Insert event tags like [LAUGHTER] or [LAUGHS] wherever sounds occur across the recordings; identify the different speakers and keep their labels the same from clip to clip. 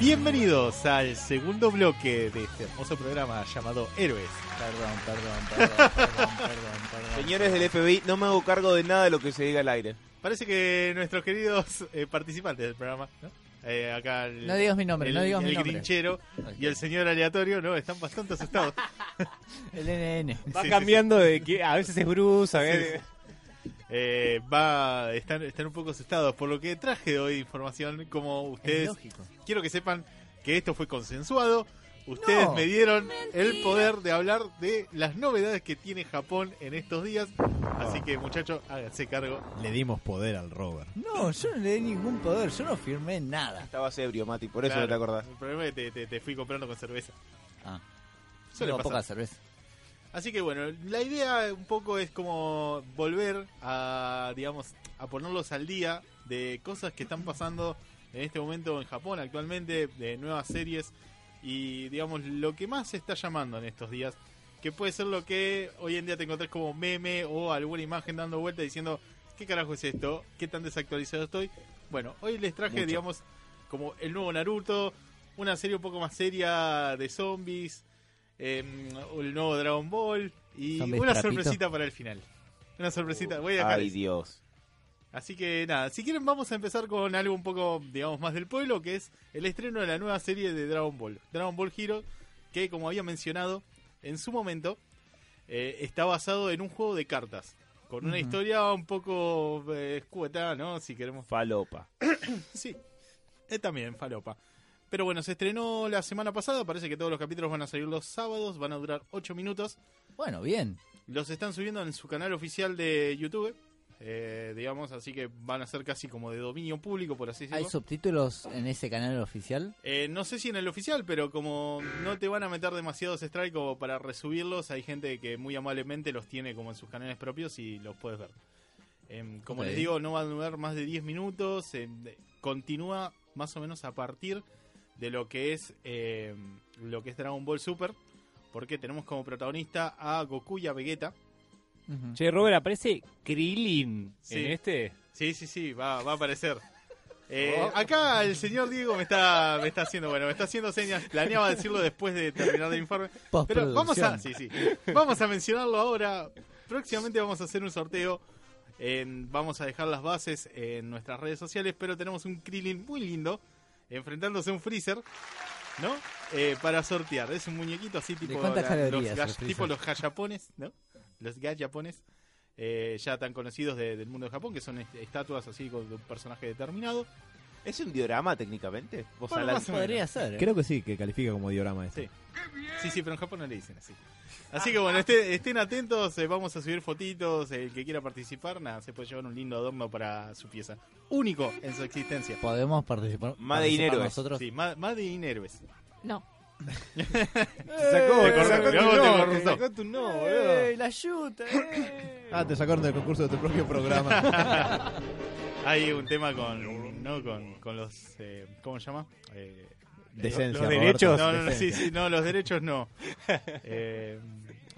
Speaker 1: Bienvenidos al segundo bloque de este hermoso programa llamado Héroes.
Speaker 2: Perdón, perdón, perdón, perdón, perdón, perdón.
Speaker 3: Señores del FBI, no me hago cargo de nada de lo que se diga al aire.
Speaker 1: Parece que nuestros queridos eh, participantes del programa, ¿no? Eh, acá el,
Speaker 2: No digas mi nombre,
Speaker 1: el,
Speaker 2: no digas mi
Speaker 1: el
Speaker 2: nombre.
Speaker 1: grinchero y el señor aleatorio, ¿no? Están bastante asustados. [LAUGHS]
Speaker 2: El NN.
Speaker 3: Va
Speaker 1: Sí, sí,
Speaker 3: cambiando de que a veces es Bruce, a veces...
Speaker 1: Eh, va, están, están un poco asustados por lo que traje hoy información como
Speaker 2: Es
Speaker 1: ustedes quiero que sepan que esto fue consensuado. Ustedes
Speaker 2: No.
Speaker 1: me dieron el poder de hablar de las novedades que tiene Japón en estos días. Así que muchachos, háganse cargo.
Speaker 4: Le dimos poder al rover.
Speaker 2: No, yo no le di ningún poder, yo no firmé nada.
Speaker 3: Estabas ebrio, Mati, por eso
Speaker 1: Claro,
Speaker 3: no te acordás.
Speaker 1: El problema es que te, te- te fui comprando con cerveza.
Speaker 2: Ah,
Speaker 1: Suele pasar.
Speaker 2: poca cerveza.
Speaker 1: Así que bueno, la idea un poco es como volver a, digamos, a ponerlos al día de cosas que están pasando en este momento en Japón actualmente, de nuevas series y, digamos, lo que más se está llamando en estos días, que puede ser lo que hoy en día te encontrás como meme o alguna imagen dando vuelta diciendo, ¿qué carajo es esto? ¿Qué tan desactualizado estoy? Bueno, hoy les traje,
Speaker 3: Mucho.
Speaker 1: digamos, como el nuevo Naruto, una serie un poco más seria de zombies, em, el nuevo Dragon Ball y una
Speaker 2: trapito.
Speaker 1: sorpresita para el final. Una sorpresita, voy a dejar
Speaker 3: Ay,
Speaker 1: eso.
Speaker 3: Dios.
Speaker 1: Así que nada, si quieren vamos a empezar con algo un poco, digamos, más del pueblo, que es el estreno de la nueva serie de Dragon Ball. Dragon Ball Hero, que como había mencionado, en su momento eh, está basado en un juego de cartas. Con una historia un poco eh, escueta, ¿no? Si queremos
Speaker 3: Falopa. [COUGHS]
Speaker 1: Sí, eh, también, falopa. Pero bueno, se estrenó la semana pasada, parece que todos los capítulos van a salir los sábados, van a durar 8 minutos.
Speaker 2: Bueno, bien.
Speaker 1: Los están subiendo en su canal oficial de YouTube, eh, digamos, así que van a ser casi como de dominio público, por así
Speaker 2: ¿Hay
Speaker 1: decirlo.
Speaker 2: subtítulos en ese canal oficial?
Speaker 1: Eh, no sé si en el oficial, pero como no te van a meter demasiados strikes como para resubirlos, hay gente que muy amablemente los tiene como en sus canales propios y los puedes ver. Em, como les digo, no va a durar más de 10 minutos. em, continúa más o menos a partir de lo que es em, lo que es Dragon Ball Super, porque tenemos como protagonista a Goku y a Vegeta.
Speaker 5: Che, Robert, aparece Krillin
Speaker 1: Sí.
Speaker 5: en este.
Speaker 1: Sí, sí, sí, va, va a aparecer. [LAUGHS] Eh,
Speaker 5: Oh.
Speaker 1: Acá el señor Diego me está, me está haciendo, bueno, me está haciendo señas. Planeaba decirlo después de terminar el informe. Pero vamos a, sí, sí. Vamos a mencionarlo ahora. Próximamente vamos a hacer un sorteo. En- vamos a dejar las bases en nuestras redes sociales, pero tenemos un Krillin muy lindo enfrentándose a un Freezer, ¿no? Eh, para sortear. Es un muñequito así tipo
Speaker 2: cuántas
Speaker 1: la-
Speaker 2: calorías
Speaker 1: los
Speaker 2: el
Speaker 1: tipo los gallapones, ¿no? Los gallapones. eh, ya tan conocidos de- del mundo de Japón, que son est- estatuas así con un personaje determinado.
Speaker 3: ¿Es un diorama técnicamente? Vos
Speaker 1: Bueno, más.
Speaker 2: Podría ser. ¿eh?
Speaker 4: Creo que sí, que califica como diorama esto.
Speaker 1: Sí. Sí, sí, pero en Japón no le dicen así. Así que bueno, este- estén atentos, eh, vamos a subir fotitos, el que quiera participar, nada, se puede llevar un lindo adorno para su pieza. Único en su existencia.
Speaker 2: Podemos participar.
Speaker 3: Más de dinero
Speaker 2: nosotros.
Speaker 1: Sí, más, más de héroes.
Speaker 6: No. [LAUGHS]
Speaker 3: Sacó,
Speaker 1: Te
Speaker 3: sacó
Speaker 1: te
Speaker 3: tu
Speaker 1: cortó,
Speaker 3: no,
Speaker 1: te cortó.
Speaker 3: sacó tu no, boludo.
Speaker 2: ¡Ey, la yuta! eh!
Speaker 4: Ah, te sacaron del concurso de tu propio programa. [LAUGHS]
Speaker 1: Hay un tema con, ¿no? con, con los, eh, ¿cómo se llama? Eh,
Speaker 4: Decencia,
Speaker 5: los derechos.
Speaker 1: no, no, no, sí,
Speaker 4: decencia.
Speaker 1: sí, no, los derechos no. [LAUGHS] Eh,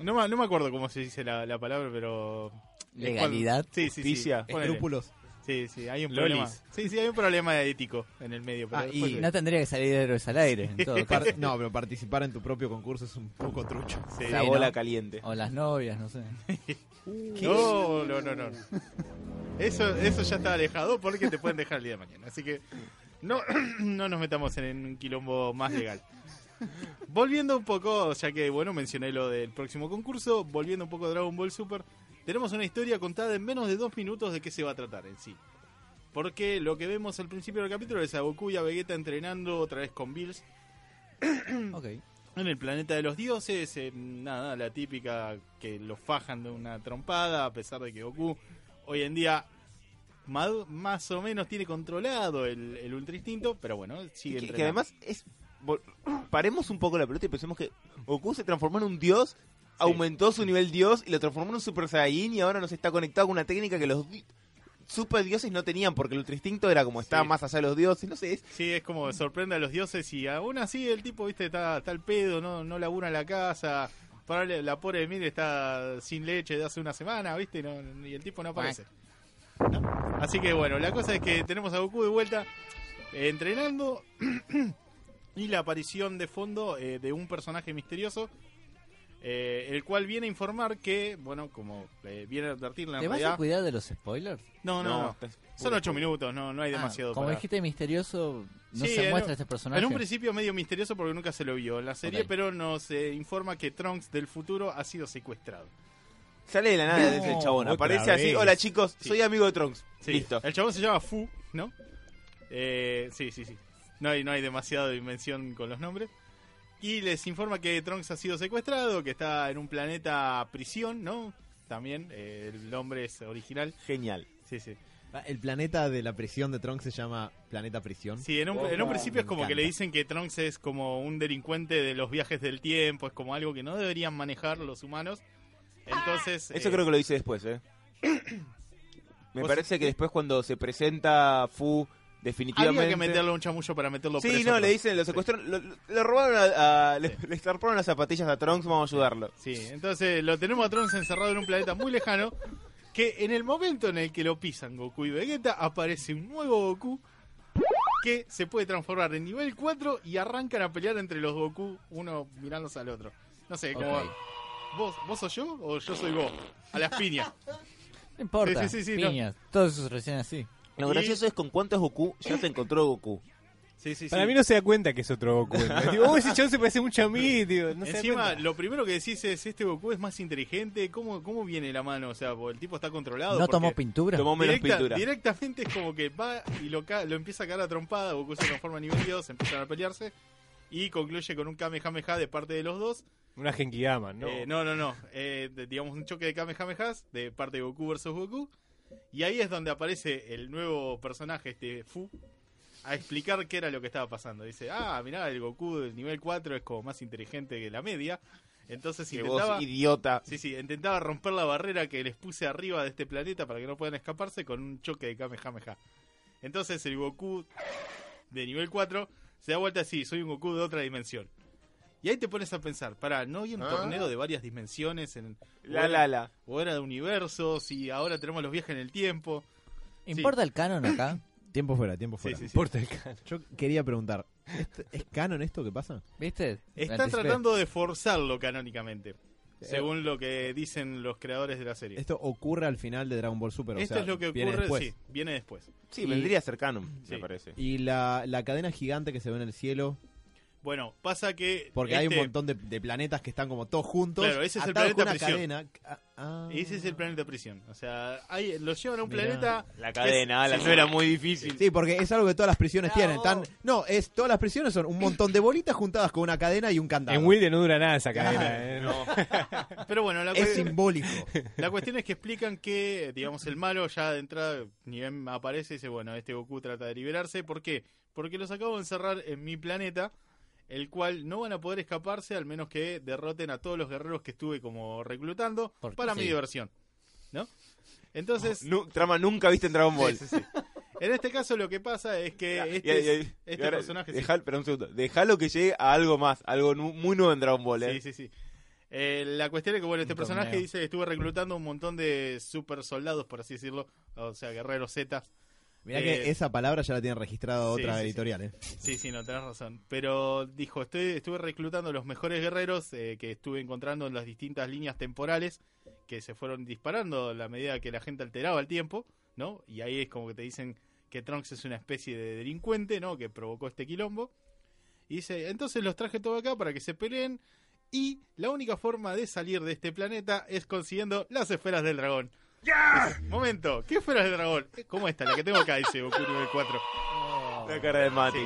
Speaker 1: no, me- no me acuerdo cómo se dice la, la palabra, pero...
Speaker 2: Legalidad.
Speaker 1: Sí, sí.
Speaker 4: Escrúpulos.
Speaker 1: Sí, sí, hay un
Speaker 5: Lolis.
Speaker 1: problema. Sí, sí, hay un problema ético en el medio. Pero
Speaker 4: Ah, y
Speaker 1: de-
Speaker 2: No tendría que salir héroes al aire, en todo [LAUGHS] caso.
Speaker 4: no, pero participar en tu propio concurso es un poco trucho.
Speaker 1: Sí.
Speaker 3: La bola
Speaker 2: ¿no?
Speaker 3: caliente.
Speaker 2: O las novias, no sé. [LAUGHS]
Speaker 1: No, no, no, no. Eso, eso ya está alejado porque te pueden dejar el día de mañana. Así que no, [CLEARS THROAT] no nos metamos en un quilombo más legal. Volviendo un poco, ya que bueno, mencioné lo del próximo concurso, volviendo un poco a Dragon Ball Super, tenemos una historia contada en menos de dos minutos de qué se va a tratar en sí. Porque lo que vemos al principio del capítulo es a Goku y a Vegeta entrenando otra vez con Bills [COUGHS]
Speaker 2: Ok.
Speaker 1: en el planeta de los dioses, eh, nada, la típica que lo fajan de una trompada, a pesar de que Goku hoy en día más o menos tiene controlado el, el ultra instinto, pero bueno, sigue
Speaker 3: Que, que además es. [COUGHS] Paremos un poco la pelota y pensemos que Goku se transformó en un dios, aumentó su nivel dios y lo transformó en un super saiyajin y ahora nos está conectado con una técnica que los super dioses no tenían porque el ultra instinto era como estaba
Speaker 1: Sí.
Speaker 3: más allá de los dioses, no sé, es,
Speaker 1: Sí, es como sorprende a los dioses y aún así el tipo, viste, está, está al pedo, no, no labura en la casa. Para la pobre Emil está sin leche de hace una semana, viste, no- no- y el tipo no aparece. ¿No? Así que bueno, la cosa es que tenemos a Goku de vuelta eh, entrenando [CLEARS THROAT] y la aparición de fondo eh, de un personaje misterioso, eh, el cual viene a informar que, bueno, como eh, viene a advertir la
Speaker 2: ¿Te vas a
Speaker 1: realidad...
Speaker 2: cuidar de los spoilers?
Speaker 1: No, no, Son ocho minutos, no, no hay
Speaker 2: Ah,
Speaker 1: demasiado.
Speaker 2: como
Speaker 1: para-
Speaker 2: dijiste misterioso, no
Speaker 1: Sí,
Speaker 2: se
Speaker 1: en
Speaker 2: muestra
Speaker 1: un-
Speaker 2: este personaje.
Speaker 1: En un principio medio misterioso porque nunca se lo vio en la serie, pero nos eh, informa que Trunks del futuro ha sido secuestrado.
Speaker 3: Sale de la nada
Speaker 2: No,
Speaker 3: ese chabón. Aparece así. Hola chicos,
Speaker 1: Sí.
Speaker 3: soy amigo de Trunks.
Speaker 1: Sí.
Speaker 3: Listo.
Speaker 1: El chabón se llama Fu, ¿no? Eh, sí, sí, sí. No hay, no hay demasiada dimensión con los nombres. Y les informa que Trunks ha sido secuestrado, que está en un planeta prisión, ¿no? También, eh, el nombre es original.
Speaker 3: Genial.
Speaker 1: Sí, sí.
Speaker 4: Ah, El planeta de la prisión de Trunks se llama Planeta Prisión.
Speaker 1: Sí, en un, en un principio es como que le dicen que Trunks es como un delincuente de los viajes del tiempo, es como algo que no deberían manejar los humanos. Entonces...
Speaker 3: Eso
Speaker 1: eh,
Speaker 3: creo que lo dice después, ¿eh? [COUGHS] Me parece que después cuando se presenta Fu definitivamente...
Speaker 1: Había que meterle un chamullo para meterlo
Speaker 3: Sí,
Speaker 1: preso.
Speaker 3: no,
Speaker 1: a
Speaker 3: le dicen, lo secuestraron, lo, robaron a, a- le, le estarparon las zapatillas a Trunks, vamos a ayudarlo.
Speaker 1: Sí, entonces lo tenemos a Trunks encerrado en un planeta muy lejano. Que en el momento en el que lo pisan Goku y Vegeta, aparece un nuevo Goku que se puede transformar en nivel 4 y arrancan a pelear entre los Goku, uno mirándose al otro. No sé, como.
Speaker 2: Ok.
Speaker 1: ¿Vos, ¿Vos sos yo o yo soy vos? A las piñas.
Speaker 2: No importa,
Speaker 1: Sí, sí, sí, sí, no.
Speaker 2: piñas, todos sus recién así.
Speaker 3: Lo
Speaker 1: Y-
Speaker 3: gracioso es con cuántos Goku ya se encontró Goku.
Speaker 1: Sí, sí,
Speaker 5: Para
Speaker 1: sí.
Speaker 5: mí no se da cuenta que es otro Goku. ¿entendés? [LAUGHS] Digo, oh, ese chabón se parece mucho a mí, tío. No
Speaker 1: Encima, lo primero que decís es: este Goku es más inteligente. ¿Cómo, cómo viene la mano? O sea, el tipo está controlado.
Speaker 2: ¿No tomó pintura?
Speaker 3: Tomó menos
Speaker 1: Directa-
Speaker 3: pintura.
Speaker 1: Directamente es como que va y lo, ca- lo empieza a cagar a trompada, Goku se transforma en nivel 2, empiezan a pelearse y concluye con un Kamehameha de parte de los dos.
Speaker 5: Una Genkidama, ¿no?
Speaker 1: Eh, no, no, no. Eh, digamos un choque de Kamehamehas de parte de Goku versus Goku. Y ahí es donde aparece el nuevo personaje, este Fu, a explicar qué era lo que estaba pasando. Dice, ah, mirá, el Goku del nivel 4 es como más inteligente que la media. Entonces intentaba...
Speaker 3: vos, idiota.
Speaker 1: Sí, sí, intentaba romper la barrera que les puse arriba de este planeta para que no puedan escaparse con un choque de Kamehameha. Entonces el Goku de nivel 4 se da vuelta así, soy un Goku de otra dimensión. Y ahí te pones a pensar, para, ¿no hay un
Speaker 3: Ah.
Speaker 1: torneo de varias dimensiones? En,
Speaker 3: La,
Speaker 1: o
Speaker 3: la, la.
Speaker 1: O era de universos y ahora tenemos los viajes en el tiempo.
Speaker 2: ¿Importa el canon acá?
Speaker 4: Tiempo fuera, tiempo fuera.
Speaker 1: sí, sí.
Speaker 5: Importa el can-
Speaker 4: Yo quería preguntar, ¿est- ¿es canon esto que pasa?
Speaker 2: ¿Viste? Anticipé.
Speaker 1: tratando de forzarlo canónicamente, según lo que dicen los creadores de la serie.
Speaker 4: Esto ocurre al final de Dragon Ball Super. o
Speaker 1: Esto
Speaker 4: sea,
Speaker 1: es lo que
Speaker 4: viene
Speaker 1: ocurre,
Speaker 4: después.
Speaker 1: sí, viene después.
Speaker 3: Sí,
Speaker 4: Y-
Speaker 3: vendría cercano,
Speaker 1: Sí.
Speaker 3: me parece.
Speaker 4: Y la, la cadena gigante que se ve en el cielo,
Speaker 1: Bueno, pasa que...
Speaker 4: porque hay un
Speaker 1: este-
Speaker 4: montón de, de planetas que están como todos juntos.
Speaker 1: Claro, ese es el planeta
Speaker 4: una
Speaker 1: prisión.
Speaker 4: cadena. Ah, ah.
Speaker 1: Ese es el planeta prisión. O sea, hay, los llevan a un
Speaker 4: Mirá.
Speaker 1: planeta.
Speaker 3: La cadena,
Speaker 1: es-
Speaker 3: la
Speaker 1: sí,
Speaker 3: no era muy difícil.
Speaker 4: Sí, porque es algo que todas las prisiones
Speaker 2: Bravo.
Speaker 4: tienen. Tan, no, es todas las prisiones son un montón de bolitas juntadas con una cadena y un candado.
Speaker 5: En Wilde no dura nada esa
Speaker 4: Claro.
Speaker 5: cadena. ¿eh? [LAUGHS]
Speaker 1: Pero bueno, la,
Speaker 4: es simbólico. [LAUGHS]
Speaker 1: la cuestión es que explican que, digamos, el malo ya de entrada, ni bien aparece y dice, bueno, este Goku trata de liberarse. ¿Por qué? Porque los acabo de encerrar en mi planeta, el cual no van a poder escaparse al menos que derroten a todos los guerreros que estuve como reclutando
Speaker 2: Porque
Speaker 1: para mi diversión. ¿No? Entonces...
Speaker 3: Nu- trama nunca viste en Dragon Ball.
Speaker 1: sí, sí, sí. En este caso lo que pasa es que
Speaker 3: Y-
Speaker 1: este,
Speaker 3: y-
Speaker 1: es-
Speaker 3: y-
Speaker 1: este
Speaker 3: ahora,
Speaker 1: personaje... sí.
Speaker 3: dejá- espera un segundo. Dejalo que llegue a algo más, algo nu- muy nuevo en Dragon Ball, ¿eh?
Speaker 1: Sí, sí, sí. Eh, la cuestión es que, bueno, este
Speaker 2: Un
Speaker 1: personaje
Speaker 2: torneo.
Speaker 1: dice, estuve reclutando un montón de super soldados, por así decirlo, o sea, guerreros Z.
Speaker 4: Mirá
Speaker 1: Eh,
Speaker 4: que esa palabra ya la tiene registrada
Speaker 1: sí,
Speaker 4: otra
Speaker 1: sí, sí.
Speaker 4: editorial. ¿eh?
Speaker 1: Sí, sí, no, tenés razón. Pero dijo, estoy, estuve reclutando los mejores guerreros eh, que estuve encontrando en las distintas líneas temporales que se fueron disparando a la medida que la gente alteraba el tiempo, ¿no? Y ahí es como que te dicen que Trunks es una especie de delincuente, ¿no? Que provocó este quilombo. Y dice, entonces los traje todo acá para que se peleen. Y la única forma de salir de este planeta es consiguiendo las esferas del dragón. ¡Ya! Momento, ¿qué esferas del dragón? ¿Cómo esta? La que tengo acá, dice Goku nivel 4.
Speaker 3: La cara de Mati.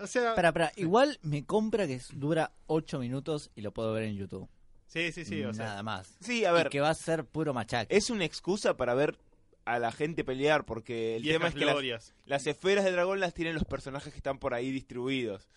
Speaker 1: O sea,
Speaker 2: Espera, espera, igual me compra que dura 8 minutos y lo puedo ver en YouTube.
Speaker 1: sí, sí, sí, o sea.
Speaker 2: Nada más.
Speaker 3: Sí, a
Speaker 2: Y
Speaker 3: ver,
Speaker 2: que va a ser puro machaque.
Speaker 3: es una excusa para ver a la gente pelear, porque el tema es que las,
Speaker 1: glorias.
Speaker 3: las esferas de dragón las tienen los personajes que están por ahí distribuidos.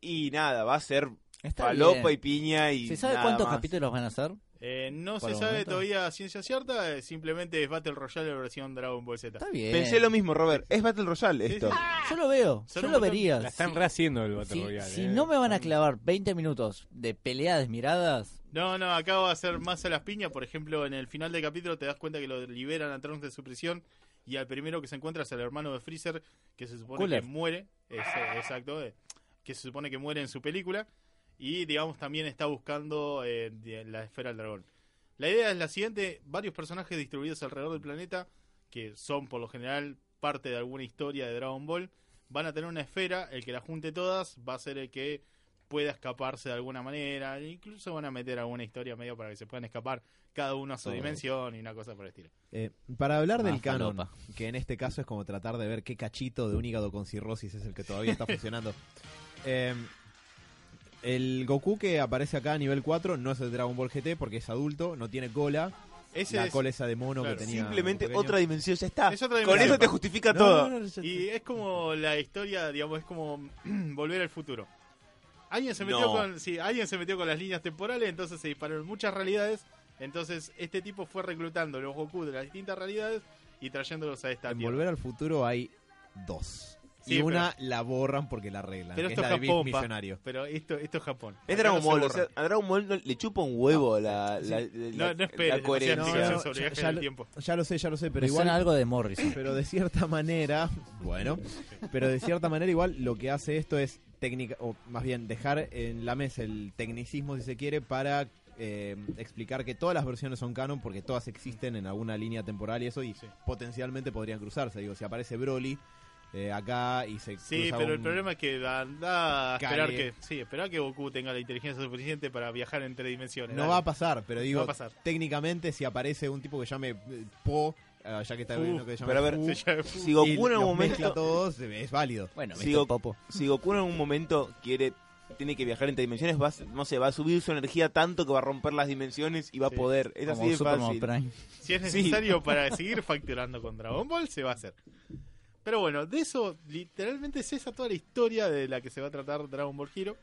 Speaker 3: Y nada, va a ser
Speaker 2: Está
Speaker 3: palopa
Speaker 2: bien.
Speaker 3: y piña y
Speaker 2: ¿Se sabe
Speaker 3: nada
Speaker 2: cuántos
Speaker 3: más.
Speaker 2: capítulos van a ser?
Speaker 1: Eh, no se sabe
Speaker 2: momento.
Speaker 1: todavía ciencia cierta, eh, simplemente es Battle Royale versión Dragon Ball Z.
Speaker 2: Está bien.
Speaker 3: Pensé lo mismo, Robert. Es Battle Royale esto.
Speaker 1: sí.
Speaker 2: Yo lo veo, yo lo vería.
Speaker 5: La están
Speaker 2: Si-
Speaker 5: rehaciendo el Battle
Speaker 2: si,
Speaker 5: Royale.
Speaker 2: si
Speaker 5: ¿eh?
Speaker 2: no me van a clavar 20 minutos de pelea desmiradas,
Speaker 1: No, no, acá va a ser más a las piñas. Por ejemplo, en el final del capítulo te das cuenta que lo liberan a Trunks de su prisión y al primero que se encuentra es el hermano de Freezer, que se supone
Speaker 2: Cooler.
Speaker 1: que muere. Es, eh, exacto. eh. que se supone que muere en su película. Y, digamos, también está buscando eh, la esfera del dragón. La idea es la siguiente: varios personajes distribuidos alrededor del planeta, que son por lo general parte de alguna historia de Dragon Ball, van a tener una esfera. El que la junte todas va a ser el que pueda escaparse de alguna manera. e Incluso van a meter alguna historia medio para que se puedan escapar cada uno a su dimensión y una cosa por el estilo.
Speaker 4: Eh, para hablar del
Speaker 2: Más
Speaker 4: canon,
Speaker 2: falopa.
Speaker 4: que en este caso es como tratar de ver qué cachito de un hígado con cirrosis es el que todavía está [LAUGHS] funcionando. Eh, el Goku que aparece acá a nivel 4 no es el Dragon Ball GT porque es adulto, no tiene cola.
Speaker 1: Ese
Speaker 4: la
Speaker 1: es-
Speaker 4: cola esa de mono
Speaker 1: claro,
Speaker 4: que tenía.
Speaker 3: Simplemente otra dimensión, ya está.
Speaker 1: Es otra
Speaker 3: Con eso te justifica
Speaker 4: No,
Speaker 3: todo.
Speaker 4: no, no, ya-
Speaker 1: Y es como la historia, digamos, es como [CLEARS THROAT] volver al futuro. Alguien se metió
Speaker 3: No.
Speaker 1: con, sí, alguien se metió con las líneas temporales, entonces se dispararon muchas realidades. Entonces este tipo fue reclutando los Goku de las distintas realidades y trayéndolos a esta
Speaker 4: En
Speaker 1: tierra.
Speaker 4: Volver al Futuro hay dos.
Speaker 1: Sí,
Speaker 4: y una la borran porque la arreglan.
Speaker 1: Pero esto
Speaker 4: es
Speaker 1: es
Speaker 4: la de Big
Speaker 1: Japón.
Speaker 4: Millonario.
Speaker 1: Pero esto, esto es Japón.
Speaker 3: Es Dragon
Speaker 1: no
Speaker 3: Ball, o
Speaker 1: borra.
Speaker 3: sea, a Dragon Ball no- le chupa un huevo la, la, la-
Speaker 1: no, no
Speaker 3: la
Speaker 1: esperes
Speaker 3: coherencia.
Speaker 1: demasiada
Speaker 4: No,
Speaker 1: explicación
Speaker 4: no,
Speaker 1: sobre
Speaker 4: ya- lo-
Speaker 1: tiempo.
Speaker 4: Ya lo sé, ya lo sé, pero
Speaker 2: Me
Speaker 4: igual.
Speaker 2: algo de Morrison. [LAUGHS]
Speaker 4: Pero de cierta manera, bueno, pero de cierta manera igual lo que hace esto es técnica, o más bien dejar en la mesa el tecnicismo si se quiere para eh, explicar que todas las versiones son canon porque todas existen en alguna línea temporal y eso y
Speaker 1: Sí.
Speaker 4: potencialmente podrían cruzarse. Digo, si aparece Broly eh, acá y se
Speaker 1: Sí, pero el
Speaker 4: un-
Speaker 1: problema es que da, da a esperar que, sí, esperar que Goku tenga la inteligencia suficiente para viajar entre dimensiones.
Speaker 4: no
Speaker 1: dale.
Speaker 4: va a pasar, pero digo,
Speaker 1: va a pasar.
Speaker 4: técnicamente si aparece un tipo que llame eh, Po, eh, ya que está
Speaker 1: Uh,
Speaker 4: viendo que llame
Speaker 3: pero a ver, Si Goku en
Speaker 4: mezcla
Speaker 3: momento,
Speaker 4: todos, eh, es válido.
Speaker 2: Bueno.
Speaker 3: Goku-
Speaker 2: Popo.
Speaker 3: si Goku en algún momento quiere tiene que viajar entre dimensiones, va, a- no sé, va a subir su energía tanto que va a romper las dimensiones y va
Speaker 1: Sí.
Speaker 3: a poder. Es
Speaker 2: Como
Speaker 3: así de
Speaker 2: Superman
Speaker 3: fácil.
Speaker 2: Prime.
Speaker 1: Si es
Speaker 3: Sí.
Speaker 1: necesario para seguir facturando con Dragon Ball, se va a hacer. Pero bueno, de eso literalmente es esa toda la historia de la que se va a tratar Dragon Ball Hero.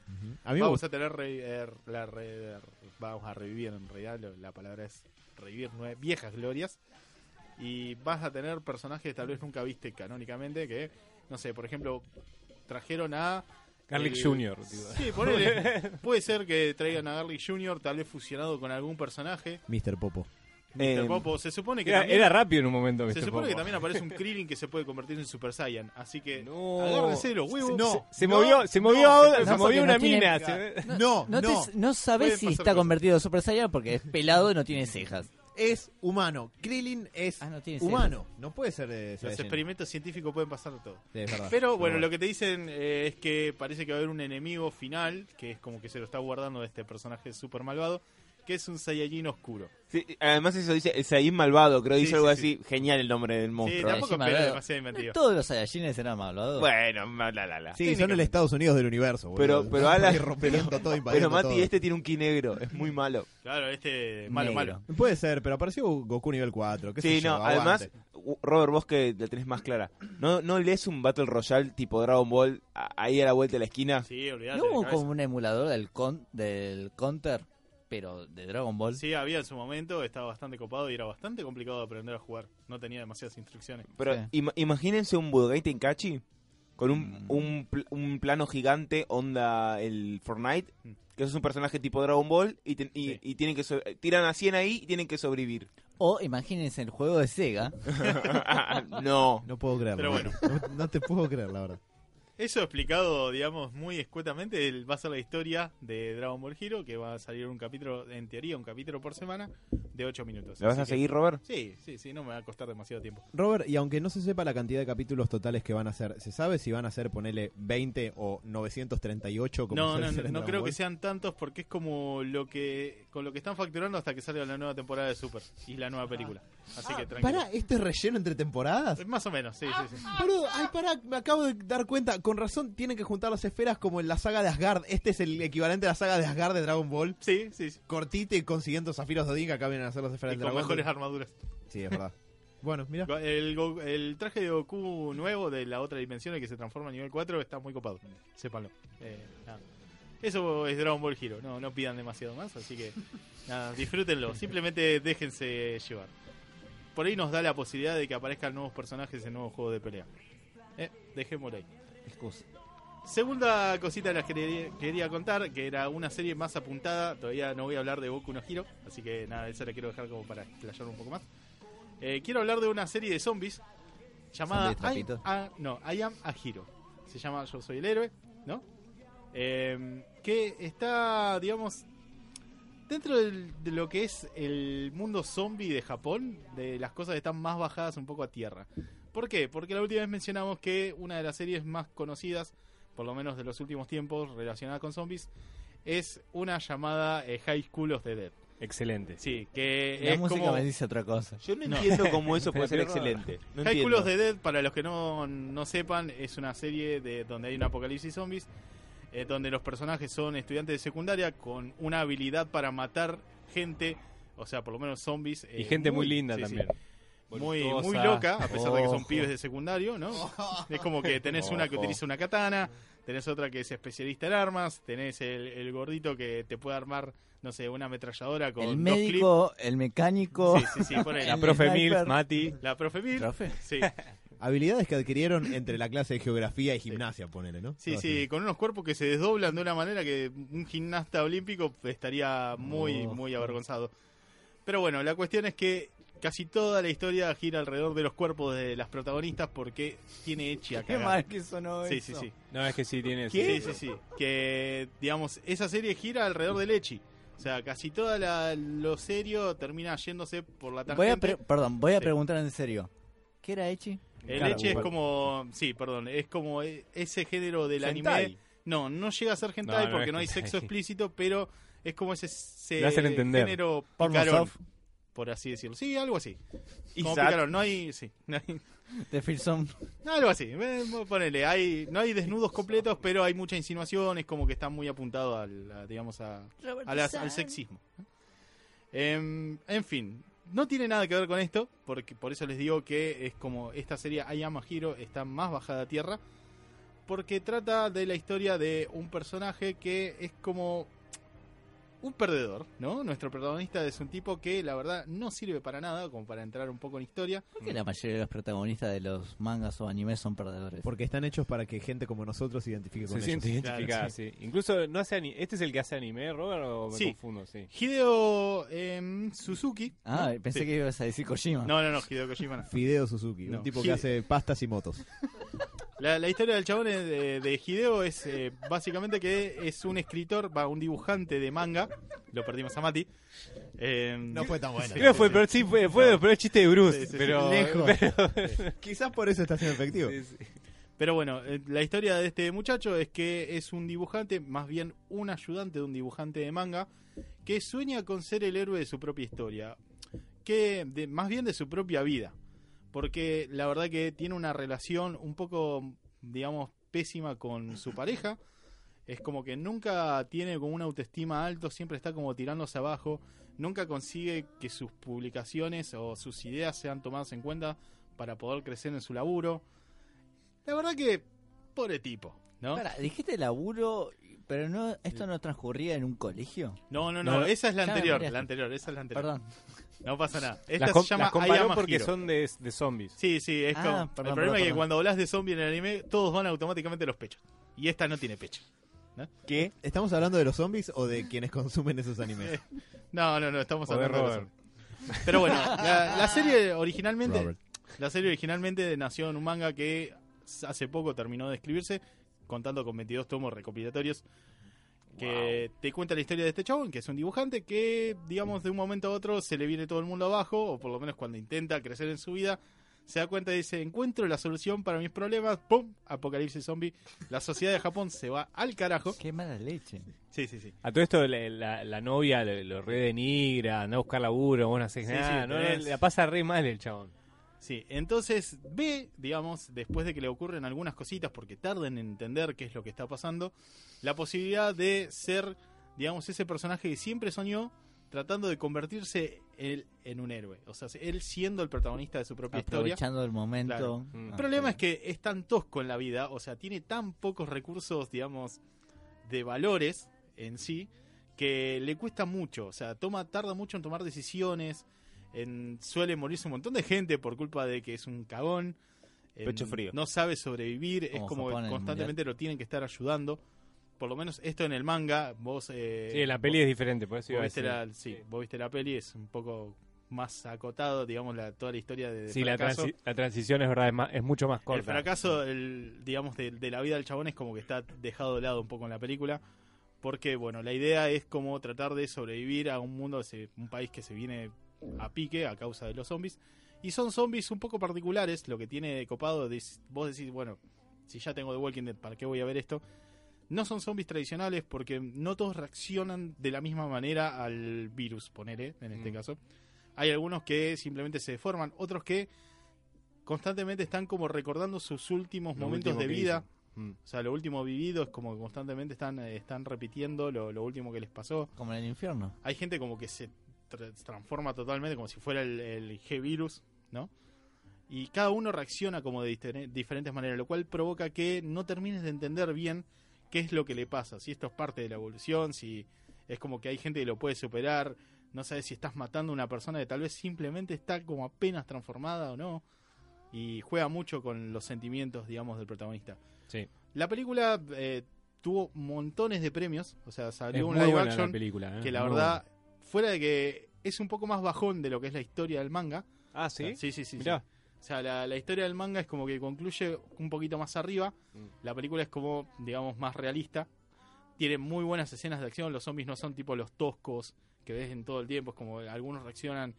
Speaker 4: A mí me
Speaker 1: Vamos a tener re- er, la re- er, vamos a revivir en realidad lo- la palabra es revivir viejas glorias y vas a tener personajes que tal vez nunca viste canónicamente que no sé, por ejemplo, trajeron a
Speaker 5: Garlic
Speaker 1: el-
Speaker 5: Jr.
Speaker 1: Sí, ponele. [LAUGHS] Puede ser que traigan a Garlic Jr. tal vez fusionado con algún personaje.
Speaker 4: Mr. Popo.
Speaker 1: Mr.
Speaker 3: Eh,
Speaker 1: Popo, se supone que
Speaker 5: Era,
Speaker 1: también
Speaker 5: era rápido en un momento.
Speaker 1: se supone que también aparece un Krillin que se puede convertir en Super Saiyan, así que
Speaker 5: No.
Speaker 1: agárrense los huevos.
Speaker 4: No.
Speaker 5: Se
Speaker 1: No,
Speaker 5: movió, se
Speaker 1: no,
Speaker 5: movió,
Speaker 1: se
Speaker 5: ahora- movió una
Speaker 2: no tiene-
Speaker 5: mina. se-
Speaker 4: No,
Speaker 2: No,
Speaker 4: no.
Speaker 2: te- no sabes si está
Speaker 1: cosas.
Speaker 2: convertido en Super Saiyan porque es pelado y no tiene cejas.
Speaker 4: es humano. Krillin es
Speaker 2: Ah, no tiene
Speaker 4: humano. No puede ser de
Speaker 1: Los experimentos científicos pueden pasar de todo.
Speaker 4: Sí, es verdad.
Speaker 1: Pero bueno, lo que te dicen eh, es que parece que va a haber un enemigo final, que es como que se lo está guardando de este personaje super malvado, que es un Saiyajin oscuro.
Speaker 3: sí, además eso dice el Saiyajin malvado, creo que
Speaker 1: Sí,
Speaker 3: dice algo
Speaker 1: sí, sí.
Speaker 3: así. Genial el nombre del
Speaker 1: Sí,
Speaker 3: monstruo.
Speaker 1: tampoco
Speaker 2: Saiyajin
Speaker 1: espera
Speaker 2: malvado.
Speaker 1: demasiado inventivo.
Speaker 2: Todos los Saiyajines eran malvados.
Speaker 3: Bueno, la, la, la.
Speaker 4: Sí, son el Estados Unidos del universo.
Speaker 3: Pero,
Speaker 4: boludo.
Speaker 3: pero, [LAUGHS] Alan-
Speaker 4: rompiendo todo,
Speaker 3: pero
Speaker 4: invadiendo
Speaker 3: Mati,
Speaker 4: todo.
Speaker 3: este tiene un ki negro, es muy malo.
Speaker 1: Claro, este malo,
Speaker 2: Negro.
Speaker 1: malo.
Speaker 4: Puede ser, pero apareció Goku nivel 4. ¿qué sé
Speaker 3: Sí,
Speaker 4: yo,
Speaker 3: no, además, Robert, vos que la tenés más clara, ¿no, no lees un Battle Royale tipo Dragon Ball ahí a la vuelta de la esquina?
Speaker 1: Sí, olvidate.
Speaker 2: ¿No hubo como un emulador del, con, del Counter, pero de Dragon Ball?
Speaker 1: Sí, había en su momento, estaba bastante copado y era bastante complicado de aprender a jugar. No tenía demasiadas instrucciones.
Speaker 3: Pero
Speaker 2: Sí.
Speaker 3: imagínense un Budokai Tenkaichi con un,
Speaker 2: Mm.
Speaker 3: un, pl- un plano gigante, onda el Fortnite,
Speaker 1: Mm.
Speaker 3: que es un personaje tipo Dragon Ball y, y,
Speaker 1: Sí.
Speaker 3: y tienen que so- tiran a 100 ahí y tienen que sobrevivir.
Speaker 2: O imagínense el juego de Sega. [LAUGHS]
Speaker 3: no.
Speaker 4: No puedo creerlo.
Speaker 1: Pero bueno.
Speaker 4: No, no te puedo creer, la verdad.
Speaker 1: Eso explicado, digamos, muy escuetamente, el- va a ser la historia de Dragon Ball Hero, que va a salir un capítulo, en teoría, un capítulo por semana de 8 minutos.
Speaker 3: ¿Le vas
Speaker 1: Así
Speaker 3: a
Speaker 1: que-
Speaker 3: seguir, Robert?
Speaker 1: Sí, sí, sí, no me va a costar demasiado tiempo.
Speaker 4: Robert, y aunque no se sepa la cantidad de capítulos totales que van a ser, ¿se sabe si van a ser, ponele, 20 o 938? Como
Speaker 1: No, no, no, no creo
Speaker 4: Ball?
Speaker 1: que sean tantos porque es como lo que con lo que están facturando hasta que salga la nueva temporada de Super y la nueva película. Así que tranquilo.
Speaker 4: Pará, ¿esto es relleno entre temporadas?
Speaker 1: Más o menos, sí, sí, sí.
Speaker 4: Ay, pará, me acabo de dar cuenta. Con razón, tienen que juntar las esferas como en la saga de Asgard. Este es el equivalente a la saga de Asgard de Dragon Ball.
Speaker 1: Sí, sí, sí.
Speaker 4: Cortita y consiguiendo zafiros de que acá vienen a hacer las esferas
Speaker 1: Y
Speaker 4: del
Speaker 1: con
Speaker 4: dragón.
Speaker 1: mejores armaduras.
Speaker 4: Sí, es verdad. [LAUGHS] bueno, mira.
Speaker 1: El, traje de Goku nuevo de la otra dimensión, el que se transforma a nivel 4, está muy copado. Sépanlo. Eh, nada. Eso es Dragon Ball Hero. No, no pidan demasiado más, así que [LAUGHS] nada, disfrútenlo. Simplemente déjense llevar. Por ahí nos da la posibilidad de que aparezcan nuevos personajes en nuevos juegos de pelea. Eh, dejémoslo ahí.
Speaker 2: Excusa.
Speaker 1: Segunda cosita que les quería, quería contar, que era una serie más apuntada. Todavía no voy a hablar de Goku no Hero, así que nada, esa la quiero dejar como para explayar un poco más. Eh, quiero hablar de una serie de zombies llamada
Speaker 2: ¿Zombie
Speaker 1: I, a- no, I Am a Hero. Se llama Yo Soy el Héroe, ¿no? Eh, que está, digamos, dentro del- de lo que es el mundo zombie de Japón, de las cosas que están más bajadas un poco a tierra. ¿Por qué? Porque la última vez mencionamos que una de las series más conocidas, por lo menos de los últimos tiempos, relacionada con zombies, es una llamada eh, High School of the Dead.
Speaker 5: Excelente.
Speaker 1: Sí, que
Speaker 2: La
Speaker 1: es
Speaker 2: música
Speaker 1: como...
Speaker 2: me dice otra cosa.
Speaker 3: Yo no,
Speaker 1: No.
Speaker 3: entiendo cómo eso [LAUGHS] puede ser excelente. No
Speaker 1: High School of the Dead, para los que no, no sepan, es una serie de donde hay un apocalipsis zombies, eh, donde los personajes son estudiantes de secundaria con una habilidad para matar gente, o sea, por lo menos zombies.
Speaker 5: Y
Speaker 1: eh,
Speaker 5: gente muy linda
Speaker 1: sí, sí,
Speaker 5: también.
Speaker 1: Muy,
Speaker 5: Voluptuosa.
Speaker 1: muy loca, a pesar de que son
Speaker 2: Ojo.
Speaker 1: pibes de secundario, ¿no? [LAUGHS] Es como que tenés una que
Speaker 3: Ojo.
Speaker 1: utiliza una katana, tenés otra que es especialista en armas, tenés el, el gordito que te puede armar, no sé, una ametralladora con
Speaker 2: El
Speaker 1: dos
Speaker 2: médico, el mecánico.
Speaker 1: clips. Sí, sí, sí, ponele. [LAUGHS]
Speaker 5: La profe
Speaker 2: sniper.
Speaker 5: Milf, Mati.
Speaker 1: La profe Bill.
Speaker 2: ¿Profe?
Speaker 1: Sí. [LAUGHS]
Speaker 4: Habilidades que adquirieron entre la clase de geografía y gimnasia, ponele, ¿no?
Speaker 1: Sí, sí,
Speaker 4: así.
Speaker 1: con unos cuerpos que se desdoblan de una manera que un gimnasta olímpico estaría muy,
Speaker 2: Oh.
Speaker 1: muy avergonzado. Pero bueno, la cuestión es que casi toda la historia gira alrededor de los cuerpos de las protagonistas porque tiene Echi a
Speaker 2: Qué
Speaker 1: cagar.
Speaker 2: mal que sonó
Speaker 1: Sí, sí,
Speaker 2: eso.
Speaker 1: sí.
Speaker 5: No, es que sí tiene.
Speaker 1: Sí, sí, sí. Que, digamos, esa serie gira alrededor del Echi. O sea, casi toda la, lo serio termina yéndose por la
Speaker 2: Voy a
Speaker 1: tangente.
Speaker 2: pre- perdón, voy a
Speaker 1: Sí.
Speaker 2: preguntar en serio. ¿Qué era Echi?
Speaker 1: El
Speaker 4: Claro,
Speaker 1: Echi es
Speaker 4: bueno.
Speaker 1: como... Sí, perdón. Es como e- ese género del
Speaker 3: Hentai.
Speaker 1: anime... No, no llega a ser hentai
Speaker 5: No, no
Speaker 1: porque no hay
Speaker 5: hentai.
Speaker 1: sexo explícito, pero es como ese, ese género
Speaker 2: Porno soft.
Speaker 1: Por así decirlo. Sí, algo así.
Speaker 3: Y
Speaker 1: Como picarón, no hay... Sí, no hay-
Speaker 2: De Filson.
Speaker 1: algo así. eh, Ponele, hay, no hay desnudos completos, pero hay mucha insinuación, es como que está muy apuntado al, a, digamos, a, a las- al sexismo. Em, en fin, no tiene nada que ver con esto, porque por eso les digo que es como esta serie Ayama Hiro está más bajada a tierra, porque trata de la historia de un personaje que es como un perdedor, ¿no? Nuestro protagonista es un tipo que la verdad no sirve para nada, como para entrar un poco en historia.
Speaker 2: ¿Por qué la mayoría de los protagonistas de los mangas o animes son perdedores?
Speaker 4: Porque están hechos para que gente como nosotros se identifique con
Speaker 5: Se siente
Speaker 4: ellos.
Speaker 5: identificada,
Speaker 1: Claro,
Speaker 5: sí. Incluso, no hace ani- ¿este es el que hace anime, Robert, o me
Speaker 1: Sí.
Speaker 5: confundo? Sí.
Speaker 1: Hideo em, Suzuki.
Speaker 2: Ah,
Speaker 1: ¿no?
Speaker 2: pensé
Speaker 1: Sí.
Speaker 2: que ibas a decir Kojima.
Speaker 1: No, no, no, Hideo Kojima no.
Speaker 4: Fideo Suzuki,
Speaker 1: No.
Speaker 4: un tipo
Speaker 1: Hide-
Speaker 4: que hace pastas y motos. [LAUGHS]
Speaker 1: La, la historia del chabón es de, de Hideo es eh, básicamente que es un escritor, va, un dibujante de manga. Lo perdimos a Mati. Em,
Speaker 4: No fue tan bueno.
Speaker 5: Creo que fue,
Speaker 1: sí.
Speaker 5: pero sí, fue, fue, pero el chiste de Bruce.
Speaker 1: Sí, sí, sí.
Speaker 5: pero,
Speaker 2: Lejos.
Speaker 5: pero-
Speaker 4: Quizás por eso está siendo efectivo.
Speaker 5: sí, sí.
Speaker 1: Pero bueno, eh, la historia de este muchacho es que es un dibujante, más bien un ayudante de un dibujante de manga, que sueña con ser el héroe de su propia historia. Que de- más bien de su propia vida. Porque la verdad que tiene una relación un poco, digamos, pésima con su [LAUGHS] pareja. Es como que nunca tiene como una autoestima alto, siempre está como tirándose abajo. Nunca consigue que sus publicaciones o sus ideas sean tomadas en cuenta para poder crecer en su laburo. La verdad que, pobre tipo, ¿no?
Speaker 2: Pará, dijiste laburo, pero no esto no transcurría en un colegio.
Speaker 1: No, no, no,
Speaker 5: No, no.
Speaker 1: esa es la anterior, la anterior, esa es la anterior.
Speaker 2: Perdón.
Speaker 1: No pasa nada. Esta
Speaker 5: Las, com-
Speaker 1: se llama
Speaker 5: las comparó porque
Speaker 1: Hiro.
Speaker 5: son de, de zombies.
Speaker 1: Sí, sí, es
Speaker 2: Ah,
Speaker 1: como...
Speaker 2: perdón,
Speaker 1: el problema
Speaker 2: perdón,
Speaker 1: es que
Speaker 2: perdón.
Speaker 1: cuando hablas de zombie en el anime, todos van automáticamente a los pechos. Y esta no tiene pecho.
Speaker 3: ¿Qué?
Speaker 4: ¿Estamos hablando de los zombies o de quienes consumen esos animes? [LAUGHS]
Speaker 1: No, no, no, estamos
Speaker 5: O de
Speaker 1: hablando de los
Speaker 5: Robert.
Speaker 1: zombies. Pero bueno, la, la serie originalmente...
Speaker 4: Robert.
Speaker 1: La serie originalmente nació en un manga que hace poco terminó de escribirse, contando con 22 tomos recopilatorios, que te cuenta la historia de este chabón, que es un dibujante que, digamos, de un momento a otro se le viene todo el mundo abajo, o por lo menos cuando intenta crecer en su vida, se da cuenta y dice, encuentro la solución para mis problemas, ¡pum! Apocalipsis zombie. La sociedad de Japón se va al carajo.
Speaker 2: Qué mala leche.
Speaker 1: Sí, sí, sí.
Speaker 5: A todo esto la, la- la novia lo, lo re denigra, anda a buscar laburo, vos no haces
Speaker 1: Sí,
Speaker 5: nada,
Speaker 1: sí,
Speaker 5: no,
Speaker 1: tenés-
Speaker 5: no, la pasa re mal el chabón.
Speaker 1: Sí, entonces ve, digamos, después de que le ocurren algunas cositas, porque tarden en entender qué es lo que está pasando, la posibilidad de ser, digamos, ese personaje que siempre soñó, tratando de convertirse él en un héroe. O sea, él siendo el protagonista de su propia historia.
Speaker 2: Aprovechando el momento.
Speaker 1: Claro.
Speaker 5: Mm.
Speaker 1: El problema es que es tan tosco en la vida, o sea, tiene tan pocos recursos, digamos, de valores en sí, que le cuesta mucho. O sea, toma, tarda mucho en tomar decisiones. En, suele morirse un montón de gente por culpa de que es un cagón. en-
Speaker 3: Pecho frío.
Speaker 1: No sabe sobrevivir. es
Speaker 2: Como Japón
Speaker 1: que constantemente lo tienen que estar ayudando. Por lo menos esto en el manga, vos... eh,
Speaker 5: Sí, la
Speaker 1: vos-
Speaker 5: peli es diferente, por eso iba
Speaker 1: Vos
Speaker 5: a
Speaker 1: viste,
Speaker 5: decir.
Speaker 1: la, sí, vos viste la peli, es un poco más acotado, digamos, la, toda la historia de, de
Speaker 5: Sí, la,
Speaker 1: fracaso.
Speaker 5: transi- la transición es verdad, es, más- es mucho más
Speaker 1: El
Speaker 5: corta.
Speaker 1: fracaso, el, digamos, de, de la vida del chabón es como que está dejado de lado un poco en la película. Porque, bueno, la idea es como tratar de sobrevivir a un mundo, se- un país que se viene a pique a causa de los zombies. Y son zombies un poco particulares, lo que tiene de copado, de- vos decís, bueno, si ya tengo The Walking Dead, ¿para qué voy a ver esto? No son zombies tradicionales porque no todos reaccionan de la misma manera al virus, ponele, en este
Speaker 5: Mm.
Speaker 1: caso. Hay algunos que simplemente se deforman, otros que constantemente están como recordando sus últimos
Speaker 5: Lo
Speaker 1: momentos
Speaker 5: último
Speaker 1: de vida.
Speaker 5: Mm.
Speaker 1: O sea, lo último vivido es como que constantemente están, eh, están repitiendo lo, lo último que les pasó.
Speaker 2: Como en el infierno.
Speaker 1: Hay gente como que se tra- transforma totalmente como si fuera el, el G-Virus, ¿no? Y cada uno reacciona como de difer- diferentes maneras, lo cual provoca que no termines de entender bien qué es lo que le pasa. Si esto es parte de la evolución, si es como que hay gente que lo puede superar, no sabes si estás matando a una persona que tal vez simplemente está como apenas transformada o no. Y juega mucho con los sentimientos, digamos, del protagonista.
Speaker 5: Sí.
Speaker 1: La película eh, tuvo montones de premios, o sea,
Speaker 5: Es
Speaker 1: salió un
Speaker 5: muy
Speaker 1: live action
Speaker 5: la película. ¿eh?
Speaker 1: que la
Speaker 5: Muy
Speaker 1: verdad, fuera de que es un poco más bajón de lo que es la historia del manga.
Speaker 5: Ah, sí.
Speaker 1: O sea, sí, sí, sí.
Speaker 5: Mirá.
Speaker 1: sí. O sea, la, la historia del manga es como que concluye un poquito más arriba.
Speaker 5: Mm.
Speaker 1: La película es como, digamos, más realista. Tiene muy buenas escenas de acción. Los zombies no son tipo los toscos que ves en todo el tiempo. Es como algunos reaccionan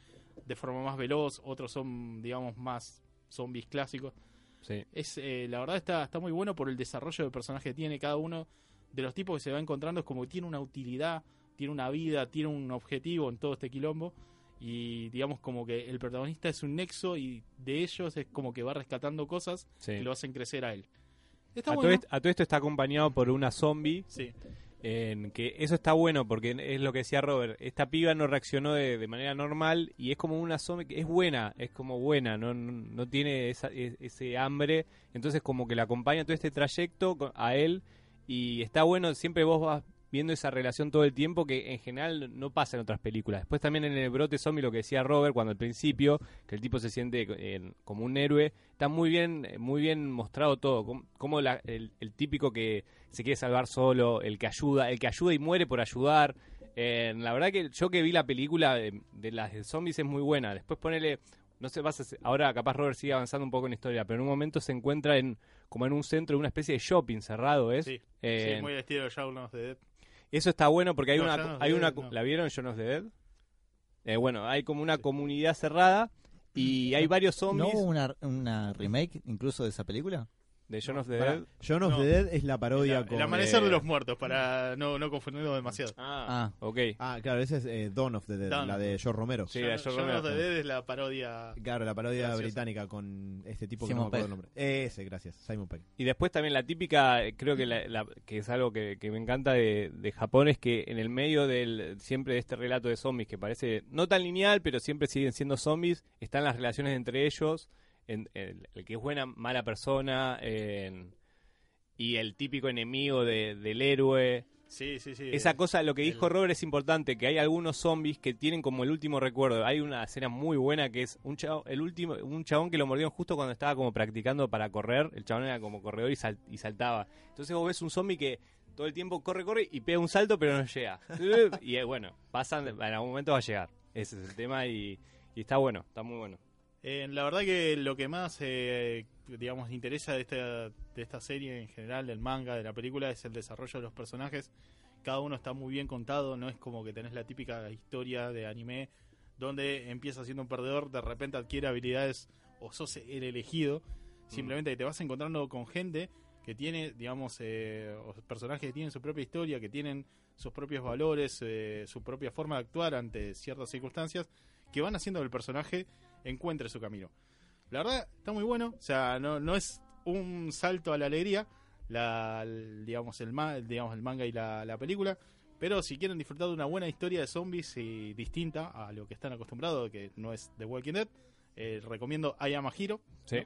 Speaker 1: de forma más veloz, otros son, digamos, más zombies clásicos.
Speaker 5: Sí.
Speaker 1: Es, eh, la verdad está, está muy bueno por el desarrollo de personaje que tiene cada uno de los tipos que se va encontrando. Es como que tiene una utilidad, tiene una vida, tiene un objetivo en todo este quilombo. Y digamos como que el protagonista es un nexo y de ellos es como que va rescatando cosas
Speaker 5: sí.
Speaker 1: que lo hacen crecer a él. Está
Speaker 5: A, todo esto, a todo esto está acompañado por una zombie.
Speaker 1: Sí,
Speaker 5: En que eso está bueno porque es lo que decía Robert. Esta piba no reaccionó de, de manera normal y es como una zombie que es buena, es como buena, no, no, no tiene esa- e- ese hambre. Entonces, como que la acompaña todo este trayecto a él y está bueno. Siempre vos vas viendo esa relación todo el tiempo que en general no pasa en otras películas. Después, también en el brote zombie, lo que decía Robert cuando al principio, que el tipo se siente eh, como un héroe, está muy bien, muy bien mostrado todo. Como, como la- el, el típico que se quiere salvar solo, el que ayuda, el que ayuda y muere por ayudar. Eh, la verdad que yo que vi la película de, de las de zombies es muy buena. Después ponele, no sé, vas a- ahora capaz Robert sigue avanzando un poco en la historia, pero en un momento se encuentra en como en un centro de una especie de shopping cerrado, ¿es?
Speaker 1: sí.
Speaker 5: Eh,
Speaker 1: sí, muy estilo de Shaun of the Dead.
Speaker 5: Eso está bueno porque hay
Speaker 1: No,
Speaker 5: una, hay
Speaker 1: Dead,
Speaker 5: una,
Speaker 1: no.
Speaker 5: ¿la vieron Shaun of the Dead? Eh, bueno, hay como una comunidad cerrada y hay varios
Speaker 2: ¿No
Speaker 5: zombies
Speaker 2: hubo una, una remake incluso de esa película?
Speaker 5: De Shaun of the
Speaker 4: Pará,
Speaker 5: Dead.
Speaker 4: John of
Speaker 1: No.
Speaker 4: the Dead es la parodia
Speaker 1: el,
Speaker 4: con...
Speaker 1: el amanecer
Speaker 4: eh,
Speaker 1: de los muertos, para no, no confundirlo demasiado.
Speaker 5: Ah,
Speaker 2: Ah.
Speaker 5: ok.
Speaker 4: Ah, claro, ese es eh, Dawn of the Dead,
Speaker 1: Dawn
Speaker 4: la de George Romero.
Speaker 5: Sí, la George
Speaker 1: Shaun of the
Speaker 5: Romero.
Speaker 1: Dead es la parodia.
Speaker 4: Claro, la parodia
Speaker 1: Graciosa.
Speaker 4: británica con este tipo que
Speaker 2: Simon
Speaker 4: no me acuerdo el nombre. Ese, gracias, Simon Pegg.
Speaker 5: Y después también la típica, eh, creo que, la- la- que es algo que, que me encanta de, de Japón, es que en el medio del siempre de este relato de zombies, que parece no tan lineal, pero siempre siguen siendo zombies, están las relaciones entre ellos, en, el, el que es buena, mala persona, en- y el típico enemigo de- del héroe.
Speaker 1: Sí, sí, sí.
Speaker 5: Esa cosa, lo que dijo
Speaker 1: el-
Speaker 5: Robert es importante, que hay algunos zombies que tienen como el último recuerdo. Hay una escena muy buena que es un chabón, el último, un chabón que lo mordieron justo cuando estaba como practicando para correr. El chabón era como corredor y, sal- y saltaba. Entonces vos ves un zombie que todo el tiempo corre, corre y pega un salto pero no llega. [LAUGHS] y eh, bueno, pasan, en algún momento va a llegar. Ese es el tema y, y está bueno, está muy bueno.
Speaker 1: Eh, la verdad que lo que más, eh, digamos, interesa de esta, de esta serie en general, del manga, de la película, es el desarrollo de los personajes. Cada uno está muy bien contado, no es como que tenés la típica historia de anime donde empieza siendo un perdedor, de repente adquiere habilidades o sos el elegido. Simplemente te vas encontrando con gente que tiene, digamos, eh, personajes que tienen su propia historia, que tienen sus propios valores, eh, su propia forma de actuar ante ciertas circunstancias, que van haciendo el personaje encuentre su camino. La verdad, está muy bueno. O sea, no, no es un salto a la alegría, la, digamos, el, ma- digamos, el manga y la, la película. Pero si quieren disfrutar de una buena historia de zombies y distinta a lo que están acostumbrados, que no es The Walking Dead, eh, recomiendo I Am a Hero.
Speaker 5: Sí.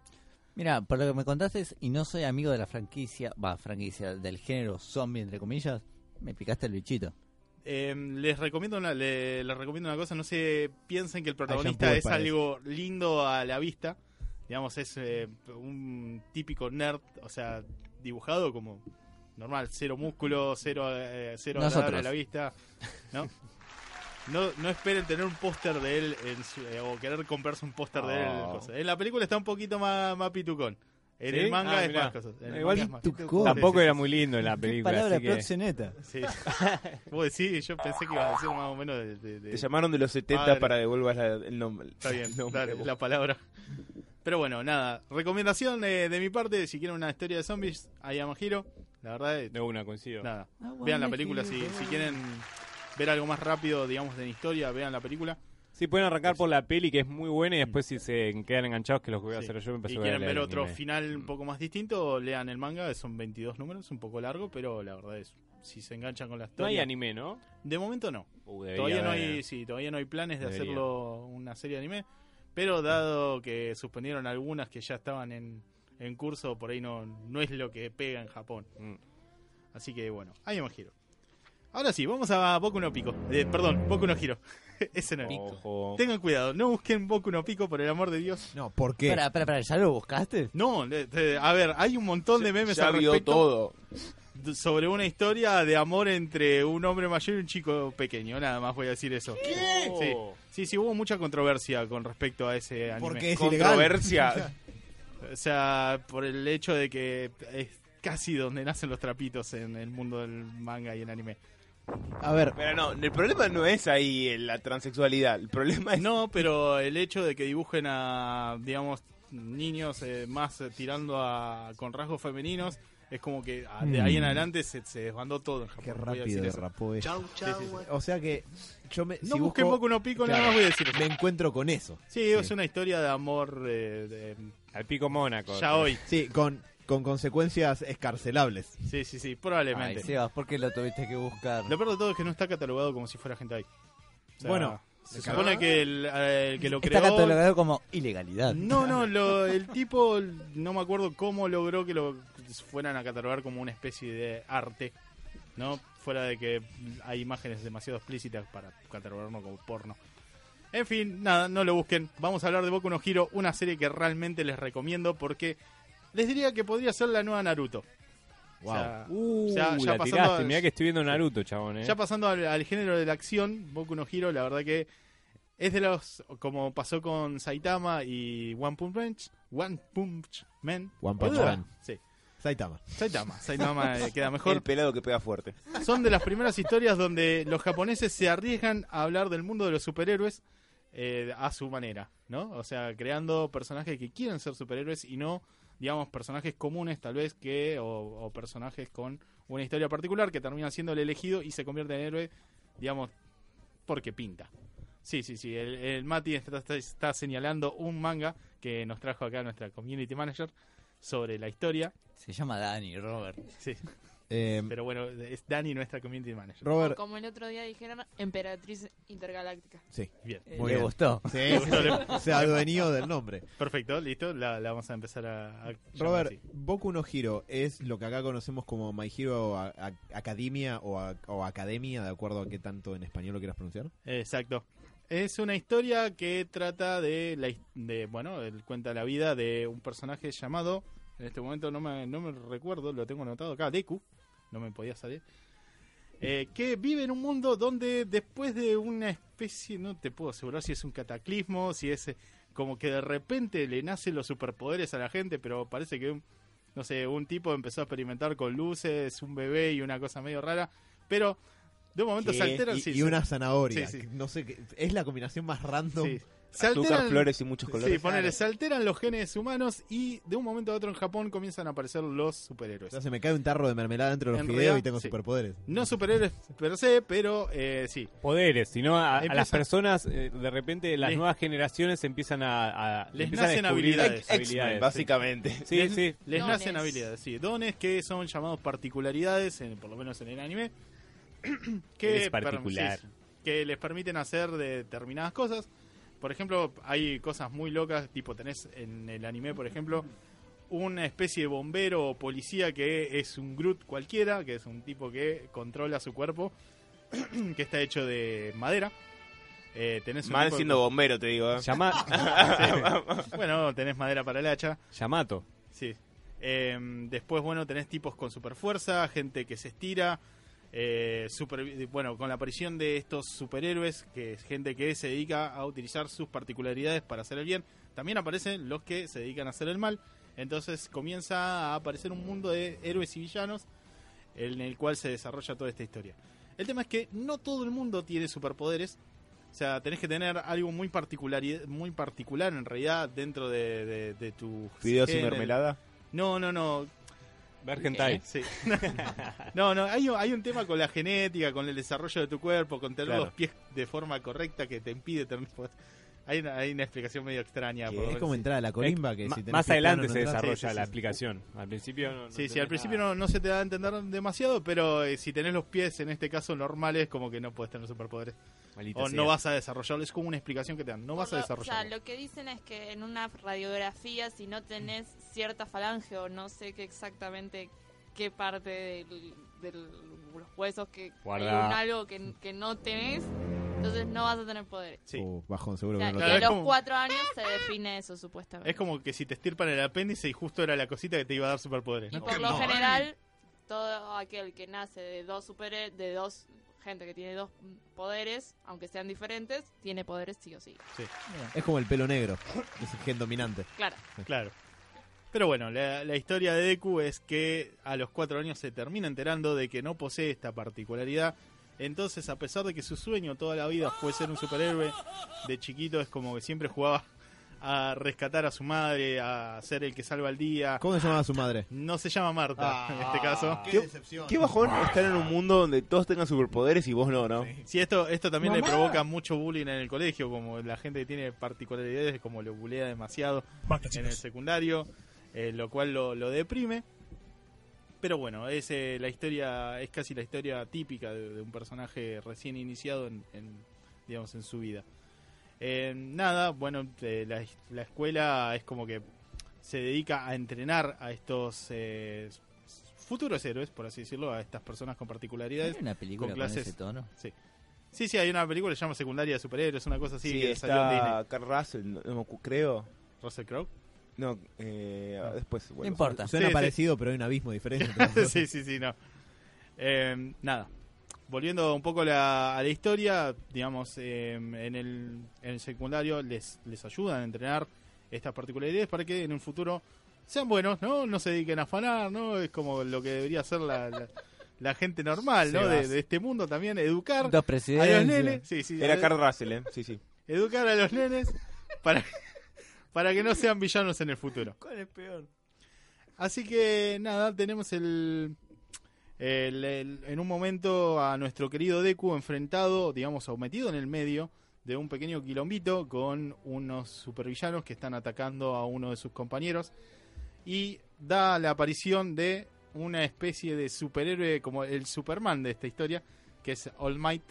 Speaker 2: Mira, por lo que me contaste, y no soy amigo de la franquicia, va, franquicia, del género zombie, entre comillas, me picaste el bichito.
Speaker 1: Eh, les recomiendo una, le- les recomiendo una cosa, no se piensen que el protagonista es algo lindo a la vista. Digamos, es eh, un típico nerd, o sea, dibujado como normal, cero músculo, cero, eh, cero a la vista, ¿no? no, no esperen tener un póster de él en su- eh, o querer comprarse un póster de él. en
Speaker 3: Oh.
Speaker 1: En la película está un poquito más, más pitucón. En
Speaker 5: ¿Sí?
Speaker 1: el manga
Speaker 5: Ah,
Speaker 1: es
Speaker 5: mirá.
Speaker 1: más cosas. En el
Speaker 5: Igual
Speaker 1: manga es más-.
Speaker 5: Tampoco
Speaker 1: Sí,
Speaker 5: era
Speaker 1: sí,
Speaker 5: muy lindo en la película.
Speaker 2: Palabra
Speaker 5: así que-
Speaker 2: proxeneta.
Speaker 1: Sí. [LAUGHS] Vos decís, yo pensé que iba a decir más o menos de... de- de-
Speaker 3: Te llamaron de los 70
Speaker 1: Padre.
Speaker 3: para devolver la- el nombre.
Speaker 1: Está bien,
Speaker 3: nombre.
Speaker 1: dale, la palabra. Pero bueno, nada. Recomendación eh, de mi parte, si quieren una historia de zombies, Ayama Hiro. La verdad, eh,
Speaker 5: De una, coincido.
Speaker 1: nada.
Speaker 2: Ah,
Speaker 1: Vean la película si, si quieren ver algo más rápido, digamos, de la historia, vean la película.
Speaker 5: Sí, pueden arrancar por la peli que es muy buena y después si se quedan enganchados, que es lo que voy a
Speaker 1: Sí.
Speaker 5: hacer yo, me empecé
Speaker 1: y
Speaker 5: a
Speaker 1: quieren ver
Speaker 5: el
Speaker 1: otro
Speaker 5: anime.
Speaker 1: final un poco más distinto, lean el manga, son 22 números, un poco largo, pero la verdad es, si se enganchan con la
Speaker 5: No
Speaker 1: historia...
Speaker 5: hay anime, ¿no?
Speaker 1: De momento no.
Speaker 5: Uh,
Speaker 1: Todavía no
Speaker 5: haber.
Speaker 1: hay, sí, todavía no hay planes de
Speaker 5: Debería.
Speaker 1: hacerlo una serie de anime, pero dado que suspendieron algunas que ya estaban en, en curso, por ahí no, no es lo que pega en Japón.
Speaker 5: Mm.
Speaker 1: Así que bueno, ahí me giro. Ahora sí, vamos a Boku no Pico. Eh, perdón, Boku no Giro. [LAUGHS] Ese no.
Speaker 5: Ojo.
Speaker 1: Tengan cuidado, no busquen Boku no Pico por el amor de Dios.
Speaker 4: No, ¿por qué?
Speaker 2: Espera, espera, espera, ¿ya lo buscaste?
Speaker 1: No, de- de- a ver, hay un montón de memes
Speaker 3: Ya
Speaker 1: al
Speaker 3: vio
Speaker 1: respecto
Speaker 3: todo.
Speaker 1: d- sobre una historia de amor entre un hombre mayor y un chico pequeño. Nada más voy a decir eso. Sí, sí, sí, hubo mucha controversia con respecto a ese anime.
Speaker 4: Porque es ilegal.
Speaker 3: Controversia. [LAUGHS]
Speaker 1: O sea, por el hecho de que es casi donde nacen los trapitos en el mundo del manga y el anime.
Speaker 4: A ver,
Speaker 3: Pero no, el problema no es ahí eh, la transexualidad. El problema es.
Speaker 1: No, pero el hecho de que dibujen a, digamos, niños eh, más eh, tirando a con rasgos femeninos es como que ah, de ahí en
Speaker 4: Mm.
Speaker 1: adelante se, se desbandó todo en Japón.
Speaker 4: qué rápido
Speaker 1: eso.
Speaker 4: derrapó eso.
Speaker 1: Sí, sí, sí.
Speaker 4: O sea que yo me,
Speaker 1: No
Speaker 4: si
Speaker 1: busquen
Speaker 4: busco,
Speaker 1: Boku no Pico, nada más voy a decir eso.
Speaker 4: me encuentro con eso.
Speaker 1: Sí, es una historia de amor eh, de,
Speaker 5: Al pico Mónaco.
Speaker 1: ya hoy.
Speaker 4: Sí, con, con consecuencias escarcelables.
Speaker 1: Sí, sí, sí,
Speaker 2: Ay,
Speaker 1: probablemente.
Speaker 2: Sebas, ¿por qué lo tuviste que buscar?
Speaker 1: Lo peor de todo es que no está catalogado como si fuera gente ahí. O sea,
Speaker 4: Bueno,
Speaker 1: se supone que el, eh, el que lo
Speaker 2: Está
Speaker 1: creó...
Speaker 2: catalogado como ilegalidad.
Speaker 1: No, no, lo- el tipo, no me acuerdo cómo logró que lo fueran a catalogar como una especie de arte, ¿no? Fuera de que hay imágenes demasiado explícitas para catalogarlo como porno. En fin, nada, no lo busquen. Vamos a hablar de Boku no Hero, una serie que realmente les recomiendo porque les diría que podría ser la nueva Naruto.
Speaker 4: Wow.
Speaker 1: O sea,
Speaker 5: Uh,
Speaker 1: o sea, ya
Speaker 5: la
Speaker 1: pasando
Speaker 5: tiraste.
Speaker 1: a-
Speaker 5: Mirá que estoy viendo Naruto, chabón, eh.
Speaker 1: ya pasando al, al género de la acción, Boku no Hero, la verdad que es de los, como pasó con Saitama y One Punch Man, One Punch Man.
Speaker 4: One Punch. Man.
Speaker 1: Sí,
Speaker 4: Saitama.
Speaker 1: Saitama, Saitama eh, queda
Speaker 3: El
Speaker 1: mejor.
Speaker 3: pelado que pega fuerte.
Speaker 1: Son de las primeras historias donde los japoneses se arriesgan a hablar del mundo de los superhéroes eh, a su manera, ¿no? O sea, creando personajes que quieren ser superhéroes y no, digamos, personajes comunes tal vez que, o, o personajes con una historia particular que terminan siendo el elegido y se convierte en héroe, digamos, porque pinta. Sí, sí, sí, el, el Mati está, está- está señalando un manga que nos trajo acá nuestra community manager sobre la historia.
Speaker 2: Se llama Dani, Robert.
Speaker 1: Sí,
Speaker 4: Eh,
Speaker 1: pero bueno, es Dani nuestra community manager.
Speaker 4: Robert,
Speaker 6: Como el otro día dijeron, Emperatriz Intergaláctica.
Speaker 4: sí.
Speaker 1: Bien.
Speaker 2: Eh,
Speaker 4: Muy
Speaker 2: ¿Le
Speaker 4: bien.
Speaker 2: gustó? [LAUGHS]
Speaker 4: Sí, se adueñó del nombre.
Speaker 1: Perfecto, listo, la, la vamos a empezar a...
Speaker 4: Robert,
Speaker 1: así.
Speaker 4: Boku no Hero es lo que acá conocemos como My Hero A- A- Academia o, A- o Academia, de acuerdo a qué tanto en español lo quieras pronunciar.
Speaker 1: Exacto. Es una historia que trata de, la, de bueno, él cuenta la vida de un personaje llamado, en este momento no me, no me recuerdo, lo tengo anotado acá, Deku, no me podía salir, eh, que vive en un mundo donde después de una especie, no te puedo asegurar si es un cataclismo, si es eh, como que de repente le nacen los superpoderes a la gente, pero parece que, un- no sé, un tipo empezó a experimentar con luces, un bebé y una cosa medio rara, pero de un momento se
Speaker 3: ¿Qué?
Speaker 1: alteran...
Speaker 4: Y,
Speaker 1: sí,
Speaker 4: y
Speaker 1: se-
Speaker 4: una zanahoria.
Speaker 1: Sí.
Speaker 4: No sé, es la combinación más random.
Speaker 1: Sí. Se
Speaker 3: Azúcar,
Speaker 1: alteran-
Speaker 3: flores y muchos
Speaker 1: Sí,
Speaker 3: colores.
Speaker 1: ponele, se alteran los genes humanos y de un momento a otro en Japón comienzan a aparecer los
Speaker 4: O
Speaker 1: superhéroes.
Speaker 4: sea, se me cae un tarro de mermelada dentro de los
Speaker 1: En
Speaker 4: fideos
Speaker 1: realidad,
Speaker 4: y tengo
Speaker 1: sí.
Speaker 4: superpoderes.
Speaker 1: No superhéroes per se, pero eh, sí.
Speaker 5: Poderes, sino a, las personas, eh, de repente, las
Speaker 1: Les-
Speaker 5: nuevas generaciones empiezan a, a-
Speaker 1: Les
Speaker 5: empiezan
Speaker 1: nacen habilidades.
Speaker 5: Sí.
Speaker 3: básicamente.
Speaker 5: Sí,
Speaker 1: les,
Speaker 5: sí.
Speaker 1: les
Speaker 6: Dones.
Speaker 1: nacen habilidades, sí. Dones que son llamados particularidades, en- por lo menos en el anime. [CLEARS THROAT] que,
Speaker 5: Eres particular.
Speaker 1: per- sí, que les permiten hacer determinadas cosas. Por ejemplo, hay cosas muy locas, tipo tenés en el anime, por ejemplo, una especie de bombero o policía que es un Groot cualquiera, que es un tipo que controla su cuerpo, [CLEARS THROAT] que está hecho de madera. Eh, tenés
Speaker 3: Mal siendo bombero, te digo. ¿eh?
Speaker 5: Llama- [LAUGHS]
Speaker 1: Bueno, tenés madera para el hacha.
Speaker 5: Yamato.
Speaker 1: Sí. Eh, después, bueno, tenés tipos con super fuerza, gente que se estira. Eh, super- bueno, con la aparición de estos superhéroes, que es gente que se dedica a utilizar sus particularidades para hacer el bien, también aparecen los que se dedican a hacer el mal. Entonces comienza a aparecer un mundo de héroes y villanos en el cual se desarrolla toda esta historia. El tema es que no todo el mundo tiene superpoderes. O sea, tenés que tener algo muy particular, muy particular en realidad dentro de, de, de tu
Speaker 3: Fideos y mermelada.
Speaker 1: No, no, no.
Speaker 5: Bergentai.
Speaker 1: Sí. [LAUGHS] no, no, hay, un- hay un tema con la genética, con el desarrollo de tu cuerpo, con tener
Speaker 3: Claro.
Speaker 1: los pies de forma correcta que te impide tener... Hay una, hay una explicación medio extraña. Por
Speaker 4: Es como entrar a la colimba que
Speaker 5: Ma-
Speaker 4: si tenés
Speaker 5: más adelante
Speaker 4: plano,
Speaker 5: se
Speaker 4: no
Speaker 5: desarrolla
Speaker 1: Sí, sí,
Speaker 5: la
Speaker 1: sí.
Speaker 5: explicación. Al principio no, no
Speaker 1: Sí, sí, al principio no, no se te da a entender demasiado, pero eh, si tenés los pies en este caso normales, como que no puedes tener superpoderes. O
Speaker 5: sea.
Speaker 1: no vas a desarrollarlo, es como una explicación que te dan, no vas a
Speaker 6: Por lo- O sea,
Speaker 1: desarrollarlo.
Speaker 6: lo que dicen es que en una radiografía, si no tenés cierta falange o no sé qué exactamente qué parte del- de los huesos que
Speaker 5: Guarda.
Speaker 6: hay un algo que, que no tenés, entonces no vas a tener poderes.
Speaker 1: Sí.
Speaker 4: Uh, bajón, seguro
Speaker 6: O sea,
Speaker 4: que no lo
Speaker 1: Claro,
Speaker 6: a
Speaker 1: es
Speaker 6: los
Speaker 1: como-
Speaker 6: cuatro años se define eso supuestamente.
Speaker 1: Es como que si te estirpan el apéndice y justo era la cosita que te iba a dar superpoderes.
Speaker 6: Y
Speaker 1: ¿no?
Speaker 6: por lo general, todo aquel que nace de dos super de dos gente que tiene dos poderes, aunque sean diferentes, tiene poderes sí o sí.
Speaker 4: Es como el pelo negro, es el gen dominante.
Speaker 6: Claro.
Speaker 1: Claro. Pero bueno, la, la historia de Deku es que a los cuatro años se termina enterando de que no posee esta particularidad. Entonces, a pesar de que su sueño toda la vida fue ser un superhéroe, de chiquito es como que siempre jugaba a rescatar a su madre, a ser el que salva el día.
Speaker 4: ¿Cómo se llamaba su madre?
Speaker 1: No se llama Marta en este caso.
Speaker 3: ¿Qué, qué bajón estar en un mundo donde todos tengan superpoderes y vos no, ¿no?
Speaker 1: Sí, esto, esto también le provoca mucho bullying en el colegio, como la gente que tiene particularidades, como lo bulea demasiado en el secundario, eh, lo cual lo, lo deprime. Pero bueno, es eh, la historia, es casi la historia típica de, de un personaje recién iniciado en, en, digamos, en su vida. Eh, nada, bueno, eh, la, la escuela es como que se dedica a entrenar a estos eh, futuros héroes, por así decirlo, a estas personas con particularidades.
Speaker 2: ¿Hay una película
Speaker 1: con
Speaker 2: con,
Speaker 1: clases-
Speaker 2: ese tono?
Speaker 1: Sí, sí, hay una película que se llama Secundaria de Superhéroes, una cosa así
Speaker 3: Sí,
Speaker 1: que salió en Disney.
Speaker 3: está Carl Russell, creo.
Speaker 1: Russell Crowe.
Speaker 3: No, eh, después.
Speaker 2: No
Speaker 3: bueno,
Speaker 2: importa.
Speaker 4: Suena
Speaker 1: Sí, sí.
Speaker 4: parecido, pero hay un abismo diferente. [LAUGHS]
Speaker 1: sí, sí, sí, no. Eh, nada. Volviendo un poco a la, a la historia, digamos, eh, en, el, en el secundario les, les ayudan a entrenar estas particularidades para que en un futuro sean buenos, ¿no? No se dediquen a afanar, ¿no? Es como lo que debería ser la, la, la gente normal, ¿no? De, este mundo también, educar
Speaker 2: Dos
Speaker 1: a los nenes. Sí, sí,
Speaker 3: Era Carl Russell, ¿eh? Sí, sí.
Speaker 1: educar a los nenes para, para que no sean villanos en el futuro. [LAUGHS]
Speaker 3: ¿Cuál es peor?
Speaker 1: Así que nada, tenemos el, el- el- en un momento a nuestro querido Deku enfrentado, digamos, o metido en el medio de un pequeño quilombito con unos supervillanos que están atacando a uno de sus compañeros y da la aparición de una especie de superhéroe como el Superman de esta historia, que es All Might,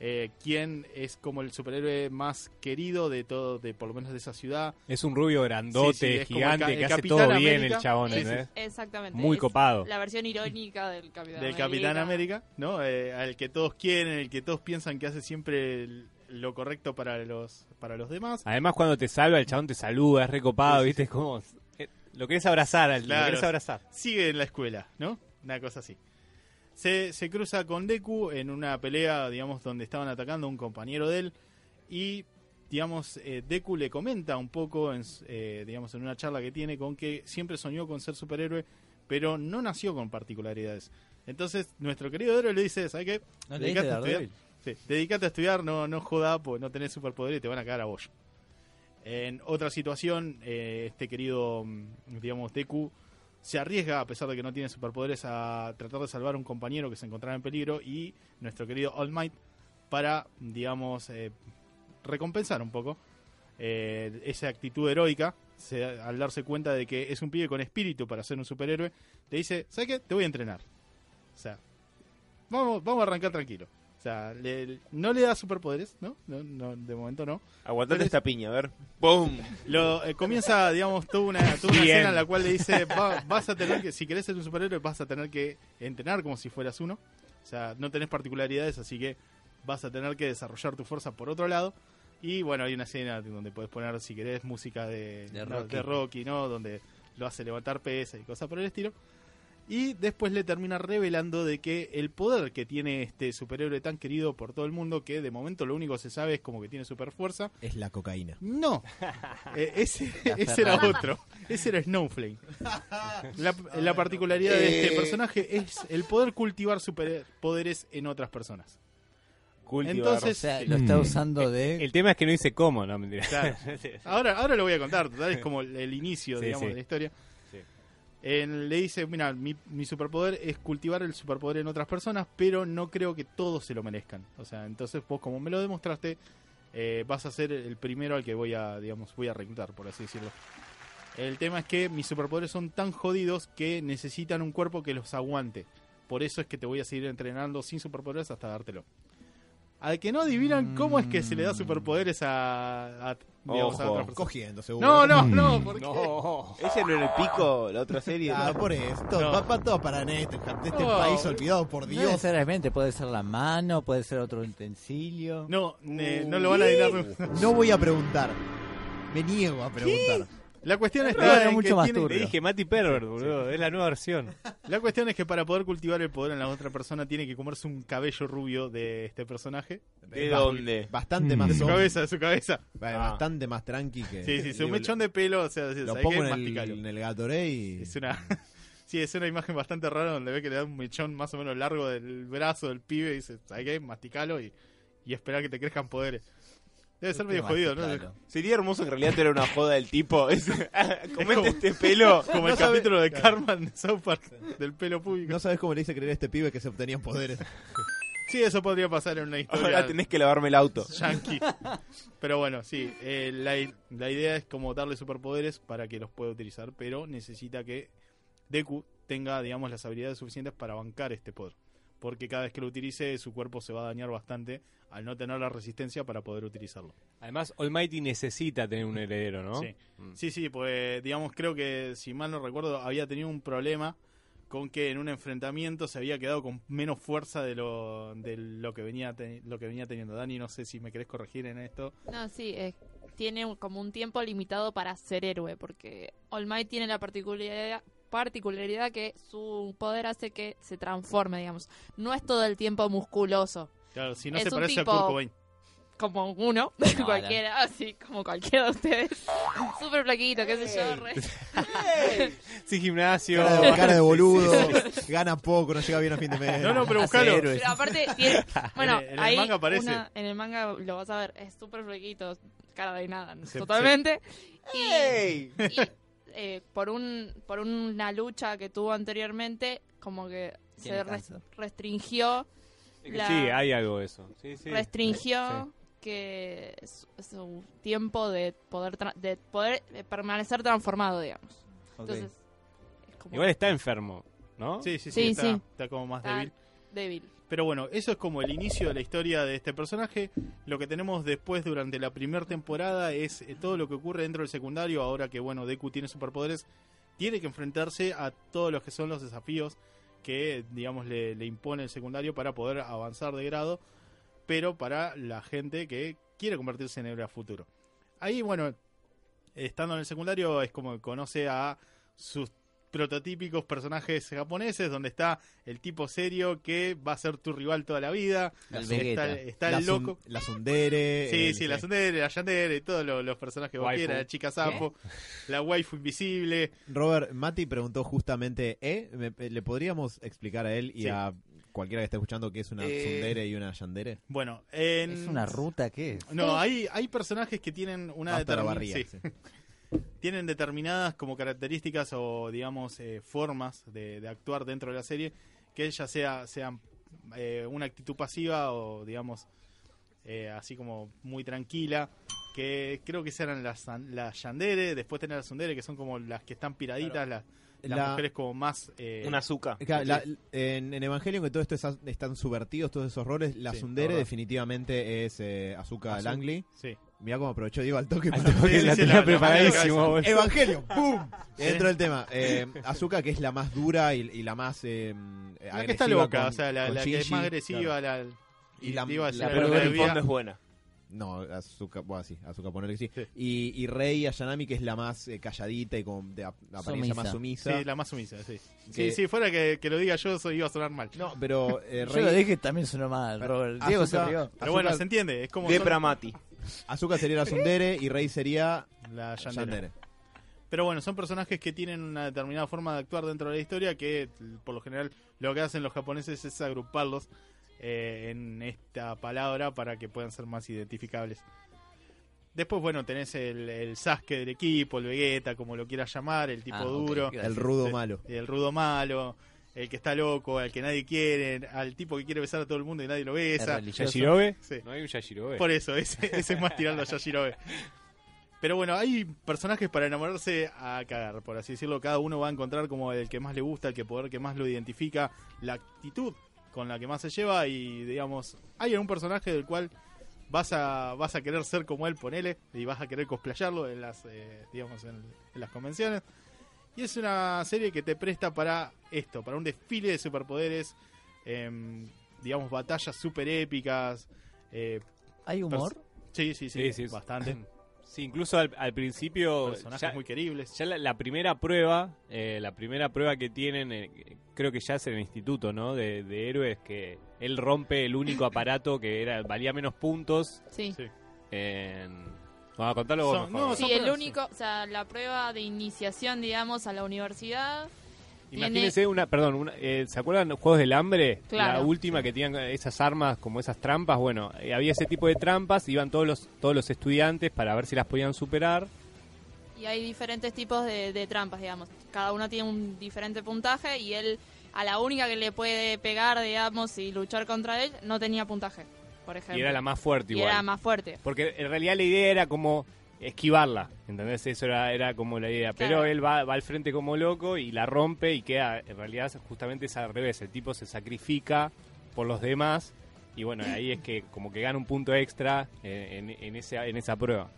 Speaker 1: eh, quien es como el superhéroe más querido de todo, de por lo menos de esa ciudad.
Speaker 5: Es un rubio grandote,
Speaker 1: Sí, sí,
Speaker 5: gigante,
Speaker 1: el ca- el
Speaker 5: que hace
Speaker 1: Capitán
Speaker 5: todo bien el chabón,
Speaker 1: Sí, sí.
Speaker 5: ¿entendés?
Speaker 6: Exactamente.
Speaker 5: Muy
Speaker 6: es
Speaker 5: copado.
Speaker 6: La versión irónica del Capitán
Speaker 1: del
Speaker 6: América.
Speaker 1: Capitán América, ¿no? Eh, al que todos quieren, el que todos piensan que hace siempre el- lo correcto para los para los demás.
Speaker 5: Además, cuando te salva, el chabón te saluda, es recopado,
Speaker 1: Sí,
Speaker 5: ¿viste? Es como. eh, Lo querés abrazar, al-
Speaker 1: Claro.
Speaker 5: lo querés abrazar.
Speaker 1: Sigue en la escuela, ¿no? Una cosa así. Se, se cruza con Deku en una pelea, digamos, donde estaban atacando a un compañero de él y, digamos, eh, Deku le comenta un poco, en, eh, digamos, en una charla que tiene con que siempre soñó con ser superhéroe, pero no nació con particularidades. Entonces, nuestro querido héroe le dice, ¿sabes qué?
Speaker 2: ¿No
Speaker 1: Dedicate a estudiar. Sí, dedicate a estudiar, no, no joda, porque no tenés superpoder y te van a cagar a vos. En otra situación, eh, este querido, mm, digamos, Deku se arriesga, a pesar de que no tiene superpoderes, a tratar de salvar a un compañero que se encontraba en peligro y nuestro querido All Might para, digamos, eh, recompensar un poco eh, esa actitud heroica, se- al darse cuenta de que es un pibe con espíritu para ser un superhéroe, le dice, ¿sabes qué? Te voy a entrenar. O sea, vamos, vamos a arrancar tranquilo. O sea, le- no le da superpoderes, ¿no? No, no, De momento no.
Speaker 3: Aguantate esta piña, a ver. ¡Pum!
Speaker 1: Lo, eh, comienza, digamos, toda una, toda una escena en la cual le dice, "Va- vas a tener que, si querés ser un superhéroe, vas a tener que entrenar como si fueras uno. O sea, no tenés particularidades, así que vas a tener que desarrollar tu fuerza por otro lado. Y bueno, hay una escena donde puedes poner, si querés, música de,
Speaker 2: De
Speaker 1: ¿no?
Speaker 2: Rocky.
Speaker 1: de Rocky, ¿no? Donde lo hace levantar pesas y cosas por el estilo. Y después le termina revelando de que el poder que tiene este superhéroe tan querido por todo el mundo, que de momento lo único que se sabe es como que tiene super fuerza.
Speaker 4: Es la cocaína.
Speaker 1: No, [LAUGHS] Eh, ese, ese era otro. Ese era Snowflake. La, la particularidad de este personaje es el poder cultivar superpoderes en otras personas.
Speaker 3: Cultivar.
Speaker 2: O
Speaker 1: Entonces,
Speaker 2: sea, lo está usando de...
Speaker 5: El tema es que no dice cómo, no, mentira.
Speaker 1: Claro. [LAUGHS] Ahora, ahora lo voy a contar, total, es como el, el inicio,
Speaker 5: Sí,
Speaker 1: digamos,
Speaker 5: sí.
Speaker 1: de la historia. Le dice, mira, mi, mi superpoder es cultivar el superpoder en otras personas, pero no creo que todos se lo merezcan. O sea, entonces vos como me lo demostraste, eh, vas a ser el primero al que voy a, digamos, voy a reclutar, por así decirlo. El tema es que mis superpoderes son tan jodidos que necesitan un cuerpo que los aguante. Por eso es que te voy a seguir entrenando sin superpoderes hasta dártelo. Al que no adivinan cómo es que se le da superpoderes a, a, digamos, a
Speaker 3: Ojo.
Speaker 1: otras personas.
Speaker 4: Cogiendo, seguro.
Speaker 1: No, no, no, ¿por qué?
Speaker 5: No.
Speaker 3: ¿Ese no era el pico, la otra serie?
Speaker 4: Ah, por esto.
Speaker 1: No.
Speaker 4: Va, va todo para Netherham, de este
Speaker 1: No.
Speaker 4: país olvidado por
Speaker 2: No
Speaker 4: Dios.
Speaker 2: necesariamente, puede ser la mano, puede ser otro utensilio.
Speaker 1: No, ne- no lo van a adivinar.
Speaker 4: No voy a preguntar. Me niego a preguntar.
Speaker 1: La cuestión está en
Speaker 2: mucho
Speaker 1: que
Speaker 2: más
Speaker 1: tiene-
Speaker 2: turbio.
Speaker 5: Le dije Mati Pervert, boludo. Es la nueva versión.
Speaker 1: La cuestión es que para poder cultivar el poder en la otra persona tiene que comerse un cabello rubio de este personaje.
Speaker 3: ¿De dónde?
Speaker 4: Bastante
Speaker 2: Mm.
Speaker 4: más
Speaker 1: De su cabeza, de su cabeza.
Speaker 4: Va-
Speaker 3: Ah.
Speaker 4: Bastante más tranqui que.
Speaker 1: Sí, sí, su
Speaker 4: Lo-
Speaker 1: mechón de pelo, o sea,
Speaker 4: Lo
Speaker 1: ¿sabes
Speaker 4: pongo en el, en el Gatorade y.
Speaker 1: Es una... [LAUGHS] Sí, es una imagen bastante rara donde ve que le da un mechón más o menos largo del brazo del pibe y dice, ¿sabes qué? Masticalo y, y esperar que te crezcan poderes. Debe ser medio jodido, ¿no?
Speaker 2: Claro.
Speaker 3: Sería hermoso que en realidad era una joda del tipo. [LAUGHS] Es, comete
Speaker 1: como-
Speaker 3: este pelo. [LAUGHS]
Speaker 1: Como el
Speaker 4: sabe-
Speaker 1: capítulo de
Speaker 4: claro.
Speaker 1: Carmen de South Park del pelo público.
Speaker 4: No sabes cómo le hice creer a este pibe que se obtenían poderes. [LAUGHS]
Speaker 1: Sí, eso podría pasar en una historia.
Speaker 3: Ahora tenés que lavarme el auto.
Speaker 1: yankee. Pero bueno, sí, eh, la, la idea es como darle superpoderes para que los pueda utilizar, pero necesita que Deku tenga, digamos, las habilidades suficientes para bancar este poder. Porque cada vez que lo utilice, su cuerpo se va a dañar bastante al no tener la resistencia para poder utilizarlo.
Speaker 5: Además, Almighty necesita tener un heredero, ¿no?
Speaker 1: Sí.
Speaker 5: Mm.
Speaker 1: Sí, sí, pues digamos, creo que si mal no recuerdo, había tenido un problema con que en un enfrentamiento se había quedado con menos fuerza de lo, de lo que venía te- lo que venía teniendo Dani. No sé si me querés corregir en esto.
Speaker 6: No, sí, eh, tiene un- como un tiempo limitado para ser héroe, porque All Might tiene la particularidad, particularidad que su poder hace que se transforme, digamos. No es todo el tiempo musculoso,
Speaker 1: Claro, si no
Speaker 6: Es
Speaker 1: se parece
Speaker 6: tipo-
Speaker 1: a Kurt Cobain.
Speaker 6: como uno, [LAUGHS]
Speaker 2: No,
Speaker 6: cualquiera, así como cualquiera de ustedes. Súper flaquito, qué sé yo. re- [LAUGHS]
Speaker 5: Sí, gimnasio.
Speaker 4: Cara de, cara de boludo, gana poco, no llega bien a fin de mes.
Speaker 1: No, no, pero buscalo.
Speaker 6: Pero aparte, tiene, [LAUGHS] bueno,
Speaker 1: En el- en el
Speaker 6: ahí
Speaker 1: manga aparece.
Speaker 6: una- en el manga lo vas a ver, es súper flaquito, cara de nada,
Speaker 1: Se-
Speaker 6: totalmente. Y,
Speaker 3: ¡Ey!
Speaker 6: y, eh, por un por una lucha que tuvo anteriormente como que se res- restringió
Speaker 5: Es que
Speaker 6: la-
Speaker 5: Sí, hay algo de eso. Sí, sí.
Speaker 6: restringió que su, su tiempo de poder tra- de poder eh, permanecer transformado digamos entonces es como
Speaker 5: Igual está enfermo, ¿no?
Speaker 1: Sí, sí, sí,
Speaker 6: Sí,
Speaker 1: está,
Speaker 6: sí.
Speaker 1: está como más
Speaker 6: está
Speaker 1: débil.
Speaker 6: débil
Speaker 1: Pero bueno, eso es como el inicio de la historia de este personaje. Lo que tenemos después durante la primera temporada es eh, todo lo que ocurre dentro del secundario. Ahora que, bueno, Deku tiene superpoderes, tiene que enfrentarse a todos los que son los desafíos que, digamos, le, impone el secundario para poder avanzar de grado. Pero para la gente que quiere convertirse en héroe futuro. Ahí, bueno, estando en el secundario es como que conoce a sus prototípicos personajes japoneses, donde está el tipo serio que va a ser tu rival toda la vida.
Speaker 2: El
Speaker 1: está
Speaker 4: la,
Speaker 1: el
Speaker 4: sun-
Speaker 1: loco.
Speaker 4: la Sundere.
Speaker 1: Sí,
Speaker 4: el-
Speaker 1: sí, la Sundere, la Yandere, todos los, los personajes que vos quieras, la chica sapo, [LAUGHS] la waifu invisible.
Speaker 4: Robert, Mati preguntó justamente, ¿eh? Me- ¿Le podríamos explicar a él y
Speaker 1: Sí.
Speaker 4: a cualquiera que esté escuchando qué es una
Speaker 1: Eh,
Speaker 4: Sundere y una Yandere?
Speaker 1: Bueno, en...
Speaker 2: ¿Es una ruta qué es?
Speaker 1: No, hay, hay personajes que tienen una
Speaker 4: Hasta la
Speaker 1: determin-
Speaker 4: barriga.
Speaker 1: sí,
Speaker 4: sí.
Speaker 1: Tienen determinadas como características o digamos eh, formas de, de actuar dentro de la serie que ya sea sean eh, una actitud pasiva o digamos eh, así como muy tranquila que creo que serán las san- las yandere después tener las sundere que son como las que están piraditas las, las
Speaker 4: La-
Speaker 1: mujeres como más eh,
Speaker 3: Una azúcar.
Speaker 4: Claro, la- en, en Evangelion que todo esto está- están subvertidos, todos esos roles, la
Speaker 1: Sí,
Speaker 4: Sundere definitivamente es eh, Azuka
Speaker 1: Azu-
Speaker 4: Langley.
Speaker 1: sí
Speaker 4: Mirá cómo aprovechó Diego al toque.
Speaker 5: Al toque la tenía
Speaker 1: la- la
Speaker 5: preparadísimo.
Speaker 4: Evangelion, ¡pum! Dentro del tema. Eh, Azuka, que es la más dura y, y la más eh,
Speaker 1: la que está loca
Speaker 4: con-
Speaker 1: o sea la, la que es más agresiva
Speaker 4: claro.
Speaker 1: la,
Speaker 4: Y la-
Speaker 1: a
Speaker 4: la
Speaker 3: Pero
Speaker 1: la
Speaker 3: que en el fondo es buena.
Speaker 4: No, Azuka, bueno, sí, Azuka ponele que sí.
Speaker 1: Sí.
Speaker 4: Y, y Rey Ayanami, que es la más eh, calladita y con de ap- apariencia
Speaker 2: Sumisa.
Speaker 4: más sumisa.
Speaker 1: Sí, la más sumisa, sí.
Speaker 4: Que-
Speaker 1: Sí, sí, fuera que, que lo diga yo, eso iba a sonar mal.
Speaker 4: No, pero eh,
Speaker 2: Yo
Speaker 4: Rey,
Speaker 2: lo dije también sonó mal, Robert. Diego se
Speaker 4: Azuka-
Speaker 2: rió.
Speaker 1: Pero bueno,
Speaker 4: Azuka-
Speaker 1: se entiende, es como
Speaker 3: De
Speaker 1: son
Speaker 4: Azuka sería la Sundere y Rey sería
Speaker 1: la Yandere.
Speaker 4: Yandere.
Speaker 1: Pero bueno, son personajes que tienen una determinada forma de actuar dentro de la historia que por lo general lo que hacen los japoneses es agruparlos eh, en esta palabra para que puedan ser más identificables. Después, bueno, tenés el, el Sasuke del equipo, el Vegeta, como lo quieras llamar, el tipo
Speaker 2: Ah,
Speaker 1: duro.
Speaker 4: El rudo
Speaker 1: Sí.
Speaker 4: malo.
Speaker 1: el rudo malo, el que está loco, al que nadie quiere, al tipo que quiere besar a todo el mundo y nadie lo
Speaker 2: Es
Speaker 1: besa.
Speaker 5: ¿Yashirobe?
Speaker 1: Sí.
Speaker 5: No hay un Yashirobe.
Speaker 1: Por eso, ese, ese es más tirando a Yashirobe. Pero bueno, hay personajes para enamorarse a cagar, por así decirlo. Cada uno va a encontrar como el que más le gusta, el que poder que más lo identifica, la actitud con la que más se lleva y digamos, hay algún personaje del cual vas a vas a querer ser como él, ponele, y vas a querer cosplayarlo en las eh, digamos en, en las convenciones. Y es una serie que te presta para esto, para un desfile de superpoderes, em, digamos batallas super épicas, eh,
Speaker 2: ¿Hay humor?
Speaker 1: Sí, sí, sí,
Speaker 5: Sí, sí.
Speaker 1: bastante. [CLEARS THROAT]
Speaker 5: Sí, incluso al, al principio.
Speaker 1: Personajes
Speaker 5: ya-
Speaker 1: muy queribles.
Speaker 5: Ya la, la primera prueba, eh, la primera prueba que tienen, eh, creo que ya es en el instituto, ¿no? De, de héroes, que él rompe el único aparato que era valía menos puntos.
Speaker 6: Sí.
Speaker 1: Sí.
Speaker 5: En... Vamos a contarlo vos,
Speaker 1: Son- no,
Speaker 6: Sí,
Speaker 1: son
Speaker 6: el único, o sea, la prueba de iniciación, digamos, a la universidad. tiene-
Speaker 5: Imagínense una, perdón, una- eh, ¿se acuerdan los Juegos del Hambre?
Speaker 6: Claro.
Speaker 5: La última que tenían esas armas como esas trampas, bueno, eh, había ese tipo de trampas, iban todos los todos los estudiantes para ver si las podían superar.
Speaker 6: Y hay diferentes tipos de, de trampas, digamos. Cada uno tiene un diferente puntaje y él, a la única que le puede pegar, digamos, y luchar contra él, no tenía puntaje, por ejemplo.
Speaker 5: Y era la más fuerte
Speaker 6: Y
Speaker 5: igual.
Speaker 6: era más fuerte.
Speaker 5: Porque en realidad la idea era como esquivarla, ¿entendés? Eso era, era como la idea. Pero él va, va al frente como loco y la rompe y queda, en realidad justamente es al revés, el tipo se sacrifica por los demás y bueno, ahí es que como que gana un punto extra en, en, en esa, en esa prueba.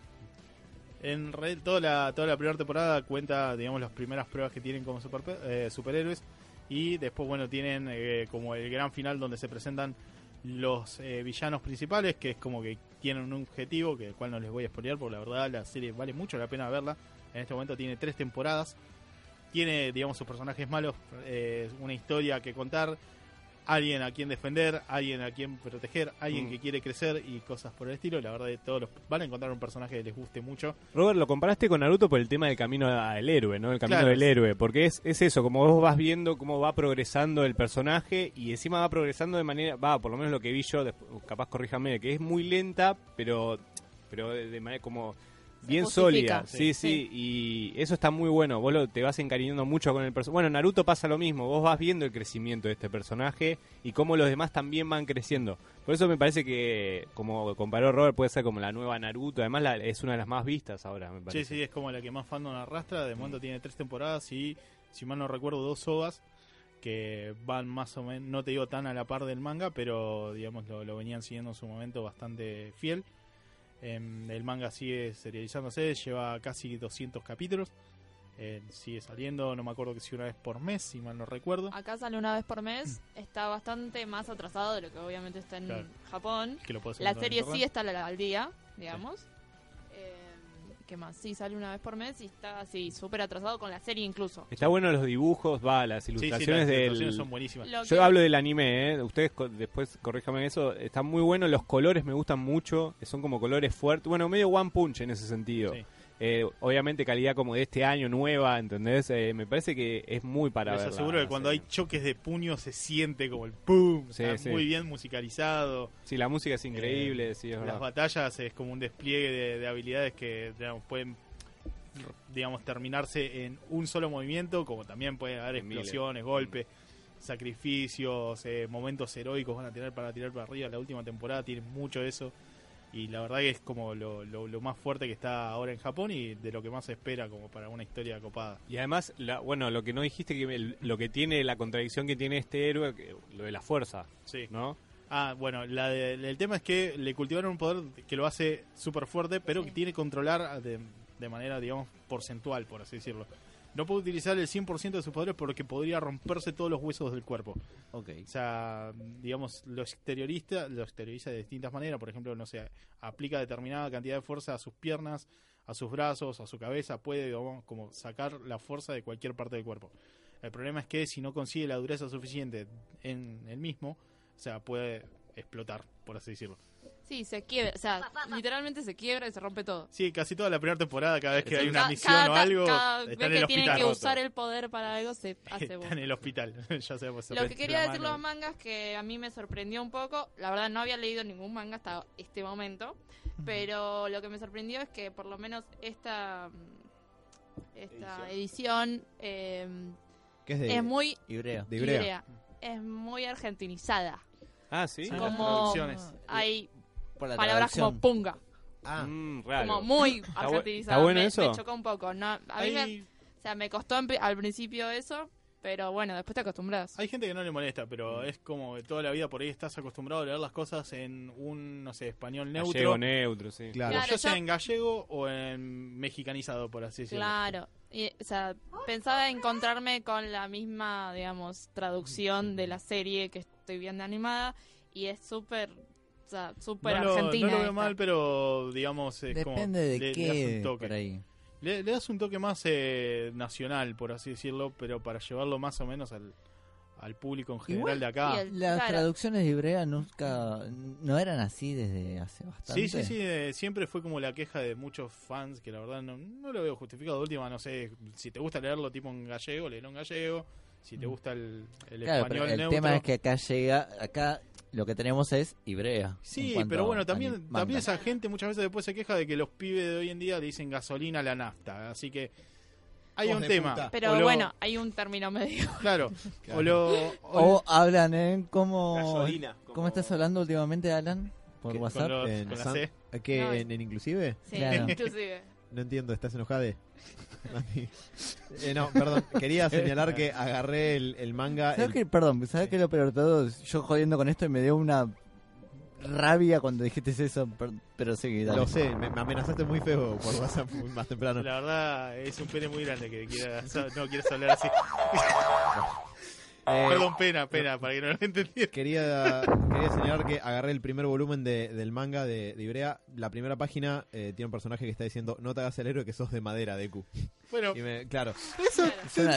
Speaker 1: En red, toda la, toda la primera temporada cuenta, digamos, las primeras pruebas que tienen como super- eh, superhéroes. Y después, bueno, tienen eh, como el gran final donde se presentan los eh, villanos principales, que es como que tienen un objetivo, que el cual no les voy a spoilear, porque la verdad la serie vale mucho la pena verla. En este momento tiene tres temporadas. Tiene, digamos, sus personajes malos, eh, una historia que contar, alguien a quien defender, alguien a quien proteger, alguien
Speaker 5: Mm.
Speaker 1: que quiere crecer y cosas por el estilo. La verdad, de todos los, van a encontrar un personaje que les guste mucho.
Speaker 5: Robert, lo comparaste con Naruto por el tema del camino al héroe, ¿no? El camino
Speaker 1: Claro,
Speaker 5: del
Speaker 1: sí.
Speaker 5: héroe, porque es, es eso, como vos vas viendo cómo va progresando el personaje y encima va progresando de manera, va, por lo menos lo que vi yo, después, capaz corríjame, que es muy lenta, pero pero de, de manera como bien sólida. Sí, sí, y eso está muy bueno. Vos lo- te vas encariñando mucho con el personaje. Bueno, Naruto pasa lo mismo. Vos vas viendo el crecimiento de este personaje y cómo los demás también van creciendo. Por eso me parece que, como comparó Robert, puede ser como la nueva Naruto. Además, la- es una de las más vistas ahora, me
Speaker 1: Sí,
Speaker 5: parece.
Speaker 1: sí, es como la que más fandom arrastra. De momento tiene tres temporadas y, si mal no recuerdo, dos ovas que van más o menos, no te digo tan a la par del manga, pero digamos lo, lo venían siguiendo en su momento bastante fiel. Em, el manga sigue serializándose, lleva casi 200 capítulos. Eh, sigue saliendo, no me acuerdo que si una vez por mes, si mal no recuerdo.
Speaker 6: Acá sale una vez por mes, está bastante más atrasado de lo que obviamente está en
Speaker 1: Claro.
Speaker 6: Japón.
Speaker 1: Que lo
Speaker 6: La serie sí está al- día, digamos. Eh, ¿Qué más? Sí, sale una vez por mes y está así, súper atrasado con la serie incluso.
Speaker 5: Está bueno los dibujos, va, las
Speaker 1: Sí, sí, las
Speaker 5: ilustraciones del...
Speaker 1: ilustraciones son buenísimas.
Speaker 6: Lo
Speaker 5: Yo
Speaker 6: que-
Speaker 5: hablo del anime, ¿eh? Ustedes co- después corríjame eso. Están muy buenos, los colores me gustan mucho. Son como colores fuertes. Bueno, medio One Punch en ese sentido.
Speaker 1: Sí.
Speaker 5: Eh, obviamente calidad como de este año, nueva, ¿entendés? Eh, me parece que es muy para
Speaker 1: Les
Speaker 5: ver.
Speaker 1: aseguro que cuando hay choques de puño se siente como el pum,
Speaker 5: Sí,
Speaker 1: está
Speaker 5: sí.
Speaker 1: muy bien musicalizado.
Speaker 5: Sí, la música es increíble, sí, es
Speaker 1: Las
Speaker 5: verdad.
Speaker 1: batallas es como un despliegue de, de habilidades que digamos, pueden digamos terminarse en un solo movimiento, como también pueden haber
Speaker 5: En miles.
Speaker 1: explosiones, golpes, sacrificios, eh, momentos heroicos van a tirar para tirar para arriba. La última temporada tiene mucho de eso y la verdad que es como lo, lo- lo más fuerte que está ahora en Japón y de lo que más se espera como para una historia copada.
Speaker 5: Y además, la- bueno, lo que no dijiste, que el- lo que tiene, la contradicción que tiene este héroe, que- lo de la fuerza,
Speaker 1: Sí.
Speaker 5: ¿no?
Speaker 1: Ah, bueno, la de- el tema es que le cultivaron un poder que lo hace súper fuerte, pero
Speaker 6: Sí.
Speaker 1: que tiene que controlar de, de manera, digamos, porcentual, por así decirlo. No puede utilizar el 100% de sus poderes porque podría romperse todos los huesos del cuerpo.
Speaker 2: Ok.
Speaker 1: O sea, digamos, lo exteriorista, lo exterioriza de distintas maneras. Por ejemplo, no sé, aplica determinada cantidad de fuerza a sus piernas, a sus brazos, a su cabeza. Puede, digamos, como sacar la fuerza de cualquier parte del cuerpo. El problema es que si no consigue la dureza suficiente en el mismo, o sea, puede explotar, por así decirlo.
Speaker 6: Sí, se quiebra. O sea, literalmente se quiebra y se rompe todo.
Speaker 1: Sí, casi toda la primera temporada, cada vez que hay una misión
Speaker 6: cada
Speaker 1: o algo,
Speaker 6: cada
Speaker 1: está
Speaker 6: vez
Speaker 1: en el
Speaker 6: que tienen que
Speaker 1: roto.
Speaker 6: usar el poder para algo, se [LAUGHS] hace
Speaker 1: Está en el hospital, [LAUGHS] ya sabemos.
Speaker 6: Lo que quería decir los mangas que a mí me sorprendió un poco, la verdad no había leído ningún manga hasta este momento, pero lo que me sorprendió es que por lo menos esta mm, esta edición eh,
Speaker 4: Que es de,
Speaker 6: es muy
Speaker 2: Ibrea.
Speaker 4: de Ibrea.
Speaker 6: ibrea, es muy argentinizada.
Speaker 5: Ah, sí.
Speaker 1: Sí. las
Speaker 6: como
Speaker 1: traducciones.
Speaker 6: hay
Speaker 2: Por la
Speaker 6: palabras
Speaker 2: traducción.
Speaker 6: como punga,
Speaker 4: Ah,
Speaker 5: Mm, raro.
Speaker 6: como muy argentinizada.
Speaker 5: está bueno
Speaker 6: me,
Speaker 5: eso?
Speaker 6: me chocó un poco, no, a mí me- o sea, me costó al principio eso, pero bueno, después te acostumbras.
Speaker 1: hay gente que no le molesta, pero es como que toda la vida por ahí estás acostumbrado a leer las cosas en un, no sé, español neutro.
Speaker 5: Gallego neutro, sí.
Speaker 4: claro.
Speaker 6: Claro.
Speaker 1: ya sea
Speaker 6: yo-
Speaker 1: en gallego o en mexicanizado, por así decirlo.
Speaker 6: Claro. Y, o sea, pensaba encontrarme con la misma, digamos, traducción de la serie que estoy viendo animada y es súper, súper
Speaker 1: No lo,
Speaker 6: argentina.
Speaker 1: no lo veo
Speaker 6: esta.
Speaker 1: mal, pero digamos, es como.
Speaker 2: Depende de
Speaker 1: le- le das
Speaker 2: qué
Speaker 1: un toque.
Speaker 2: por ahí.
Speaker 1: Le, le das un toque más eh, nacional, por así decirlo, pero para llevarlo más o menos al, al público en general
Speaker 2: Igual,
Speaker 1: de acá.
Speaker 6: el-
Speaker 2: Las
Speaker 6: Claro.
Speaker 2: traducciones de Ibrea nunca no eran así desde hace bastante.
Speaker 1: Sí, sí, sí, eh, siempre fue como la queja de muchos fans que la verdad no, no lo veo justificado. De última, no sé, si te gusta leerlo tipo en gallego, léelo en gallego. Si te gusta el, el
Speaker 2: Claro, pero
Speaker 1: español
Speaker 2: el
Speaker 1: neutro.
Speaker 2: tema es que acá llega, acá lo que tenemos es Ibrea.
Speaker 1: Sí, pero bueno, también, también esa gente muchas veces después se queja de que los pibes de hoy en día le dicen gasolina a la nafta. Así que hay un tema.
Speaker 4: puta.
Speaker 6: Pero
Speaker 1: lo-
Speaker 6: bueno, hay un término medio.
Speaker 1: Claro. [LAUGHS]
Speaker 4: Claro.
Speaker 1: O lo. o-
Speaker 2: O hablan en cómo...
Speaker 3: Gasolina.
Speaker 2: ¿Cómo
Speaker 3: como-
Speaker 2: estás hablando últimamente, Alan? Por
Speaker 4: ¿Qué?
Speaker 1: con,
Speaker 2: WhatsApp.
Speaker 1: los-
Speaker 4: En
Speaker 1: con la
Speaker 4: Sam-
Speaker 1: C.
Speaker 4: ¿Qué?
Speaker 6: No,
Speaker 4: ¿En, en inclusive?
Speaker 6: Sí,
Speaker 2: Claro.
Speaker 6: inclusive. [LAUGHS]
Speaker 4: No entiendo, ¿estás enojada? [LAUGHS] Mati? Eh, no, perdón. Quería señalar que agarré el, el manga.
Speaker 2: ¿Sabes
Speaker 4: el-
Speaker 2: qué? Perdón, ¿sabes qué es lo peor de todo? Yo jodiendo con esto y me dio una rabia cuando dijiste eso, per- pero sí, dale.
Speaker 4: Lo sé, me, me amenazaste muy feo por [LAUGHS] WhatsApp muy más temprano.
Speaker 1: La verdad es un pene muy grande que quiera, no quieres hablar así. [LAUGHS]
Speaker 4: Eh,
Speaker 1: Perdón, pena, pena, para que no lo entendiera.
Speaker 4: Quería, quería señalar que agarré el primer volumen de- del manga de, de Ibrea. La primera página eh, tiene un personaje que está diciendo: No te hagas el héroe que sos de madera, Deku.
Speaker 1: Bueno,
Speaker 4: Y me- claro,
Speaker 1: eso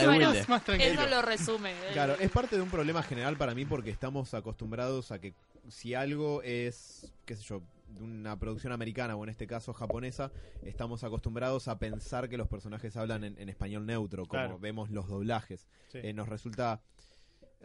Speaker 2: Wilde.
Speaker 1: es más tranquilo.
Speaker 6: Eso lo resume.
Speaker 4: claro, es parte de un problema general para mí porque estamos acostumbrados a que si algo es, qué sé yo, de una producción americana o en este caso japonesa, estamos acostumbrados a pensar que los personajes hablan en, en español neutro, como
Speaker 1: Claro.
Speaker 4: vemos los doblajes.
Speaker 1: Sí.
Speaker 4: Eh, nos resulta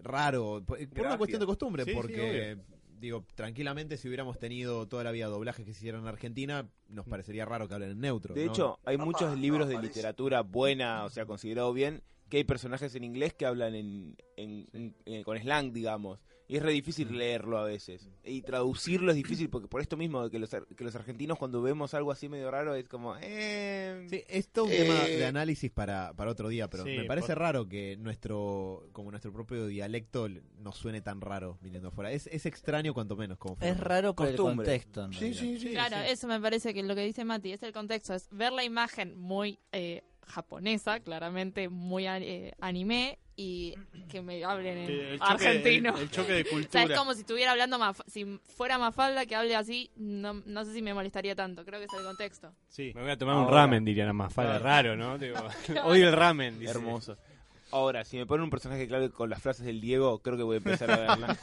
Speaker 4: raro, por, una cuestión de costumbre,
Speaker 1: Sí, sí,
Speaker 4: porque digo, tranquilamente si hubiéramos tenido toda la vida doblajes que se hicieran en Argentina, nos parecería raro que hablen en neutro.
Speaker 3: De
Speaker 4: ¿no?
Speaker 3: hecho, hay muchos libros de literatura buena, o sea, considerado bien, que hay personajes en inglés que hablan en, en- en- en- con slang, digamos. Y es re difícil leerlo a veces. Y traducirlo es difícil porque por esto mismo, que los, ar- que los argentinos cuando vemos algo así medio raro es como... Eh,
Speaker 4: Sí, es todo un tema de análisis para, para otro día, pero
Speaker 1: Sí,
Speaker 4: me parece
Speaker 1: por-
Speaker 4: raro que nuestro como nuestro propio dialecto nos suene tan raro viniendo afuera. Es, es extraño cuanto menos. Como
Speaker 2: Es raro por el
Speaker 3: Costumbre.
Speaker 2: contexto. en
Speaker 3: sí, sí, sí.
Speaker 6: Claro,
Speaker 1: sí.
Speaker 6: eso me parece que lo que dice Mati es el contexto, es ver la imagen muy eh, japonesa, claramente muy eh, anime, y que me hablen en
Speaker 1: Que el choque-
Speaker 6: argentino.
Speaker 1: El, el choque de [LAUGHS]
Speaker 6: O sea,
Speaker 1: cultura.
Speaker 6: es como si estuviera hablando si fuera Mafalda que hable así, no, no sé si me molestaría tanto, creo que es el contexto.
Speaker 1: Sí.
Speaker 5: Me voy a tomar un ramen, dirían más. Falta
Speaker 1: Claro.
Speaker 5: raro, ¿no? Digo, [LAUGHS] [LAUGHS] odio el ramen. dice.
Speaker 3: Hermoso. Ahora, si me ponen un personaje clave con las frases del Diego, creo que voy a empezar a verla.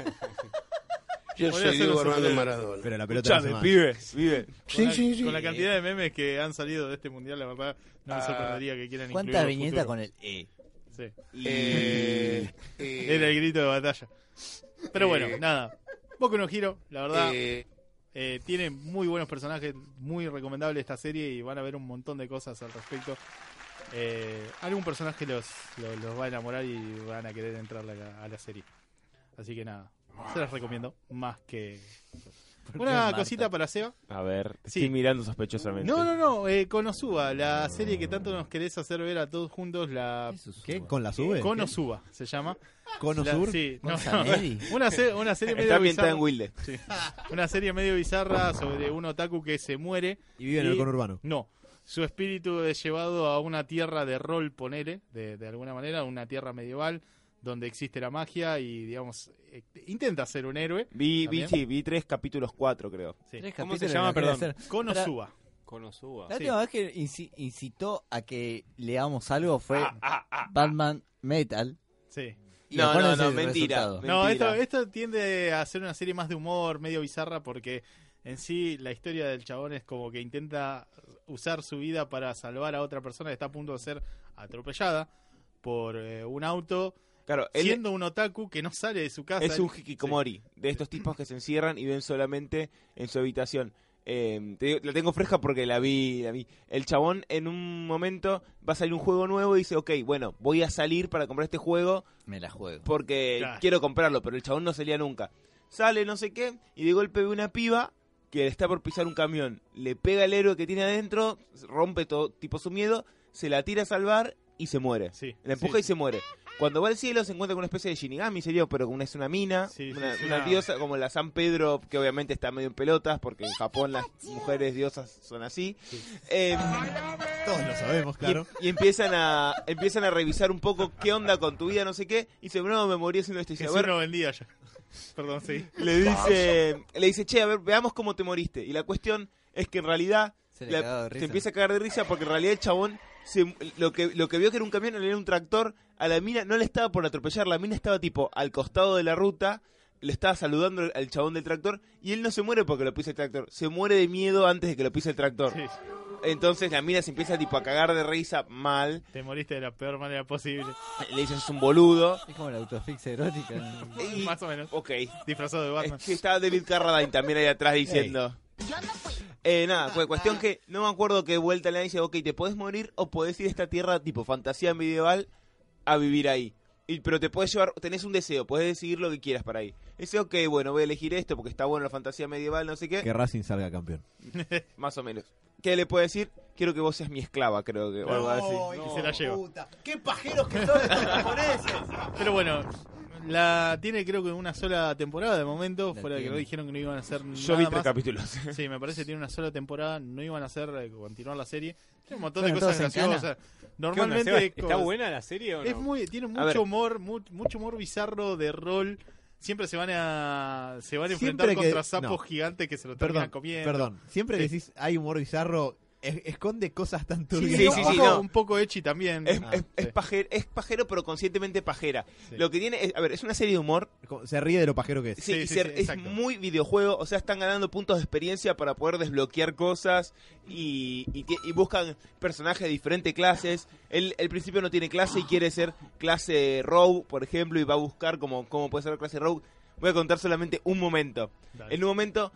Speaker 7: Yo
Speaker 1: Voy a
Speaker 7: soy
Speaker 1: hacer
Speaker 7: Diego
Speaker 1: un
Speaker 7: Armando
Speaker 1: superhéroe.
Speaker 7: Maradona.
Speaker 4: Pero la pelota no se
Speaker 3: pibe, pibe.
Speaker 1: Con,
Speaker 7: Sí,
Speaker 1: la,
Speaker 7: sí, sí.
Speaker 1: con la cantidad de memes que han salido de este mundial, la verdad, no me
Speaker 3: Ah.
Speaker 1: sorprendería que quieran
Speaker 2: ¿Cuántas
Speaker 1: incluirlo
Speaker 2: viñetas
Speaker 1: futuro.
Speaker 2: con el E?
Speaker 1: Sí.
Speaker 7: Eh, eh,
Speaker 1: Era el grito de batalla. Pero
Speaker 7: Eh.
Speaker 1: bueno, nada. Boku no Hero, la verdad,
Speaker 7: eh,
Speaker 1: eh, tiene muy buenos personajes, muy recomendable esta serie y van a ver un montón de cosas al respecto. Eh, algún personaje los, los, los va a enamorar y van a querer entrar a la, a la serie. Así que nada, se las recomiendo más que...
Speaker 2: ¿Por qué
Speaker 1: Una
Speaker 2: Marta?
Speaker 1: cosita para Seba.
Speaker 3: A ver, te
Speaker 1: Sí.
Speaker 3: estoy mirando sospechosamente.
Speaker 1: No, no, no, eh, Konosuba, la serie que tanto nos querés hacer ver a todos juntos, la
Speaker 4: ¿Qué? ¿Con la sube?
Speaker 1: Konosuba se llama.
Speaker 4: ¿Cono
Speaker 1: La-
Speaker 4: Sur?
Speaker 1: Sí,
Speaker 2: ¿Con
Speaker 1: no, [LAUGHS] una, se- una serie medio
Speaker 3: Está ambientada en
Speaker 1: bizarra.
Speaker 3: Wilde.
Speaker 1: Sí. Una serie medio bizarra sobre un otaku que se muere.
Speaker 4: ¿Y vive en
Speaker 1: Y-
Speaker 4: el conurbano?
Speaker 1: No, su espíritu es llevado a una tierra de rol, ponele, de, de alguna manera, una tierra medieval donde existe la magia y, digamos, eh, intenta ser un héroe.
Speaker 3: Vi, vi, sí, vi tres capítulos, cuatro creo.
Speaker 1: Sí.
Speaker 2: Tres
Speaker 5: ¿Cómo se llama? Perdón.
Speaker 1: Konosuba.
Speaker 5: Konosuba.
Speaker 2: La
Speaker 1: Sí.
Speaker 2: última vez que inci- incitó a que leamos algo fue
Speaker 1: Ah,
Speaker 2: Batman Metal.
Speaker 1: Sí.
Speaker 3: No, no, no,
Speaker 2: el
Speaker 3: mentira.
Speaker 2: resultado.
Speaker 1: No, esto,
Speaker 3: Mentira.
Speaker 1: esto tiende a ser una serie más de humor, medio bizarra, porque en sí la historia del chabón es como que intenta usar su vida para salvar a otra persona que está a punto de ser atropellada por eh, un auto,
Speaker 3: Claro, él
Speaker 1: siendo un otaku que no sale de su casa.
Speaker 3: es un hikikomori, de estos tipos que se encierran y ven solamente en su habitación. Eh, te digo- la tengo fresca porque la vi, la vi. El chabón en un momento va a salir un juego nuevo y dice, ok, bueno, voy a salir para comprar este juego
Speaker 2: Me la juego.
Speaker 3: porque
Speaker 1: Claro.
Speaker 3: quiero comprarlo, pero el chabón no salía nunca. Sale, no sé qué, y de golpe ve una piba que está por pisar un camión. Le pega el héroe que tiene adentro, rompe todo tipo su miedo, se la tira a salvar y se muere.
Speaker 1: Sí,
Speaker 3: La empuja
Speaker 1: sí.
Speaker 3: y se muere. Cuando va al cielo se encuentra con una especie de Shinigami, sería, pero una, es una mina,
Speaker 1: Sí, sí,
Speaker 3: una,
Speaker 1: es
Speaker 3: una
Speaker 1: una-
Speaker 3: diosa como la San Pedro, que obviamente está medio en pelotas, porque en Japón las mujeres diosas son así. Eh,
Speaker 4: Todos lo sabemos, claro.
Speaker 3: y empiezan a empiezan a revisar un poco qué onda con tu vida, no sé qué, y dice, no, me morí haciendo esto. Y dice, a
Speaker 1: Jesús
Speaker 3: ver,
Speaker 1: no vendía ya. [LAUGHS] Perdón, sí.
Speaker 3: le dice, le dice, che, a ver, veamos cómo te moriste. Y la cuestión es que en realidad
Speaker 2: Se
Speaker 3: la- empieza a cagar de risa porque en realidad el chabón se- lo que lo que vio que era un camión era un tractor. A la mina no le estaba por atropellar, la mina estaba tipo al costado de la ruta. Le estaba saludando al chabón del tractor y él no se muere porque lo pisa el tractor, se muere de miedo antes de que lo pise el tractor.
Speaker 1: Sí.
Speaker 3: Entonces la mina se empieza tipo a cagar de risa mal,
Speaker 1: Te moriste de la peor manera posible.
Speaker 3: le dice es un boludo.
Speaker 2: Es como la autofixia erótica.
Speaker 3: Y-
Speaker 1: Más o menos.
Speaker 3: Ok,
Speaker 1: Disfrazado de Batman.
Speaker 3: Que estaba David Carradine también ahí atrás diciendo. Eh, nada, fue cuestión que no me acuerdo qué vuelta le dice, ok, te podés morir o podés ir a esta tierra tipo fantasía medieval a vivir ahí. Y, pero te puedes llevar, tenés un deseo, puedes decidir lo que quieras para ahí. Dice, ok, bueno, voy a elegir esto porque está bueno la fantasía medieval, no sé qué,
Speaker 4: Que Racing salga campeón. [LAUGHS]
Speaker 3: más o menos. ¿Qué le puede decir? Quiero que vos seas mi esclava, creo que, o algo así.
Speaker 1: Y se la lleva.
Speaker 7: ¡Qué pajeros que son estos japoneses!
Speaker 1: Pero bueno, la tiene creo que una sola temporada de momento,
Speaker 2: La
Speaker 1: fuera de que
Speaker 2: tiene.
Speaker 1: no dijeron que no iban a hacer
Speaker 3: Yo
Speaker 1: nada
Speaker 3: vi tres
Speaker 1: más.
Speaker 3: capítulos. [LAUGHS]
Speaker 1: Sí, me parece que tiene una sola temporada, no iban a hacer eh, continuar la serie. Tiene un montón de cosas
Speaker 2: todos en cana.
Speaker 1: graciosas.
Speaker 5: ¿Qué onda,
Speaker 1: Normalmente?
Speaker 5: ¿Está buena la serie o no?
Speaker 1: es muy tiene mucho humor, mu- mucho humor bizarro de rol. Siempre se van a se van a enfrentar
Speaker 4: que-
Speaker 1: contra sapos
Speaker 4: no.
Speaker 1: gigantes que se lo terminan
Speaker 4: Perdón,
Speaker 1: comiendo.
Speaker 4: perdón. Siempre que
Speaker 1: Sí.
Speaker 4: decís hay humor bizarro, es- esconde cosas tan turbias.
Speaker 3: Sí,
Speaker 1: un,
Speaker 3: sí,
Speaker 1: poco,
Speaker 3: sí, no.
Speaker 1: un poco echi también.
Speaker 3: Es,
Speaker 1: Ah,
Speaker 3: es, pajero, es pajero, pero conscientemente pajera.
Speaker 1: Sí.
Speaker 3: Lo que tiene, es, a ver, es una serie de humor,
Speaker 4: Como- Se ríe de lo pajero que es.
Speaker 3: Sí,
Speaker 1: Sí,
Speaker 3: y
Speaker 1: sí,
Speaker 3: se-
Speaker 1: sí,
Speaker 3: es muy videojuego, o sea, están ganando puntos de experiencia para poder desbloquear cosas y, y buscan personajes de diferentes clases. Él al principio no tiene clase y quiere ser clase Rogue, por ejemplo, y va a buscar cómo, cómo puede ser clase Rogue. Voy a contar solamente un momento.
Speaker 1: Dale.
Speaker 3: En un momento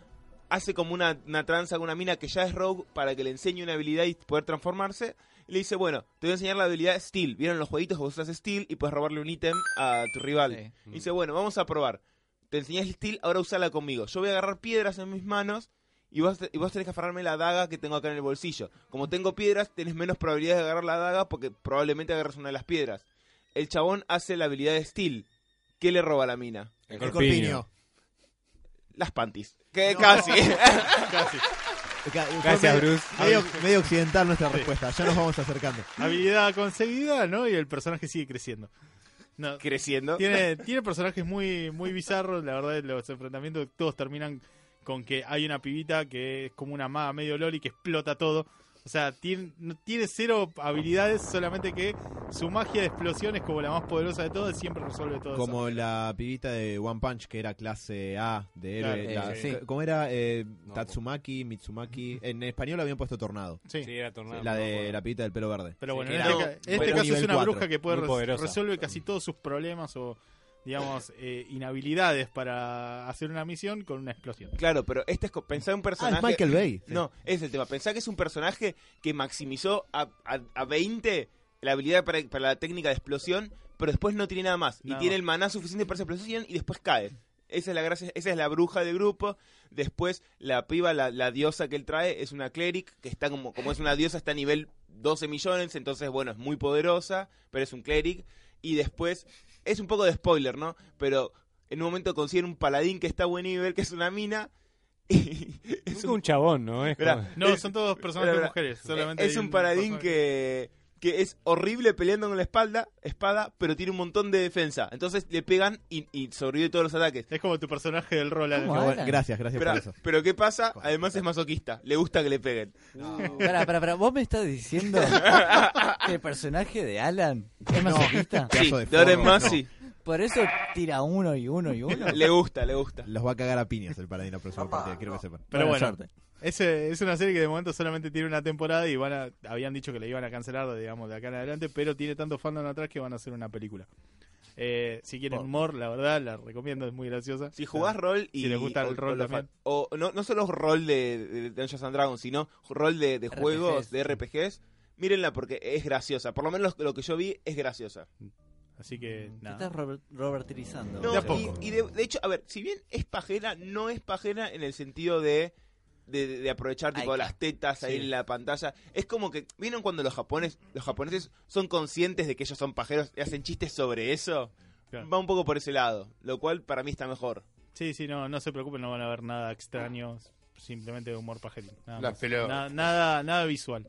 Speaker 3: hace como una, una tranza con una mina que ya es Rogue para que le enseñe una habilidad y poder transformarse. Y le dice, bueno, te voy a enseñar la habilidad Steel. ¿Vieron los jueguitos que vos usas Steel y puedes robarle un ítem a tu rival?
Speaker 2: Sí.
Speaker 3: Y dice, bueno, vamos a probar. Te enseñé el Steel, ahora usala conmigo. Yo voy a agarrar piedras en mis manos y vos, y vos tenés que aferrarme la daga que tengo acá en el bolsillo. Como tengo piedras, tenés menos probabilidades de agarrar la daga porque probablemente agarres una de las piedras. El chabón hace la habilidad de Steel. ¿Qué le roba a la mina?
Speaker 5: El
Speaker 4: El
Speaker 5: corpiño.
Speaker 4: corpiño.
Speaker 3: Las panties. Que [LAUGHS] casi.
Speaker 1: Casi.
Speaker 5: Gracias,
Speaker 4: medio-
Speaker 5: Bruce.
Speaker 4: Medio, medio occidental nuestra respuesta. Ya nos vamos acercando.
Speaker 1: Habilidad conseguida, ¿no? Y el personaje sigue creciendo. No,
Speaker 3: Creciendo.
Speaker 1: tiene, tiene personajes muy, muy bizarros. La verdad, los enfrentamientos todos terminan con que hay una pibita que es como una maga medio loli que explota todo. O sea, tiene, no- tiene cero habilidades, solamente que su magia de explosión es como la más poderosa de todas y siempre resuelve todo.
Speaker 4: Como la pibita de One Punch, que era clase A de héroe.
Speaker 1: Claro,
Speaker 4: la-
Speaker 2: sí.
Speaker 4: ¿Cómo era? Eh,
Speaker 5: No.
Speaker 4: Tatsumaki, Mitsumaki. En español habían puesto Tornado.
Speaker 1: Sí.
Speaker 5: Sí, era tornado.
Speaker 4: la de la pibita del pelo verde.
Speaker 1: Pero bueno,
Speaker 3: Sí,
Speaker 1: en este, ca- este caso es una bruja que puede resuelve casi todos sus problemas o, digamos, eh, inhabilidades para hacer una misión con una explosión.
Speaker 3: Claro, pero este es pensá en un
Speaker 4: Ah,
Speaker 3: personaje.
Speaker 4: es Michael Bay.
Speaker 3: No, es el tema. Pensá que es un personaje que maximizó a, a, a 20 la habilidad para, para la técnica de explosión, pero después no tiene nada más.
Speaker 1: Nada
Speaker 3: y tiene el maná suficiente para esa explosión y después cae. Esa es la gracia, esa es la bruja del grupo. Después la piba, la, la diosa que él trae, es una cleric, que está como, como es una diosa, está a nivel 12 millones, entonces bueno, es muy poderosa, pero es un cleric. Y después, es un poco de spoiler, ¿no? Pero en un momento consiguen un paladín que está a buen nivel, que es una mina, [LAUGHS]
Speaker 5: Es un chabón, ¿no? Es como-
Speaker 1: No, son todos personajes mujeres. Solamente
Speaker 3: es un paladín que, que es horrible peleando con la espalda, espada, pero tiene un montón de defensa. Entonces le pegan y, y sobrevive todos los ataques.
Speaker 1: Es como tu personaje del rol.
Speaker 4: Gracias, gracias
Speaker 3: Pero,
Speaker 4: por eso.
Speaker 3: pero ¿qué pasa? Además es masoquista. Le gusta que le peguen.
Speaker 2: Para, para, para, ¿vos me estás diciendo [LAUGHS] que el personaje de Alan es masoquista?
Speaker 3: Sí,
Speaker 4: de
Speaker 3: de ahora en
Speaker 4: forro,
Speaker 3: más
Speaker 4: no.
Speaker 3: sí.
Speaker 2: Por eso tira uno y uno y uno.
Speaker 3: Le gusta, le gusta.
Speaker 4: Los va a cagar a piñas el paladín la próxima partida, quiero que sepan.
Speaker 1: Pero
Speaker 2: Buena
Speaker 1: bueno, ese, es una serie que de momento solamente tiene una temporada y van a, habían dicho que la iban a cancelar, digamos, de acá en adelante, pero tiene tanto fandom atrás que van a hacer una película. Eh, si quieren
Speaker 2: Por-
Speaker 1: humor, la verdad, la recomiendo, es muy graciosa.
Speaker 3: Si jugás rol y.
Speaker 1: Si les gusta el
Speaker 3: o-
Speaker 1: rol
Speaker 3: o
Speaker 1: también.
Speaker 3: O no, no solo rol de, de Dungeons and Dragons, sino rol de, de juegos, de RPGs, mírenla porque es graciosa. Por lo menos lo, lo que yo vi es graciosa.
Speaker 1: Así que,
Speaker 2: Te
Speaker 1: nada.
Speaker 2: estás Robert-.
Speaker 3: No,
Speaker 1: De
Speaker 3: y- de, de hecho, a ver, si bien es pajera, no es pajera en el sentido de. De, de aprovechar tipo las tetas ahí en la pantalla es como que vieron cuando los japoneses los japoneses son conscientes de que ellos son pajeros y hacen chistes sobre eso
Speaker 1: Claro.
Speaker 3: va un poco por ese lado lo cual para mí está mejor
Speaker 1: Sí, sí, no, no se preocupen, no van a ver nada extraño, simplemente humor pajerito. Nada, nada, nada, nada visual.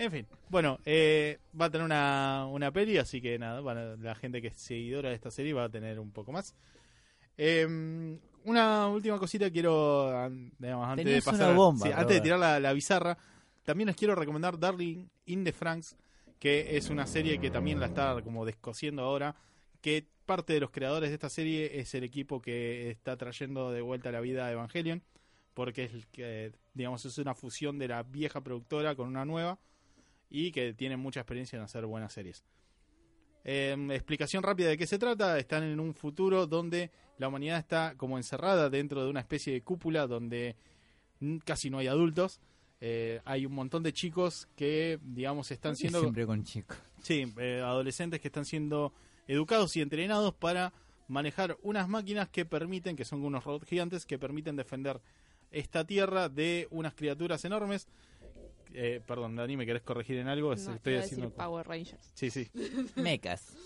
Speaker 1: En fin, bueno, eh, va a tener una, una peli, así que nada, a- la gente que es seguidora de esta serie va a tener un poco más. Eh, una última cosita quiero, digamos, antes de
Speaker 2: Tenías
Speaker 1: pasar,
Speaker 2: bomba,
Speaker 1: sí, antes de tirar la, la bizarra, también les quiero recomendar Darling in the Franks, que es una serie que también la está como descosiendo ahora, que parte de los creadores de esta serie es el equipo que está trayendo de vuelta a la vida a Evangelion, porque es digamos, es una fusión de la vieja productora con una nueva y que tienen mucha experiencia en hacer buenas series. Eh, explicación rápida de qué se trata. Están en un futuro donde la humanidad está como encerrada dentro de una especie de cúpula donde casi no hay adultos. Eh, hay un montón de chicos que, digamos, están siendo...
Speaker 2: Siempre con chicos.
Speaker 1: Sí, eh, adolescentes que están siendo educados y entrenados para manejar unas máquinas que permiten, que son unos robots gigantes, que permiten defender esta tierra de unas criaturas enormes. Eh, perdón, Dani, ¿me querés corregir en algo?
Speaker 6: No,
Speaker 1: Estoy haciendo...
Speaker 6: decir Power Rangers.
Speaker 1: Sí, sí. [LAUGHS]
Speaker 2: Mecas.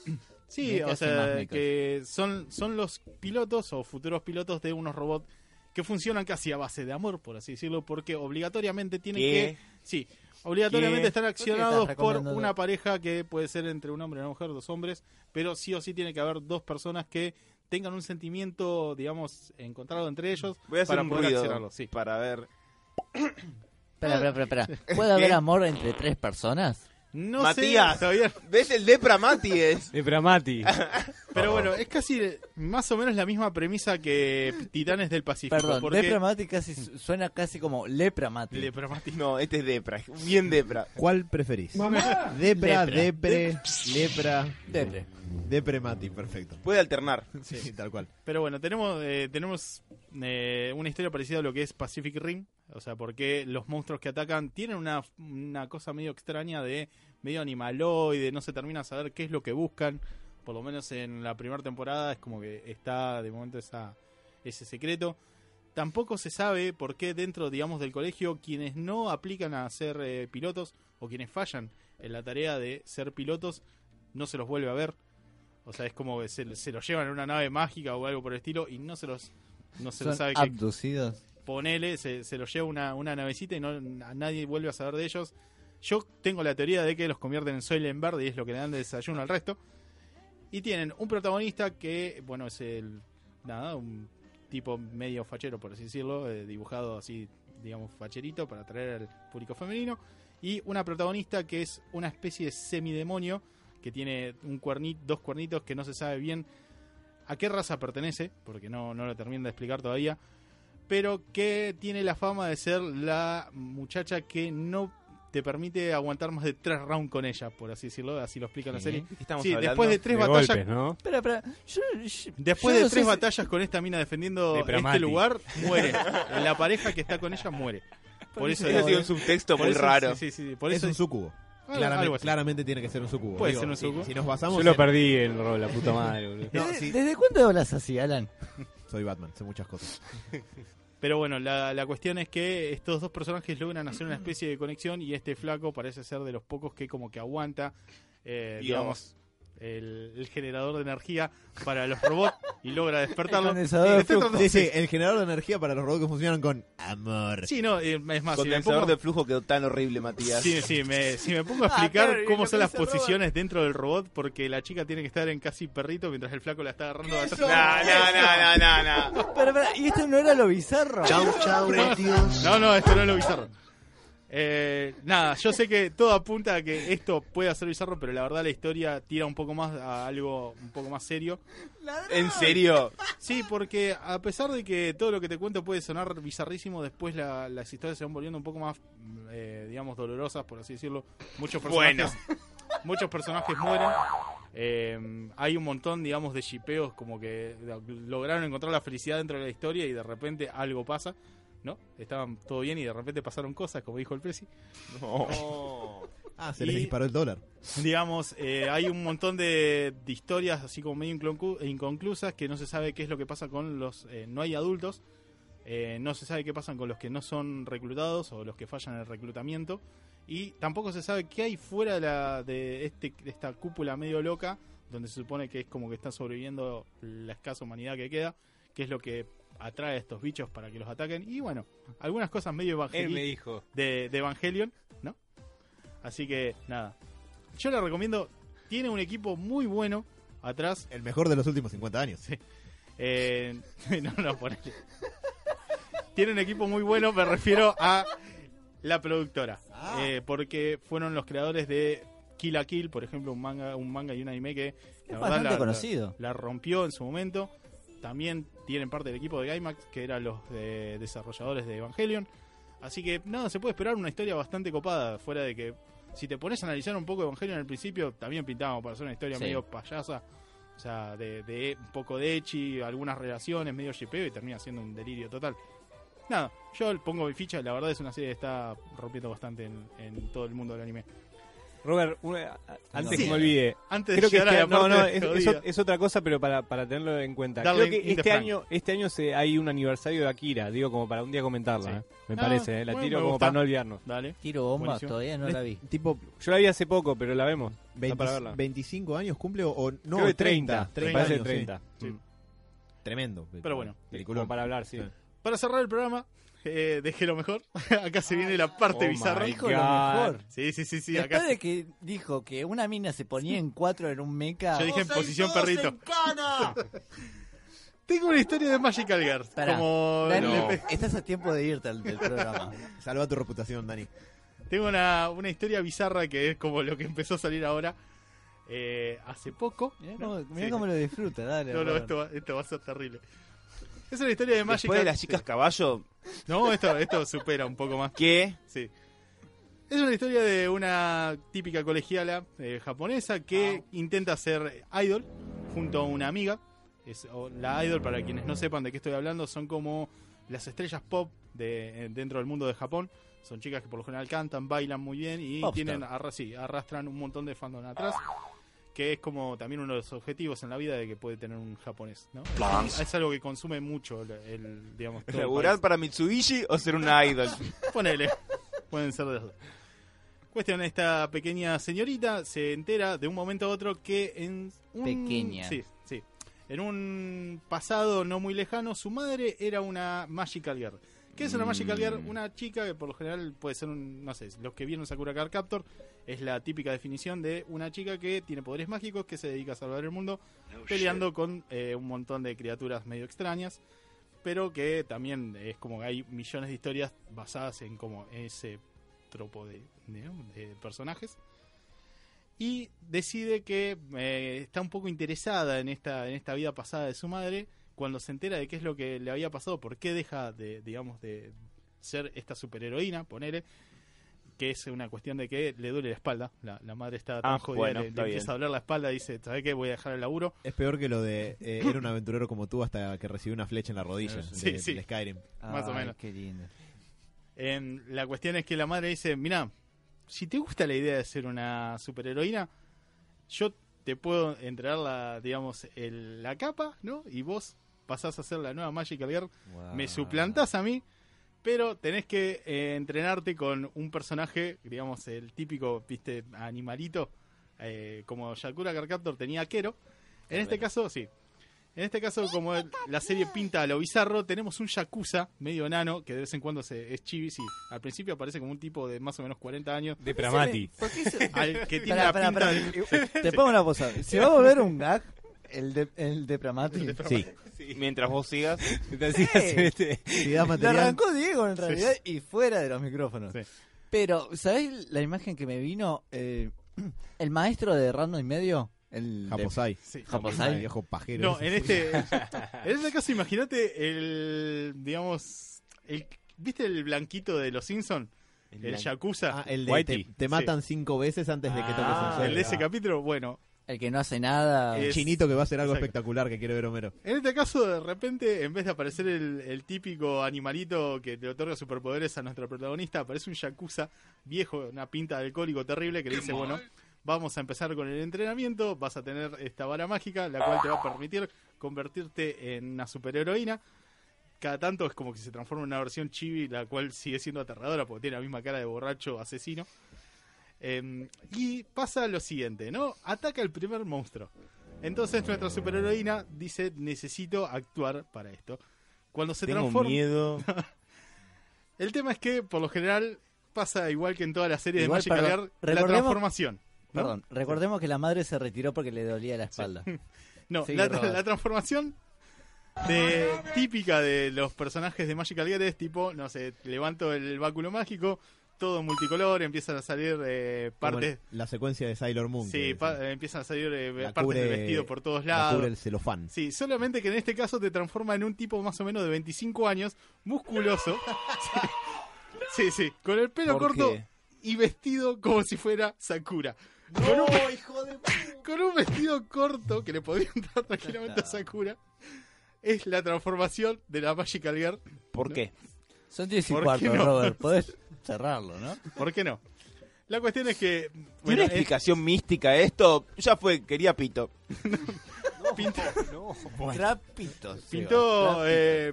Speaker 1: Sí,
Speaker 2: Mecas
Speaker 1: o sea, que son, son los pilotos o futuros pilotos de unos robots que funcionan casi a base de amor, por así decirlo, porque obligatoriamente tienen
Speaker 3: ¿Qué?
Speaker 1: que... Sí, obligatoriamente
Speaker 3: ¿Qué?
Speaker 1: están
Speaker 2: ¿Por qué
Speaker 1: accionados por una pareja que puede ser entre un hombre y una mujer, dos hombres, pero sí o sí tiene que haber dos personas que tengan un sentimiento, digamos, encontrado entre ellos
Speaker 3: voy a hacer
Speaker 1: para
Speaker 3: un
Speaker 1: poder
Speaker 3: ruido
Speaker 1: accionarlo. Sí.
Speaker 3: para ver
Speaker 2: Espera, espera, espera, espera. [LAUGHS] ¿Puede haber amor entre tres personas?
Speaker 1: No
Speaker 3: Matías.
Speaker 1: sé,
Speaker 3: ves el Depra Mati es
Speaker 5: De Pramati. [LAUGHS]
Speaker 1: pero bueno, es casi más o menos la misma premisa que Titanes del Pacífico.
Speaker 2: Perdón,
Speaker 1: porque...
Speaker 2: Depramati casi su- suena casi como Lepramati.
Speaker 1: Lepramati.
Speaker 3: no este es Depra bien Depra
Speaker 4: ¿Cuál preferís? Depra,
Speaker 2: Lepra.
Speaker 4: depre, lepra,
Speaker 2: Depre.
Speaker 4: depremati, perfecto.
Speaker 3: puede alternar
Speaker 4: Sí, tal cual.
Speaker 1: Pero bueno, tenemos eh, tenemos eh, una historia parecida a lo que es Pacific Rim. O sea, porque los monstruos que atacan tienen una, una cosa medio extraña de medio animaloide, no se termina a saber qué es lo que buscan. Por lo menos en la primera temporada es como que está de momento esa, ese secreto. Tampoco se sabe por qué dentro, digamos, del colegio quienes no aplican a ser eh, pilotos o quienes fallan en la tarea de ser pilotos no se los vuelve a ver. O sea, es como que se, se los llevan en una nave mágica o algo por el estilo y no se los no se los sabe que. Ponele, se, se los lleva una, una navecita y no a nadie vuelve a saber de ellos. Yo tengo la teoría de que los convierten en Soylent Verde y es lo que le dan de desayuno al resto. Y tienen un protagonista que, bueno, es el. Nada, un tipo medio fachero, por así decirlo, eh, dibujado así, digamos, facherito para atraer al público femenino. Y una protagonista que es una especie de semidemonio que tiene un cuernit, dos cuernitos que no se sabe bien a qué raza pertenece, porque no, no lo terminan de explicar todavía pero que tiene la fama de ser la muchacha que no te permite aguantar más de tres rounds con ella, por así decirlo, así lo explica la serie.
Speaker 3: ¿De qué estamos
Speaker 1: Sí,
Speaker 3: hablando?
Speaker 1: después de tres
Speaker 5: de
Speaker 1: batallas,
Speaker 5: golpes, ¿no?
Speaker 2: Espera, espera. Yo, yo-
Speaker 1: después
Speaker 2: yo
Speaker 1: de
Speaker 2: no
Speaker 1: tres
Speaker 2: si-
Speaker 1: batallas con esta mina defendiendo
Speaker 5: De
Speaker 1: este lugar, muere. La pareja que está con ella muere. [LAUGHS] Por eso,
Speaker 3: Ese ha sido un subtexto
Speaker 1: por
Speaker 3: muy
Speaker 1: eso-
Speaker 3: raro
Speaker 1: Sí, sí, sí, por
Speaker 4: es
Speaker 1: eso
Speaker 4: un sucubo. Claramente, tiene que ser un sucubo.
Speaker 1: Puede
Speaker 4: Digo,
Speaker 1: ser un
Speaker 4: si-
Speaker 1: sucubo.
Speaker 4: Si, nos basamos
Speaker 5: Yo lo
Speaker 4: en-
Speaker 5: perdí en rol, la puta madre, boludo.
Speaker 4: No,
Speaker 2: ¿Desde,
Speaker 4: sí.
Speaker 2: ¿Desde cuándo hablas así, Alan? [LAUGHS]
Speaker 4: Soy Batman, sé muchas cosas. [LAUGHS]
Speaker 1: Pero bueno, la, la cuestión es que estos dos personajes logran hacer una especie de conexión y este flaco parece ser de los pocos que como que aguanta, eh, digamos, el, el generador de energía para los robots y logra despertarlo.
Speaker 2: El
Speaker 4: Sí, sí, generador de energía para los robots que funcionan con amor.
Speaker 1: Sí, no, es más, si
Speaker 3: Condensador
Speaker 1: pongo-
Speaker 3: de flujo quedó tan horrible, Matías.
Speaker 1: Sí, sí, me, si me pongo a
Speaker 2: Ah,
Speaker 1: explicar
Speaker 2: claro,
Speaker 1: cómo son las posiciones dentro del robot, porque la chica tiene que estar en casi perrito mientras el flaco la está agarrando de.
Speaker 3: No, no, no, no, no, no.
Speaker 2: Pero, pero, ¿y esto no era lo bizarro?
Speaker 7: Chau, chau.
Speaker 1: No, no, esto no es lo bizarro. Eh, nada, yo sé que todo apunta a que esto pueda ser bizarro, pero la verdad la historia tira un poco más a algo un poco más serio.
Speaker 3: ¿En serio?
Speaker 1: Sí, porque a pesar de que todo lo que te cuento puede sonar bizarrísimo, después la- las historias se van volviendo un poco más, eh, digamos, dolorosas, por así decirlo. Muchos personajes, muchos personajes mueren. Eh, hay un montón, digamos, de shipeos como que lograron encontrar la felicidad dentro de la historia y de repente algo pasa. ¿No? Estaban todo bien y de repente pasaron cosas, como dijo el Presi. [LAUGHS]
Speaker 4: Ah, se les disparó el dólar.
Speaker 1: digamos, eh, hay un montón de, de historias así como medio inconclusas que no se sabe qué es lo que pasa con los... eh, no hay adultos, eh, no se sabe qué pasa con los que no son reclutados o los que fallan en el reclutamiento y tampoco se sabe qué hay fuera de, la, de, este, de esta cúpula medio loca donde se supone que es como que está sobreviviendo la escasa humanidad que queda, que es lo que atrae a estos bichos para que los ataquen y bueno, algunas cosas medio
Speaker 5: Él me
Speaker 1: evangelistas
Speaker 5: dijo.
Speaker 1: de, de Evangelion, ¿no? Así que nada. Yo la recomiendo. Tiene un equipo muy bueno atrás.
Speaker 4: El mejor de los últimos 50 años.
Speaker 1: Eh, [LAUGHS] no, no, ponele. Tiene un equipo muy bueno, me refiero a la productora. Eh, porque fueron los creadores de Kill la Kill, por ejemplo, un manga, un manga y un anime que
Speaker 2: Es
Speaker 1: la verdad la-
Speaker 2: conocido.
Speaker 1: la rompió en su momento. También tienen parte del equipo de Gainax, que eran los de- desarrolladores de Evangelion. Así que nada, se puede esperar una historia bastante copada, fuera de que si te pones a analizar un poco Evangelion al principio, también pintábamos para hacer una historia
Speaker 2: Sí.
Speaker 1: medio payasa. O sea, de, de un poco de echi, algunas relaciones, medio shipeo y termina siendo un delirio total. Nada, yo pongo mi ficha, la verdad es una serie que está rompiendo bastante en, en todo el mundo del anime.
Speaker 5: Robert, una- antes
Speaker 1: Sí.
Speaker 5: que me olvide.
Speaker 1: Antes
Speaker 5: Creo
Speaker 1: de
Speaker 5: que este-
Speaker 1: a la
Speaker 5: no, no, es,
Speaker 1: jodida.
Speaker 5: es- es otra cosa, pero para, para tenerlo en cuenta.
Speaker 1: Darling
Speaker 5: Creo que este
Speaker 1: Frank.
Speaker 5: año, este año se, hay un aniversario de Akira, digo, como para un día comentarla.
Speaker 1: Sí.
Speaker 5: ¿eh? Me
Speaker 1: Ah,
Speaker 5: parece, ¿eh? la
Speaker 1: bueno,
Speaker 5: tiro como para no olvidarnos.
Speaker 1: Dale.
Speaker 2: Tiro bomba,
Speaker 1: Buenísimo.
Speaker 2: todavía no la vi.
Speaker 4: Tipo,
Speaker 5: Yo la vi hace poco, pero la vemos. Está
Speaker 4: 20
Speaker 5: para verla.
Speaker 4: 25 años cumple o, o no,
Speaker 5: Creo que 30.
Speaker 4: 30
Speaker 5: me parece
Speaker 4: años, sí.
Speaker 5: 30.
Speaker 1: Sí.
Speaker 5: Mm.
Speaker 4: Tremendo.
Speaker 1: Pero bueno.
Speaker 5: Como para hablar, sí.
Speaker 4: Sí.
Speaker 1: Para cerrar el programa, eh, dejé lo mejor. [LAUGHS] acá se viene la parte
Speaker 5: Oh
Speaker 1: bizarra.
Speaker 2: Dijo lo mejor.
Speaker 1: Sí, sí, sí, sí.
Speaker 2: Después
Speaker 1: Acá
Speaker 2: de que dijo que una mina se ponía en cuatro en un mecha.
Speaker 1: yo dije en posición perrito.
Speaker 7: en cana. [LAUGHS]
Speaker 1: Tengo una historia de Magical Girl.
Speaker 2: Pará,
Speaker 1: Como
Speaker 2: Dani, estás a tiempo de irte al del programa. [LAUGHS]
Speaker 4: Salva tu reputación, Dani.
Speaker 1: Tengo una, una historia bizarra que es como lo que empezó a salir ahora. Eh, hace poco.
Speaker 2: Mirá cómo, mirá
Speaker 1: Sí.
Speaker 2: cómo lo disfruta, dale.
Speaker 1: No, no, esto va, esto va a ser terrible. Es una historia de Magical
Speaker 3: Después de las chicas caballo,
Speaker 1: No, esto, esto supera un poco más.
Speaker 3: ¿qué?
Speaker 1: Sí. Es una historia de una típica colegiala eh, japonesa que intenta ser idol junto a una amiga. Es, o la idol, para quienes no sepan de qué estoy hablando, son como las estrellas pop de, eh, dentro del mundo de Japón. Son chicas que por lo general cantan, bailan muy bien y
Speaker 2: Popstar.
Speaker 1: tienen arra- sí, arrastran un montón de fandom atrás. Que es como también uno de los objetivos en la vida de que puede tener un japonés. ¿no? Es algo que consume mucho el, el, digamos,
Speaker 3: ¿Laburar para Mitsubishi o ser una idol? [LAUGHS]
Speaker 1: Ponele. Pueden ser de los dos. Cuestión, esta pequeña señorita se entera de un momento a otro que en un...
Speaker 2: Pequeña.
Speaker 1: Sí, sí. En un pasado no muy lejano, su madre era una Magical Girl. ¿Qué es una Magical Girl? Una chica que por lo general puede ser un... No sé, los que vieron Sakura Card Captor es la típica definición de una chica que tiene poderes mágicos, que se dedica a salvar el mundo, peleando con eh, un montón de criaturas medio extrañas pero que también es como que hay millones de historias basadas en como ese tropo de, de- de personajes y decide que eh, está un poco interesada en esta en esta vida pasada de su madre cuando se entera de qué es lo que le había pasado por qué deja de digamos de ser esta superheroína ponele que es una cuestión de que le duele la espalda la, la madre está tan
Speaker 3: Ah,
Speaker 1: jodida
Speaker 3: bueno,
Speaker 1: le, empieza a doler la espalda dice ¿sabes qué? voy a dejar el laburo
Speaker 4: Es peor que lo de eh, era un aventurero como tú hasta que recibió una flecha en la rodilla
Speaker 1: Sí,
Speaker 4: de,
Speaker 1: sí.
Speaker 4: de Skyrim.
Speaker 1: Más o menos.
Speaker 2: Qué lindo.
Speaker 1: Em, la cuestión es que la madre dice, mira, si te gusta la idea de ser una superheroína, yo te puedo entregar la, digamos, el- la capa, ¿no? Y vos pasás a ser la nueva Magical Girl, me suplantás a mí, pero tenés que eh, entrenarte con un personaje, digamos, el típico, viste, animalito, eh, como Yakura Card Captor tenía a Kero, en este caso, sí. En este caso, como el- la serie pinta a lo bizarro, tenemos un Yakuza medio enano, que de vez en cuando se, es chibi, sí. Al principio aparece como un tipo de más o menos 40 años,
Speaker 5: De Pramati.
Speaker 2: ¿Por qué se-
Speaker 1: al que [LAUGHS] tiene
Speaker 2: Pará,
Speaker 1: la
Speaker 2: pará,
Speaker 1: pinta
Speaker 2: pará.
Speaker 1: de-
Speaker 2: Te pongo una cosa. ¿Se va a volver un gag? El de, el de Pramati. [LAUGHS]
Speaker 4: Sí.
Speaker 3: Mientras vos sigas. [LAUGHS]
Speaker 5: Hace este-
Speaker 2: Lo arrancó Diego en realidad y fuera de los micrófonos.
Speaker 1: Sí.
Speaker 2: Pero, ¿sabés la imagen que me vino? Eh, el maestro de Random y medio. El de-
Speaker 4: Japosai.
Speaker 1: Sí.
Speaker 2: Japosai.
Speaker 4: El viejo pajero.
Speaker 1: No, en este, [LAUGHS] en este caso, imagínate el, digamos, el, ¿viste el blanquito de los Simpson? El, Yakuza,
Speaker 4: Ah, el de
Speaker 5: Whitey.
Speaker 4: te, te matan cinco veces antes de que toques
Speaker 5: Ah,
Speaker 4: el
Speaker 1: el de ese capítulo. Bueno,
Speaker 2: El que no hace nada.
Speaker 4: El
Speaker 1: es-
Speaker 4: chinito que va a hacer algo
Speaker 1: Exacto.
Speaker 4: espectacular que quiere ver Homero.
Speaker 1: en este caso, de repente, en vez de aparecer el, el típico animalito que le otorga superpoderes a nuestro protagonista, aparece un Yakuza viejo, una pinta de alcohólico terrible que le dice, bueno, vamos a empezar con el entrenamiento, vas a tener esta vara mágica, la cual te va a permitir convertirte en una superheroína. Cada tanto es como que se transforma en una versión chibi, la cual sigue siendo aterradora porque tiene la misma cara de borracho asesino. Eh, y pasa lo siguiente, ¿no? Ataca el primer monstruo. Entonces nuestra superheroína dice, necesito actuar para esto. Cuando se
Speaker 3: Tengo
Speaker 1: transforma...
Speaker 3: miedo. [LAUGHS]
Speaker 1: El tema es que, por lo general, pasa igual que en todas las series de Magic
Speaker 2: perdón,
Speaker 1: la transformación. ¿no?
Speaker 2: Perdón, recordemos que la madre se retiró porque le dolía la espalda. [LAUGHS]
Speaker 1: No, la, la transformación de típica de los personajes de Magical Girl es tipo, no sé, levanto el báculo mágico, todo multicolor, empiezan a salir eh,
Speaker 4: Como
Speaker 1: partes...
Speaker 4: La secuencia de Sailor Moon.
Speaker 1: Sí, empiezan a salir eh,
Speaker 4: la
Speaker 1: partes del vestido por todos
Speaker 4: la
Speaker 1: lados.
Speaker 4: cubre el celofán.
Speaker 1: Sí, solamente que en este caso te transforma en un tipo más o menos de 25 años, musculoso. [LAUGHS] Sí, sí, sí, con el pelo
Speaker 3: ¿Por
Speaker 1: corto
Speaker 3: qué?
Speaker 1: y vestido como si fuera Sakura. Con un, con un vestido corto que le podría entrar tranquilamente a Sakura. Es la transformación de la Magical Girl.
Speaker 3: ¿Por qué?
Speaker 2: Son 10 y
Speaker 1: ¿Por
Speaker 2: cuarto,
Speaker 1: no?
Speaker 2: Robert. Podés cerrarlo, ¿no?
Speaker 1: ¿Por qué no? La cuestión es que.
Speaker 3: ¿Tiene
Speaker 1: Bueno, es-
Speaker 3: explicación mística esto? Ya fue, quería pito. [LAUGHS]
Speaker 1: pintó,
Speaker 2: Trapitos.
Speaker 1: pintó, eh,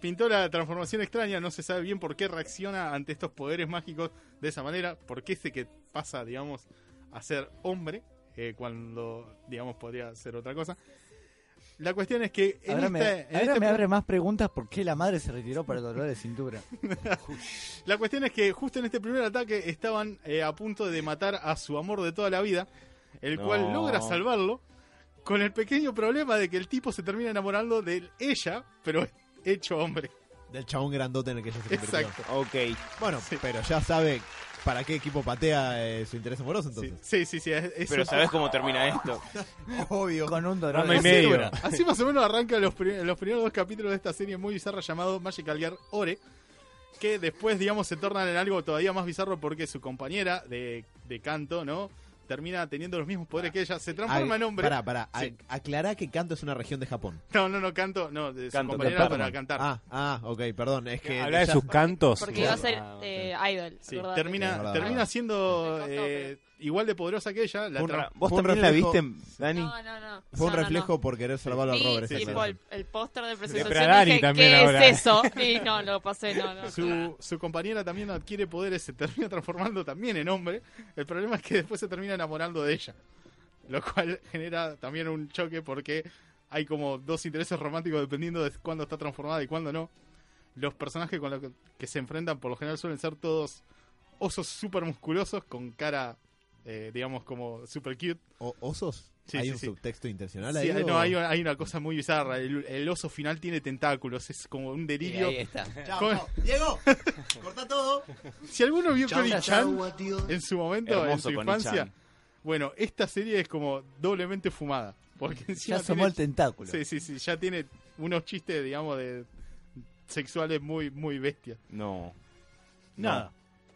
Speaker 1: pintó la transformación extraña. No se sabe bien por qué reacciona ante estos poderes mágicos de esa manera. ¿Por qué este que pasa, digamos, a ser hombre eh, cuando, digamos, podría ser otra cosa? La cuestión es que en
Speaker 2: Ahora, me,
Speaker 1: en
Speaker 2: ahora
Speaker 1: este
Speaker 2: me abre más preguntas por qué la madre se retiró por el dolor de cintura. [LAUGHS]
Speaker 1: La cuestión es que justo en este primer ataque estaban eh, a punto de matar a su amor de toda la vida, el
Speaker 3: No.
Speaker 1: cual logra salvarlo, con el pequeño problema de que el tipo se termina enamorando de ella, pero hecho hombre.
Speaker 4: Del chabón grandote en el que ella se convirtió.
Speaker 1: Exacto.
Speaker 3: Ok.
Speaker 4: Bueno, pero ya sabe para qué equipo patea eh, su interés amoroso entonces.
Speaker 1: sí, sí. sí, es- es
Speaker 3: Pero
Speaker 1: un-
Speaker 3: ¿sabes cómo termina esto? [LAUGHS]
Speaker 4: Obvio.
Speaker 2: Con un dolor de
Speaker 5: y medio.
Speaker 1: Así más o menos arranca los, pri- los primeros dos capítulos de esta serie muy bizarra llamado Magical Girl Ore, que después, digamos, se tornan en algo todavía más bizarro porque su compañera de, de canto, ¿no? Termina teniendo los mismos poderes que ella, se transforma en hombre.
Speaker 4: Pará, pará.
Speaker 1: Sí.
Speaker 4: A- aclará que Canto es una región de Japón.
Speaker 1: No, no, no, canto, no, de su
Speaker 3: Canto,
Speaker 1: compañera para cantar.
Speaker 4: Ah, ah, ok, perdón. Es que.
Speaker 5: Habla de sus cantos.
Speaker 6: Porque iba a ser
Speaker 5: Ah,
Speaker 6: eh, idol.
Speaker 1: Sí, termina, termina
Speaker 4: verdad.
Speaker 1: siendo eh, igual de poderosa que ella. La
Speaker 3: Fue un
Speaker 1: tra-
Speaker 3: ra- ¿Vos
Speaker 4: fue un
Speaker 3: también la
Speaker 4: reflejo-
Speaker 3: viste, Dani?
Speaker 6: No, no, no.
Speaker 4: Fue un
Speaker 6: No, no,
Speaker 4: reflejo
Speaker 6: no.
Speaker 4: por querer salvarlo
Speaker 6: Vi,
Speaker 4: al Robert. esa
Speaker 6: tipo,
Speaker 4: escena.
Speaker 6: el, el póster de presentación
Speaker 5: a Dani
Speaker 6: dije,
Speaker 5: también
Speaker 6: ¿qué
Speaker 5: ahora.
Speaker 6: es eso? Y no, lo pasé, no, no.
Speaker 1: su, su compañera también adquiere poderes, se termina transformando también en hombre. El problema es que después se termina enamorando de ella. Lo cual genera también un choque porque hay como dos intereses románticos dependiendo de cuándo está transformada y cuándo no. Los personajes con los que, que se enfrentan por lo general suelen ser todos osos súper musculosos con cara, eh, digamos, como super cute.
Speaker 4: O- ¿Osos?
Speaker 1: Sí,
Speaker 4: ¿Hay
Speaker 1: sí,
Speaker 4: un
Speaker 1: sí.
Speaker 4: subtexto intencional ahí? o-
Speaker 1: no, hay, hay una cosa muy bizarra. El, el oso final tiene tentáculos, es como un
Speaker 2: Y
Speaker 1: delirio.
Speaker 2: ahí está. [LAUGHS]
Speaker 4: Chao,
Speaker 1: Con-.
Speaker 4: Diego, corta todo.
Speaker 1: Si alguno vio
Speaker 7: adiós.
Speaker 1: en su momento, en
Speaker 3: Hermoso
Speaker 1: su
Speaker 3: Connie-chan.
Speaker 1: infancia, bueno, esta serie es como doblemente fumada. Porque encima
Speaker 2: Ya asomó el
Speaker 1: tiene,
Speaker 2: tentáculo.
Speaker 1: sí, sí, sí, ya tiene unos chistes, digamos, de sexuales muy, muy bestias.
Speaker 3: No.
Speaker 1: Nada.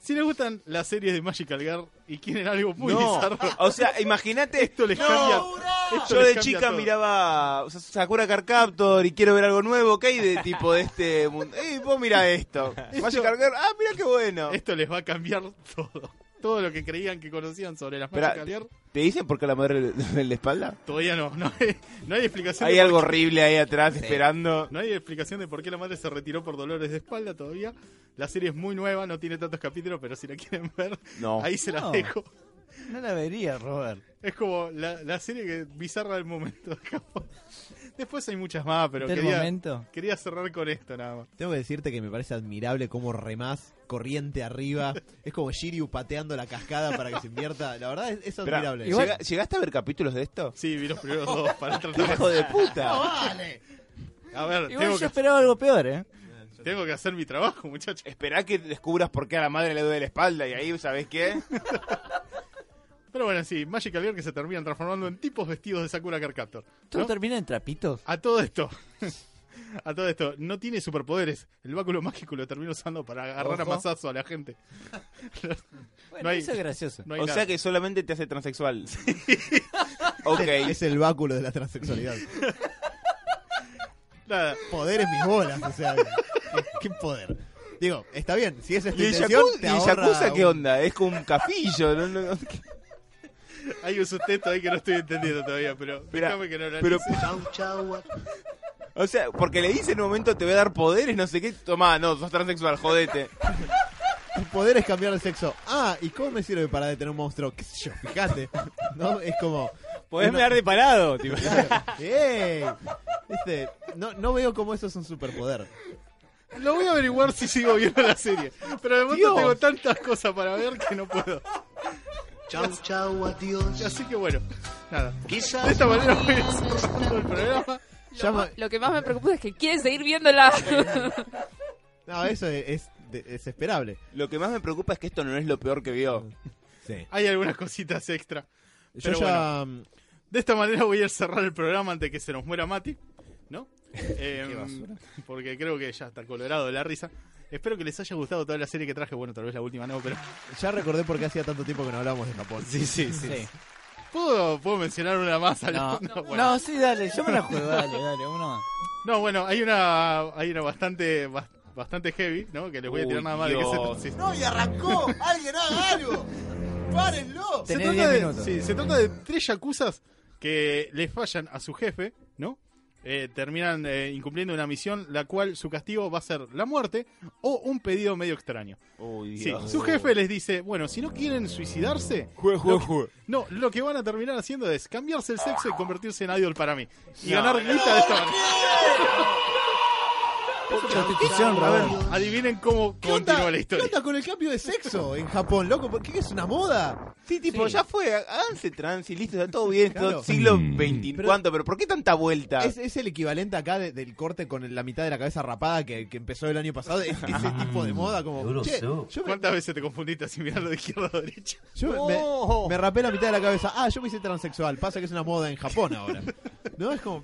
Speaker 1: Si les gustan las series de Magical Girl y quieren algo muy
Speaker 3: no.
Speaker 1: bizarro, [LAUGHS]
Speaker 3: O sea, imagínate.
Speaker 1: esto les cambia. esto
Speaker 3: Yo
Speaker 1: les
Speaker 3: de chica
Speaker 1: todo.
Speaker 3: miraba o sea, Sakura Card Captor y quiero ver algo nuevo. ¿Qué hay de tipo de este mundo? Eh, vos mira [LAUGHS] esto. Magical Girl. Ah, mira qué bueno.
Speaker 1: Esto les va a cambiar todo. Todo lo que creían que conocían sobre las Magical Girl,
Speaker 3: ¿Te dicen por qué la madre le [LAUGHS] duele la espalda?
Speaker 1: todavía no. No hay, no hay explicación.
Speaker 3: Hay algo horrible ahí atrás esperando.
Speaker 1: No hay explicación de por qué la madre se retiró por dolores de espalda todavía. La serie es muy nueva, no tiene tantos capítulos, pero si la quieren [LAUGHS] ver,
Speaker 3: No.
Speaker 1: ahí se la
Speaker 2: No.
Speaker 1: dejo.
Speaker 2: No la vería, Robert.
Speaker 1: Es como la, la serie que bizarra del momento. [LAUGHS] Después hay muchas más, pero quería,
Speaker 2: momento.
Speaker 1: quería cerrar con esto nada más.
Speaker 4: Tengo que decirte que me parece admirable cómo remás corriente arriba. Es como Shiryu pateando la cascada para que se invierta. La verdad es, admirable.
Speaker 3: ¿llega- ¿Llegaste a ver capítulos de esto?
Speaker 1: Sí, vi los primeros dos para [LAUGHS] tratar
Speaker 3: ¡Hijo de puta! [LAUGHS]
Speaker 4: vale!
Speaker 1: A ver,
Speaker 2: Igual
Speaker 1: tengo
Speaker 2: yo
Speaker 1: que,
Speaker 2: esperaba algo peor, ¿eh?
Speaker 1: tengo que hacer mi trabajo, muchachos.
Speaker 3: Esperá que descubras por qué a la madre le duele la espalda y ahí, ¿sabes qué? [LAUGHS]
Speaker 1: Pero bueno, sí, Magical Girl que se terminan transformando en tipos vestidos de Sakura Card Captor.
Speaker 2: ¿Todo
Speaker 1: ¿no?
Speaker 2: termina en trapitos?
Speaker 1: A todo esto. [LAUGHS] A todo esto, no tiene superpoderes. El báculo mágico lo termina usando para agarrar a
Speaker 2: Ojo.
Speaker 1: mazazo a la gente. [LAUGHS]
Speaker 2: Bueno,
Speaker 1: No hay-
Speaker 2: eso es gracioso.
Speaker 1: No
Speaker 3: o
Speaker 1: nada.
Speaker 3: sea que solamente te hace transexual. [LAUGHS] ok.
Speaker 4: Es el báculo de la transexualidad.
Speaker 1: Nada.
Speaker 4: Poderes mis bolas, o sea, ¿qué, qué poder? Digo, está bien, si esa es tu
Speaker 3: ¿Y el
Speaker 4: intención, te
Speaker 3: y Yakuza qué
Speaker 4: un-
Speaker 3: onda? Es como un capillo. ¿no?
Speaker 1: Hay un sustento ahí que no estoy entendiendo todavía, pero
Speaker 3: Mira,
Speaker 1: déjame que no lo
Speaker 3: pero-.
Speaker 7: Chau, chau.
Speaker 3: O sea, porque le dice en un momento te voy a dar poderes, no sé qué. Tomá, no, sos transexual, jodete.
Speaker 4: Tu poder es cambiar de sexo. Ah, ¿y cómo me sirve para detener un monstruo? ¿Qué sé yo? Fíjate. ¿No? Es como.
Speaker 5: Podés mirar de parado, tipo. [LAUGHS]
Speaker 4: ¡Ey! ¿Viste? No, no veo cómo eso es un superpoder.
Speaker 1: Lo voy a averiguar si sigo viendo la serie. Pero de momento
Speaker 4: Dios.
Speaker 1: tengo tantas cosas para ver que no puedo.
Speaker 7: Chau, chau, adiós.
Speaker 1: Así que bueno, nada.
Speaker 7: Quizás
Speaker 1: De esta manera voy a ir cerrando el programa.
Speaker 4: Llama-
Speaker 6: Lo que más me preocupa es que quiere seguir viéndola. [LAUGHS]
Speaker 4: No, eso es, es, de- es esperable.
Speaker 3: Lo que más me preocupa es que esto no es lo peor que vio.
Speaker 4: Sí.
Speaker 1: Hay algunas cositas extra.
Speaker 4: Yo
Speaker 1: Pero
Speaker 4: ya. mm,
Speaker 1: De esta manera voy a cerrar el programa antes que se nos muera Mati, ¿no? [LAUGHS] Em, porque creo que ya está colorado de la risa. Espero que les haya gustado toda la serie que traje. Bueno, tal vez la última no, pero. [LAUGHS]
Speaker 4: Ya recordé por qué hacía tanto tiempo que no hablábamos de Japón.
Speaker 5: Sí, sí, sí.
Speaker 2: Sí.
Speaker 1: ¿Puedo, puedo mencionar una más
Speaker 2: No, no,
Speaker 1: Bueno.
Speaker 2: sí, dale, yo me la juego, dale, dale, uno más.
Speaker 1: No, bueno, hay una, hay una bastante, bas- bastante heavy, ¿no? Que les voy a tirar
Speaker 3: Uy,
Speaker 1: nada más de
Speaker 3: Dios.
Speaker 1: se, se-
Speaker 4: ¡No, y arrancó! ¡Alguien haga algo! ¡Párenlo!
Speaker 1: se trata
Speaker 2: 10
Speaker 1: de, sí, se trata de tres yacuzas que le fallan a su jefe, ¿no? Eh, terminan eh, incumpliendo una misión, la cual su castigo va a ser la muerte o un pedido medio extraño. Sí, su jefe les dice, bueno, si no quieren suicidarse, [LAUGHS]
Speaker 3: Jue, jue, jue.
Speaker 1: no, lo que van a terminar haciendo es cambiarse el sexo y convertirse en idol para mí. Y
Speaker 3: No,
Speaker 1: ganar guita de esta manera. [LAUGHS]
Speaker 2: Prostitución,
Speaker 1: A ver,
Speaker 2: Robert.
Speaker 1: adivinen cómo
Speaker 4: ¿Qué onda,
Speaker 1: continúa la
Speaker 4: ¿Qué
Speaker 1: historia.
Speaker 4: onda con el cambio de sexo en Japón, loco? ¿Por qué es una moda?
Speaker 3: Sí, tipo,
Speaker 2: Sí.
Speaker 3: ya fue, háganse trans y listo, está todo bien,
Speaker 4: Claro.
Speaker 3: todo siglo XX,
Speaker 4: Pero-
Speaker 3: ¿cuánto? Pero ¿por qué tanta vuelta?
Speaker 4: Es, es el equivalente acá de- del corte con la mitad de la cabeza rapada que, que empezó el año pasado. Es, ese tipo de moda como... Che, yo me,
Speaker 1: ¿Cuántas veces te confundiste así mirando de izquierda a derecha?
Speaker 4: yo me- me rapé la mitad de la cabeza. Ah, yo me hice transexual. Pasa que es una moda en Japón ahora. ¿No? Es como...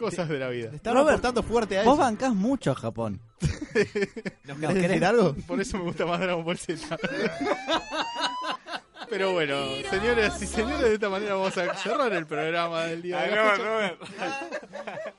Speaker 1: Cosas de la vida.
Speaker 4: Están
Speaker 2: Robert,
Speaker 4: aportando fuerte a
Speaker 2: Vos
Speaker 4: eso.
Speaker 2: bancás mucho a Japón. [LAUGHS]
Speaker 4: ¿Nos
Speaker 2: ¿Nos
Speaker 4: querés decir algo?
Speaker 1: Por eso me gusta más Dragon Ball Z. Pero bueno, señores y señores, de esta manera vamos a cerrar el programa del día de fecha. [LAUGHS]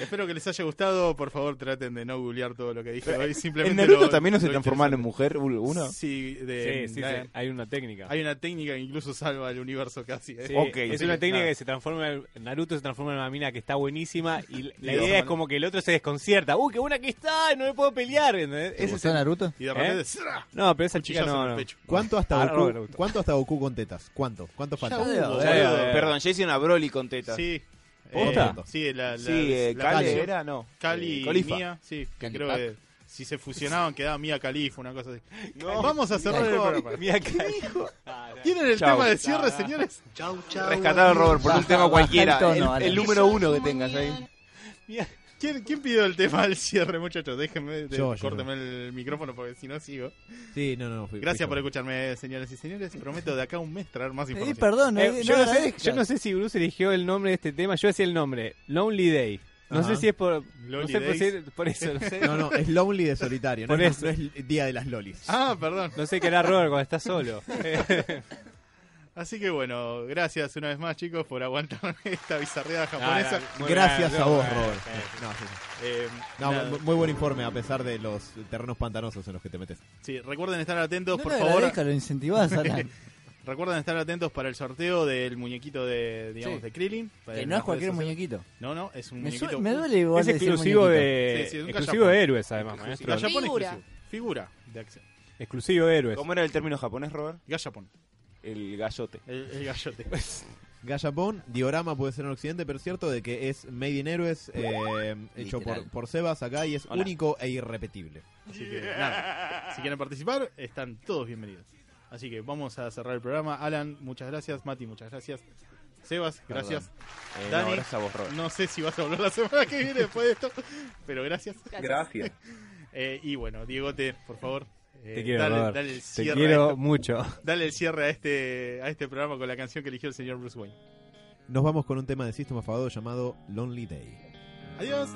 Speaker 1: Espero que les haya gustado. Por favor, traten de no googlear todo lo que dije hoy.
Speaker 3: ¿En
Speaker 1: Simplemente
Speaker 3: Naruto
Speaker 1: lo-
Speaker 3: también no se
Speaker 1: lo
Speaker 3: transformaban en mujer uno?
Speaker 1: Sí, de,
Speaker 5: Sí, sí,
Speaker 1: la-
Speaker 5: sí, hay una técnica.
Speaker 1: hay una técnica que incluso salva el universo casi. ¿eh?
Speaker 5: Sí, es
Speaker 3: sí,
Speaker 5: una técnica
Speaker 1: nada.
Speaker 5: que se transforma en Naruto se transforma en una mina que está buenísima y la idea
Speaker 1: de-
Speaker 5: es como que el otro se desconcierta. ¡Uy, qué buena que está! No me puedo pelear. ¿entendés?
Speaker 2: ¿Te
Speaker 5: Ese es
Speaker 2: Naruto?
Speaker 1: Y de repente...
Speaker 5: ¿Eh? No, pero esa chica no.
Speaker 1: en el
Speaker 5: no.
Speaker 1: pecho.
Speaker 4: ¿Cuánto hasta,
Speaker 5: Ah,
Speaker 4: Goku. ¿Cuánto hasta Goku con tetas? ¿Cuánto? ¿Cuánto falta?
Speaker 2: Eh.
Speaker 3: Perdón, ya hice una Broly con tetas.
Speaker 1: Sí.
Speaker 5: ¿Posta?
Speaker 1: Eh, sí, la, la,
Speaker 3: Sí, eh,
Speaker 1: la
Speaker 3: Cali
Speaker 1: canción.
Speaker 3: era, no.
Speaker 1: Cali
Speaker 3: Eh,
Speaker 1: y
Speaker 3: Colifa.
Speaker 1: Mía, sí, que creo que si se fusionaban quedaba Mía Califa, una cosa así.
Speaker 3: No.
Speaker 1: Vamos a cerrar el programa. [LAUGHS]
Speaker 5: Mira Ah,
Speaker 1: ¿Tienen el
Speaker 3: Chau.
Speaker 1: tema de cierre, señores?
Speaker 7: Chau, chau.
Speaker 3: Rescatado Robert por un tema cualquiera.
Speaker 2: el tono,
Speaker 3: el,
Speaker 2: Alan.
Speaker 3: el número uno que tengas ahí.
Speaker 1: ¿Quién, quién pidió el tema del cierre, muchachos? Déjenme, de,
Speaker 4: Yo, yo,
Speaker 1: córteme el micrófono porque si no sigo.
Speaker 4: Sí, no, no. fui-
Speaker 1: Gracias
Speaker 4: fui
Speaker 1: por
Speaker 4: yo.
Speaker 1: escucharme, señores y señores. Prometo de acá a un mes traer más
Speaker 2: Eh,
Speaker 1: información.
Speaker 2: perdón, no,
Speaker 5: Eh,
Speaker 2: no
Speaker 5: yo, no sé,
Speaker 2: agradezcas.
Speaker 5: yo no sé si Bruce eligió el nombre de este tema. Yo decía el nombre, Lonely Day. No
Speaker 4: Ajá.
Speaker 5: sé si es por. no
Speaker 1: Lonely
Speaker 5: sé por,
Speaker 1: Days.
Speaker 5: si- por eso, no sé.
Speaker 4: No, no, es Lonely de solitario. No,
Speaker 5: Por
Speaker 4: es,
Speaker 5: eso.
Speaker 4: no es día de las lolis.
Speaker 1: Ah, perdón.
Speaker 5: No sé qué hará Robert cuando está solo. [LAUGHS]
Speaker 1: Así que bueno, gracias una vez más, chicos, por aguantarme [LAUGHS] esta bizarreada japonesa.
Speaker 5: Ah,
Speaker 4: Gracias
Speaker 5: bien,
Speaker 4: a vos, Robert. No, sí, sí.
Speaker 1: Eh,
Speaker 4: No, muy buen informe a pesar de los terrenos pantanosos en los que te metes.
Speaker 1: sí, recuerden estar atentos,
Speaker 2: No
Speaker 1: por favor.
Speaker 2: lo incentivás, Alan. [LAUGHS]
Speaker 1: Recuerden estar atentos para el sorteo del muñequito de, digamos,
Speaker 2: Sí.
Speaker 1: de Krillin.
Speaker 2: Que no es cualquier muñequito.
Speaker 1: No, no, es un
Speaker 2: Me,
Speaker 1: muñequito.
Speaker 2: me duele igual
Speaker 5: Es exclusivo de.
Speaker 1: Sí, sí, es un
Speaker 5: exclusivo de héroes, además, maestro.
Speaker 6: Figura.
Speaker 1: exclusivo. Figura de acción.
Speaker 5: Exclusivo de héroes.
Speaker 3: ¿Cómo era el término japonés, Robert?
Speaker 1: Gallapón.
Speaker 3: El gallote.
Speaker 1: El, el gallote. [LAUGHS]
Speaker 4: Gallapón, diorama puede ser en Occidente, pero es cierto de que es Made in Héroes, eh, hecho por, por Sebas acá y es
Speaker 3: Hola.
Speaker 4: único e irrepetible.
Speaker 1: Así que nada, si quieren participar, están todos bienvenidos. Así que vamos a cerrar el programa. Alan, muchas gracias. Mati, muchas gracias. Sebas, gracias.
Speaker 3: Eh, no,
Speaker 1: Dani,
Speaker 3: gracias a vos, Robert.
Speaker 1: No sé si vas a volver la semana que viene después de esto, pero gracias.
Speaker 8: Gracias. [LAUGHS]
Speaker 1: Eh, y bueno, Diegote, por favor. Eh,
Speaker 5: Te quiero,
Speaker 1: dale,
Speaker 5: Robert.
Speaker 1: dale el cierre
Speaker 5: quiero mucho. [LAUGHS]
Speaker 1: Dale el cierre a este, a este programa con la canción que eligió el señor Bruce Wayne.
Speaker 4: Nos vamos con un tema de System of a Down llamado Lonely Day.
Speaker 1: Adiós.